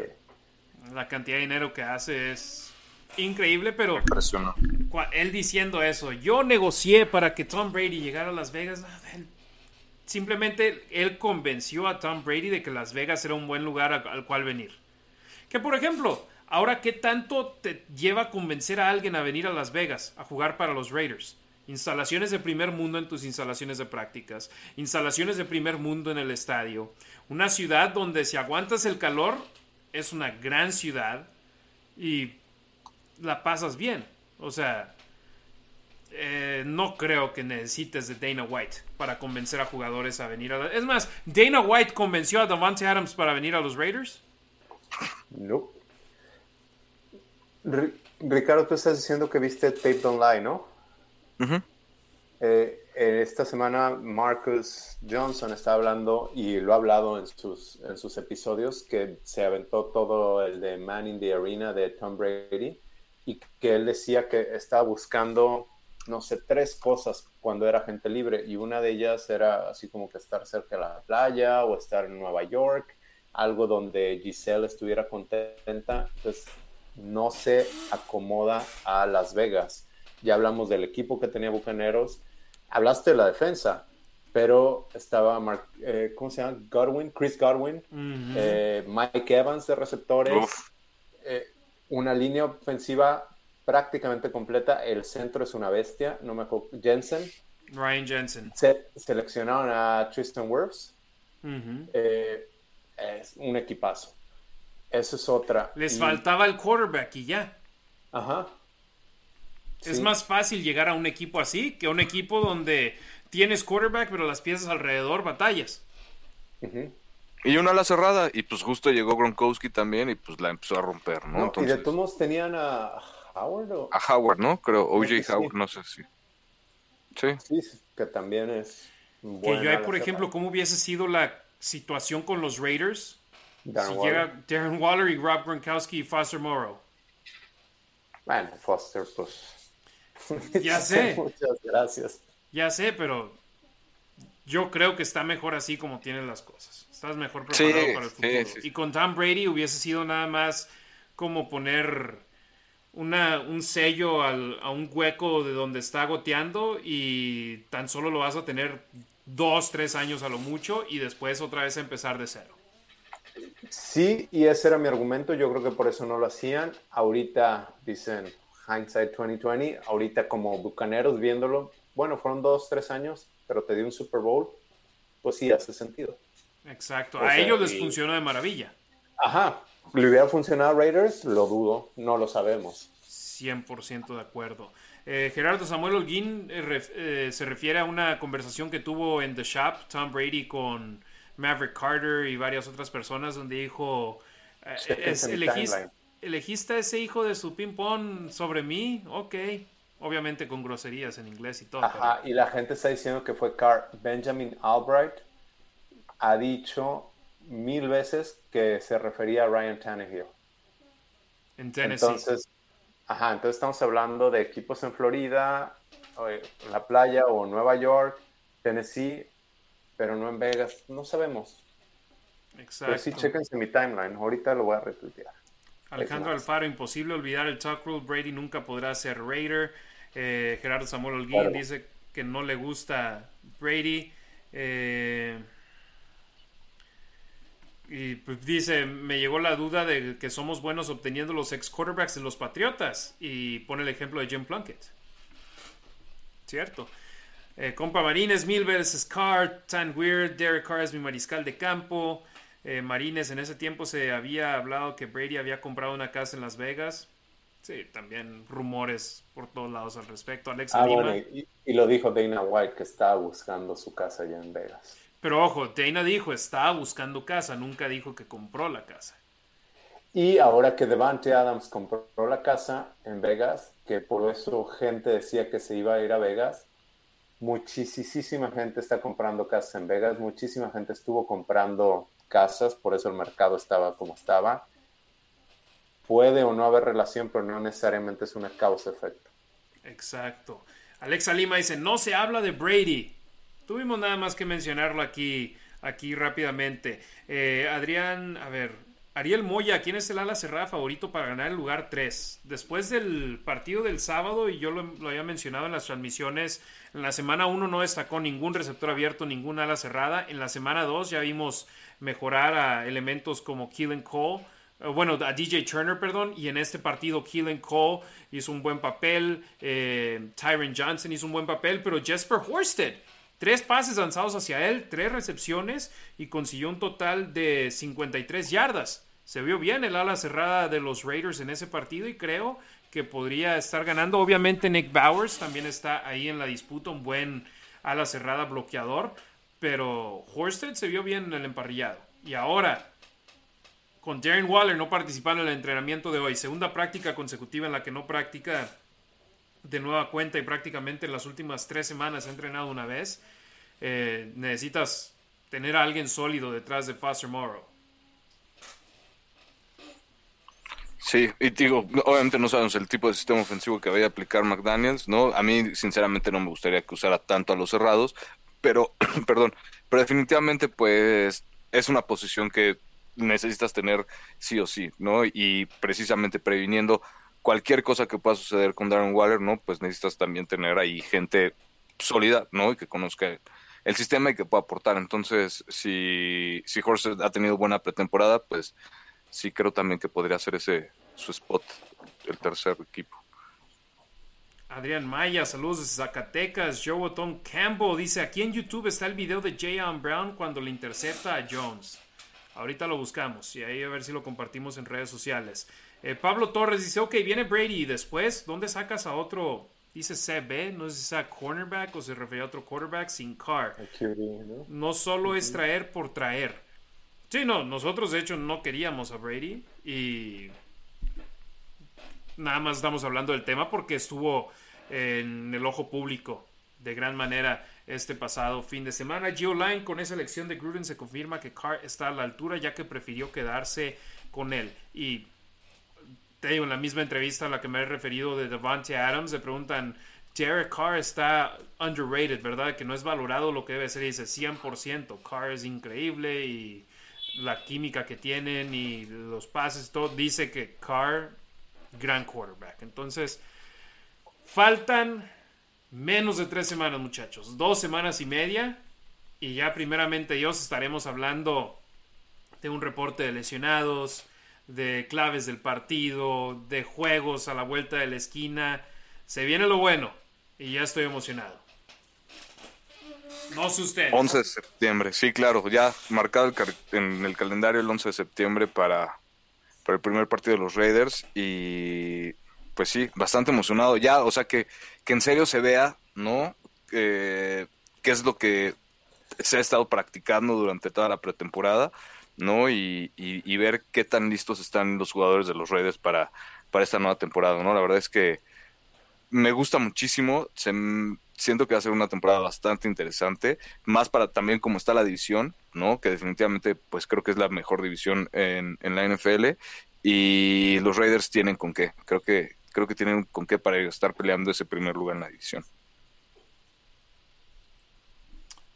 La cantidad de dinero que hace es increíble, pero él diciendo eso, yo negocié para que Tom Brady llegara a Las Vegas. Ah, simplemente él convenció a Tom Brady de que Las Vegas era un buen lugar al cual venir. Que por ejemplo, ahora qué tanto te lleva a convencer a alguien a venir a Las Vegas a jugar para los Raiders. Instalaciones de primer mundo en tus instalaciones de prácticas, instalaciones de primer mundo en el estadio, una ciudad donde si aguantas el calor es una gran ciudad y la pasas bien. O sea, eh, no creo que necesites de Dana White para convencer a jugadores a venir a... la- Es más, Dana White convenció a Davante Adams para venir a los Raiders. no. Ri- Ricardo, tú estás diciendo que viste Tape Don't Lie, ¿no? Eh, eh, esta semana Marcus Johnson está hablando y lo ha hablado en sus, en sus episodios que se aventó todo el de Man in the Arena de Tom Brady y que él decía que estaba buscando, no sé, tres cosas cuando era gente libre y una de ellas era así como que estar cerca de la playa o estar en Nueva York, algo donde Giselle estuviera contenta. Entonces no se acomoda a Las Vegas. Ya hablamos del equipo que tenía Bucaneros. Hablaste de la defensa, pero estaba, Mark, eh, ¿cómo se llama? Godwin, Chris Godwin, Ujú. eh, Mike Evans de receptores, eh, una línea ofensiva prácticamente completa. El centro es una bestia, no me acuerdo. Jensen. Ryan Jensen. Se, seleccionaron a Tristan Wirfs. Eh, es un equipazo. Eso es otra. Les Y- faltaba el quarterback y ya. Ajá. Es Sí. más fácil llegar a un equipo así que a un equipo donde tienes quarterback, pero las piezas alrededor batallas. Ujú. Y una ala cerrada, y pues justo llegó Gronkowski también y pues la empezó a romper, ¿no? No, y Entonces, de todos modos tenían a Howard o a Howard, ¿no? Creo, OJ sí. Howard, no sé si. Sí. sí, que también es Que yo, ahí, por ejemplo, cerrada. cómo hubiese sido la situación con los Raiders Darren si Waller. llega Darren Waller y Rob Gronkowski y Foster Morrow. Bueno, Foster, pues. Ya sé. Muchas gracias. Ya sé, pero yo creo que está mejor así como tienen las cosas. Estás mejor Sí, preparado para el sí, futuro. sí, sí. Y con Tom Brady hubiese sido nada más como poner una, un sello al- a un hueco de donde está goteando y tan solo lo vas a tener dos, tres años a lo mucho y después otra vez empezar de cero. Sí, y ese era mi argumento. Yo creo que por eso no lo hacían. Ahorita dicen hindsight 2020. Ahorita, como bucaneros viéndolo, bueno, fueron dos, tres años, pero te dio un Super Bowl. Pues sí, hace sentido. Exacto. O a sea, ellos les y- funcionó de maravilla. Ajá. ¿Le hubiera funcionado a Raiders? Lo dudo. No lo sabemos. 100% de acuerdo. Eh, Gerardo Samuel Holguín eh, ref- eh, se refiere a una conversación que tuvo en The Shop Tom Brady con Maverick Carter y varias otras personas donde dijo, es- elegis-. ¿elegiste a ese hijo de su ping-pong sobre mí? Ok. Obviamente con groserías en inglés y todo. Ajá, y la gente está diciendo que fue Car Benjamin Albright. Ha dicho mil veces que se refería a Ryan Tannehill. en Tennessee. Entonces, Ajá, entonces estamos hablando de equipos en Florida, en la playa o Nueva York, Tennessee, pero no en Vegas. No sabemos. Exacto. Pero sí, chequense mi timeline. Ahorita lo voy a retuitear. Alejandro Alfaro, imposible olvidar el talk rule. Brady nunca podrá ser Raider. Eh, Gerardo Samuel Holguín dice que no le gusta Brady. Eh, y pues dice, me llegó la duda de que somos buenos obteniendo los ex quarterbacks de los Patriotas. Y pone el ejemplo de Jim Plunkett. Cierto. Eh, compa Marines, mil veces Carr, Tan Weird, Derek Carr es mi mariscal de campo. Eh, Marines, en ese tiempo se había hablado que Brady había comprado una casa en Las Vegas. Sí, también rumores por todos lados al respecto. Alex ah, y, lo dijo Dana White que estaba buscando su casa allá en Vegas. Pero ojo, Dana dijo estaba buscando casa, nunca dijo que compró la casa. Y ahora que Devante Adams compró la casa en Vegas, que por eso gente decía que se iba a ir a Vegas, muchísima gente está comprando casas en Vegas, muchísima gente estuvo comprando casas, por eso el mercado estaba como estaba. Puede o no haber relación, pero no necesariamente es una causa-efecto. Exacto. Alexa Lima dice, no se habla de Brady. Tuvimos nada más que mencionarlo aquí, aquí rápidamente. Eh, Adrián, a ver, Ariel Moya, ¿quién es el ala cerrada favorito para ganar el lugar 3? Después del partido del sábado, y yo lo, había mencionado en las transmisiones, en la semana 1 no destacó ningún receptor abierto, ningún ala cerrada. En la semana 2 ya vimos mejorar a elementos como Keelan Cole, eh, bueno, a DJ Turner, perdón, y en este partido Keelan Cole hizo un buen papel, eh, Tyron Johnson hizo un buen papel, pero Jesper Horsted, tres pases lanzados hacia él, tres recepciones y consiguió un total de 53 yardas se vio bien el ala cerrada de los Raiders en ese partido y creo que podría estar ganando. Obviamente Nick Bowers también está ahí en la disputa, un buen ala cerrada bloqueador, pero Horsted se vio bien en el emparrillado. Y ahora, con Darren Waller no participando en el entrenamiento de hoy, segunda práctica consecutiva en la que no practica de nueva cuenta y prácticamente en las últimas tres semanas ha entrenado una vez, eh, necesitas tener a alguien sólido detrás de Foster Morrow. Sí, y digo, obviamente no sabemos el tipo de sistema ofensivo que vaya a aplicar McDaniels, ¿no? A mí, sinceramente, no me gustaría que usara tanto a los cerrados, pero, perdón, pero definitivamente, pues, es una posición que necesitas tener sí o sí, ¿no? Y precisamente previniendo cualquier cosa que pueda suceder con Darren Waller, ¿no? Pues necesitas también tener ahí gente sólida, ¿no? Y que conozca el sistema y que pueda aportar. Entonces, si, si ha tenido buena pretemporada, pues sí creo también que podría ser ese su spot, el tercer equipo. Adrián Maya, saludos desde Zacatecas. Joe Tom Campbell dice: Aquí en YouTube está el video de Jayon Brown cuando le intercepta a Jones. Ahorita lo buscamos y ahí a ver si lo compartimos en redes sociales. Eh, Pablo Torres dice: Ok, viene Brady y después, ¿dónde sacas a otro? Dice CB, no sé si sea cornerback o se refiere a otro quarterback sin car. No solo es traer por traer. Sí, no, nosotros de hecho no queríamos a Brady y nada más estamos hablando del tema porque estuvo en el ojo público de gran manera este pasado fin de semana. Gio Line con esa elección de Gruden se confirma que Carr está a la altura ya que prefirió quedarse con él. Y en la misma entrevista a la que me he referido de Devante Adams, le preguntan, Derek Carr está underrated, ¿verdad? Que no es valorado lo que debe ser. Y dice 100%, Carr es increíble y la química que tienen y los pases, todo dice que Carr, gran quarterback. Entonces, faltan menos de tres semanas, muchachos. Dos semanas y media. Y ya primeramente Dios estaremos hablando de un reporte de lesionados, de claves del partido, de juegos a la vuelta de la esquina. Se viene lo bueno y ya estoy emocionado. No sé usted. 11 de septiembre, sí, claro, ya marcado en el calendario el 11 de septiembre para, para el primer partido de los Raiders y pues sí, bastante emocionado ya, o sea que, que en serio se vea, ¿no? Eh, qué es lo que se ha estado practicando durante toda la pretemporada, ¿no? Y, y, ver qué tan listos están los jugadores de los Raiders para, para esta nueva temporada, ¿no? La verdad es que me gusta muchísimo, se, siento que va a ser una temporada bastante interesante, más para también como está la división, ¿no? Que definitivamente pues creo que es la mejor división en, en la NFL y los Raiders tienen con qué. Creo que, creo que tienen con qué para estar peleando ese primer lugar en la división.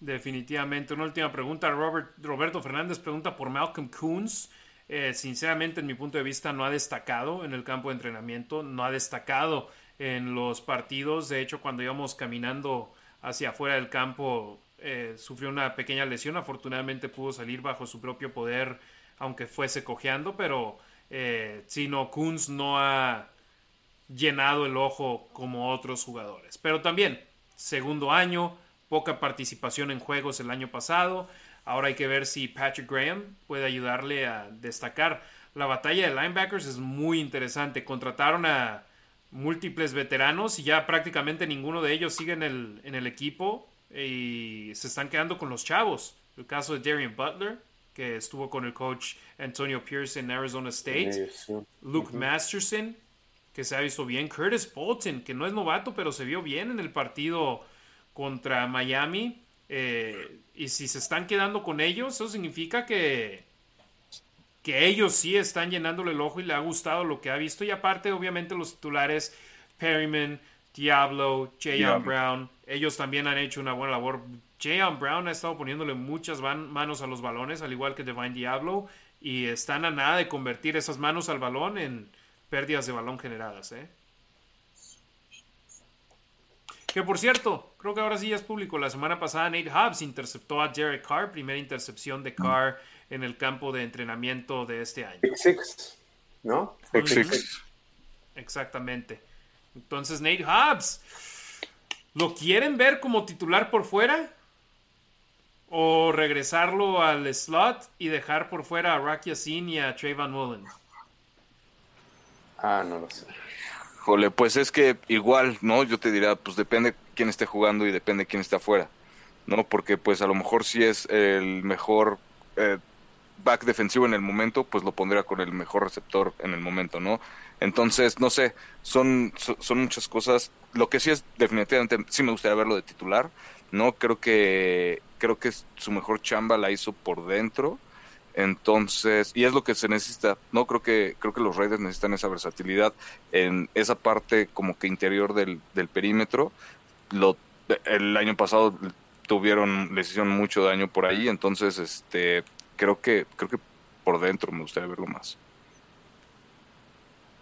Definitivamente. Una última pregunta. Robert, Roberto Fernández pregunta por Malcolm Coons. Eh, sinceramente, en mi punto de vista, no ha destacado en el campo de entrenamiento, no ha destacado en los partidos. De hecho, cuando íbamos caminando hacia afuera del campo, eh, sufrió una pequeña lesión. Afortunadamente pudo salir bajo su propio poder, aunque fuese cojeando, pero eh, si no, Kunz no ha llenado el ojo como otros jugadores. Pero también, segundo año, poca participación en juegos el año pasado. Ahora hay que ver si Patrick Graham puede ayudarle a destacar. La batalla de linebackers es muy interesante. Contrataron a múltiples veteranos y ya prácticamente ninguno de ellos sigue en el, en el equipo y se están quedando con los chavos. El caso de Darian Butler, que estuvo con el coach Antonio Pierce en Arizona State. Luke Masterson, que se ha visto bien. Curtis Bolton, que no es novato, pero se vio bien en el partido contra Miami. Eh, y si se están quedando con ellos, eso significa que, que ellos sí están llenándole el ojo y le ha gustado lo que ha visto. Y aparte, obviamente, los titulares Perryman, Diablo, Jayon Brown, ellos también han hecho una buena labor. Jayon Brown ha estado poniéndole muchas manos a los balones, al igual que Divine Diablo, y están a nada de convertir esas manos al balón en pérdidas de balón generadas. ¿eh? Que por cierto, creo que ahora sí ya es público. La semana pasada Nate Hobbs interceptó a Derek Carr, primera intercepción de Carr en el campo de entrenamiento de este año. Six, ¿no? Exactamente. Entonces Nate Hobbs, ¿lo quieren ver como titular por fuera? ¿O regresarlo al slot y dejar por fuera a Rocky Asin y a Trayvon Mullen? Ah, no lo sé pues es que igual, ¿no? Yo te diría, pues depende quién esté jugando y depende quién esté afuera, ¿no? Porque pues a lo mejor si es el mejor eh, back defensivo en el momento, pues lo pondría con el mejor receptor en el momento, ¿no? Entonces, no sé, son, son muchas cosas. Lo que sí es definitivamente, sí me gustaría verlo de titular, ¿no? Creo que, creo que su mejor chamba la hizo por dentro entonces, y es lo que se necesita, ¿no? Creo que, creo que los Raiders necesitan esa versatilidad en esa parte como que interior del, del perímetro. Lo, el año pasado tuvieron, les hicieron mucho daño por ahí, entonces este creo que, creo que por dentro me gustaría verlo más.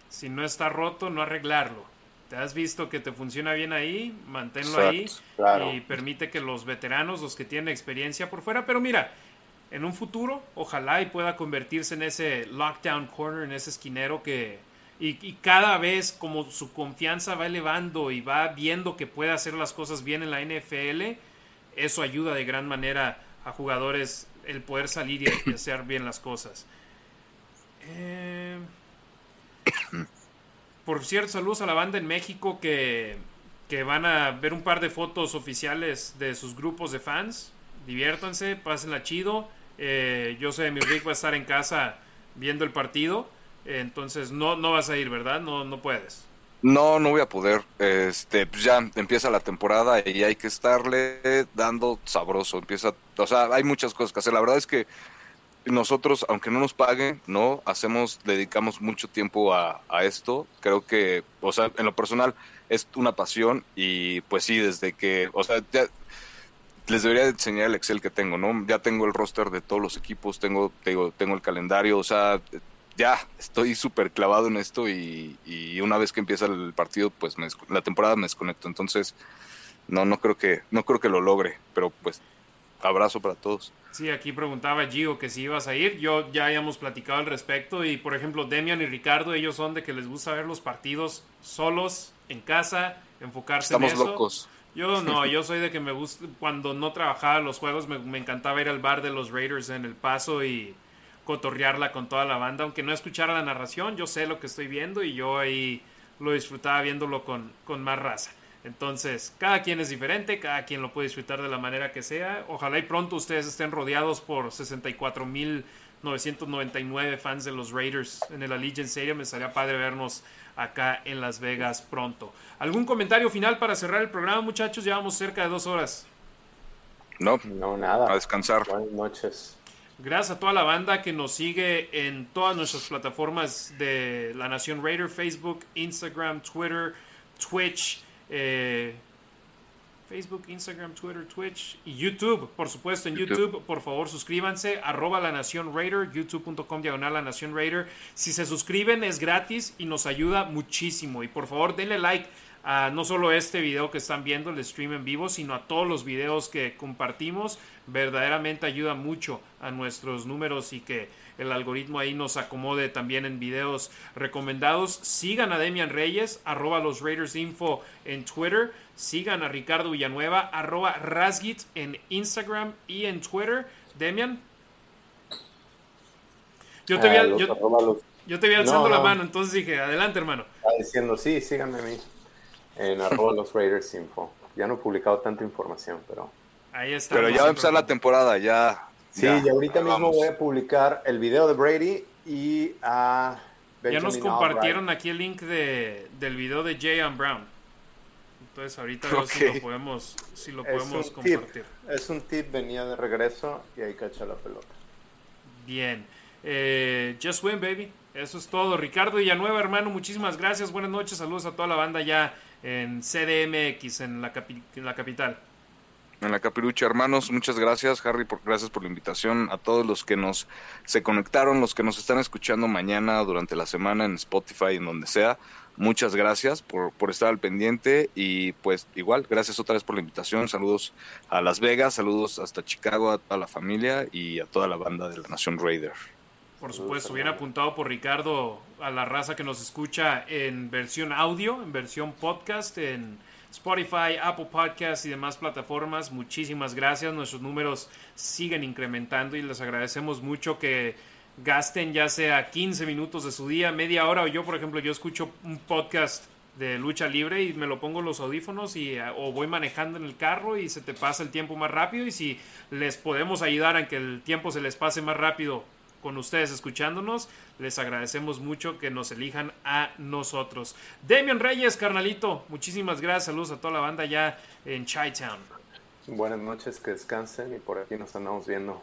Si no está roto, no arreglarlo. Te has visto que te funciona bien ahí, manténlo ahí y permite que los veteranos, los que tienen experiencia por fuera, pero mira, en un futuro, ojalá y pueda convertirse en ese lockdown corner, en ese esquinero que... Y, cada vez como su confianza va elevando y va viendo que puede hacer las cosas bien en la NFL, eso ayuda de gran manera a jugadores el poder salir y, hacer bien las cosas. Eh, por cierto, saludos a la banda en México que, que van a ver un par de fotos oficiales de sus grupos de fans. Diviértanse, pásenla chido. Eh, yo sé, mi Rick va a estar en casa viendo el partido. entonces no, no vas a ir, ¿verdad? No, no puedes. No, no voy a poder. Este, pues ya empieza la temporada y hay que estarle dando sabroso. Empieza, o sea, hay muchas cosas que hacer. La verdad es que nosotros, aunque no nos paguen, no hacemos, dedicamos mucho tiempo a, a esto. Creo que, o sea, en lo personal es una pasión y pues sí, desde que, o sea, ya, les debería enseñar el Excel que tengo, ¿no? Ya tengo el roster de todos los equipos, tengo, tengo, tengo el calendario, o sea, ya estoy súper clavado en esto y, una vez que empieza el partido, pues la temporada me desconecto. Entonces, no, no creo que, no creo que lo logre, pero pues abrazo para todos. Sí, aquí preguntaba Gio que si ibas a ir. Yo ya habíamos platicado al respecto y, por ejemplo, Demian y Ricardo, ellos son de que les gusta ver los partidos solos, en casa, enfocarse en eso. Estamos locos. Yo no, yo soy de que me gusta, cuando no trabajaba los juegos, me, encantaba ir al bar de los Raiders en El Paso y cotorrearla con toda la banda, aunque no escuchara la narración, yo sé lo que estoy viendo y yo ahí lo disfrutaba viéndolo con, con más raza. Entonces, cada quien es diferente, cada quien lo puede disfrutar de la manera que sea. Ojalá y pronto ustedes estén rodeados por 64.999 fans de los Raiders en el Allegiant Stadium. Me estaría padre vernos acá en Las Vegas pronto. ¿Algún comentario final para cerrar el programa, muchachos? Llevamos cerca de dos horas. No, no nada. A descansar. Buenas noches. Gracias a toda la banda que nos sigue en todas nuestras plataformas de La Nación Raider, Facebook, Instagram, Twitter, Twitch, eh, Facebook, Instagram, Twitter, Twitch y YouTube, por supuesto, en YouTube. por favor suscríbanse, arroba la Nación Raider, youtube.com diagonal la Nación Raider. Si se suscriben es gratis y nos ayuda muchísimo. Y por favor denle like a no solo este video que están viendo, el stream en vivo, sino a todos los videos que compartimos. Verdaderamente ayuda mucho a nuestros números y que el algoritmo ahí nos acomode también en videos recomendados. Sigan a Demian Reyes, arroba los Raiders Info en Twitter. Sigan a Ricardo Villanueva, arroba Rasgit en Instagram y en Twitter. Demian. Yo te vi, ah, yo, te vi alzando la mano, entonces dije, adelante hermano. Está diciendo, sí, síganme a mí en arroba los Raiders Info. Ya no he publicado tanta información, pero... Ahí está. Pero ya va a empezar la temporada, ya Sí, y ahorita mismo voy a publicar el video de Brady y a Ya nos compartieron aquí el link de, del video de Jay and Brown. Entonces ahorita si lo podemos, si lo podemos compartir. Es un tip, venía de regreso y ahí cacha la pelota. Bien. Eh, just win, baby. Eso es todo. Ricardo Villanueva, hermano, muchísimas gracias. Buenas noches. Saludos a toda la banda ya en CDMX, en la, en la capital en la capirucha. Hermanos, muchas gracias, Harry, por, gracias por la invitación. A todos los que nos se conectaron, los que nos están escuchando mañana, durante la semana, en Spotify, en donde sea. Muchas gracias por, por estar al pendiente y pues igual, gracias otra vez por la invitación. Saludos a Las Vegas, saludos hasta Chicago, a toda la familia y a toda la banda de la Nación Raider. Por supuesto, bien apuntado por Ricardo a la raza que nos escucha en versión audio, en versión podcast, en Spotify, Apple Podcasts y demás plataformas. Muchísimas gracias. Nuestros números siguen incrementando y les agradecemos mucho que gasten ya sea 15 minutos de su día, media hora o yo, por ejemplo, yo escucho un podcast de lucha libre y me lo pongo los audífonos y eh, o voy manejando en el carro y se te pasa el tiempo más rápido y si les podemos ayudar a que el tiempo se les pase más rápido con ustedes escuchándonos. Les agradecemos mucho que nos elijan a nosotros. Demian Reyes, carnalito, muchísimas gracias. Saludos a toda la banda ya en Chi-Town. Buenas noches, que descansen y por aquí nos andamos viendo.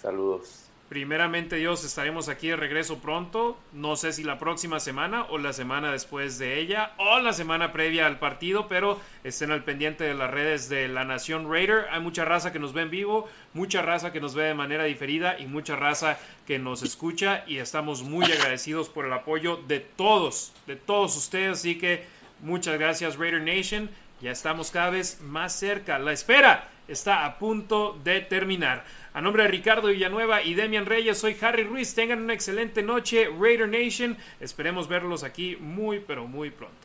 Saludos. Primeramente Dios, estaremos aquí de regreso pronto. No sé si la próxima semana o la semana después de ella o la semana previa al partido, pero estén al pendiente de las redes de la Nación Raider. Hay mucha raza que nos ve en vivo, mucha raza que nos ve de manera diferida y mucha raza que nos escucha y estamos muy agradecidos por el apoyo de todos, de todos ustedes. Así que muchas gracias Raider Nation. Ya estamos cada vez más cerca. La espera está a punto de terminar. A nombre de Ricardo Villanueva y Demian Reyes, soy Harry Ruiz. Tengan una excelente noche, Raider Nation. Esperemos verlos aquí muy, pero muy pronto.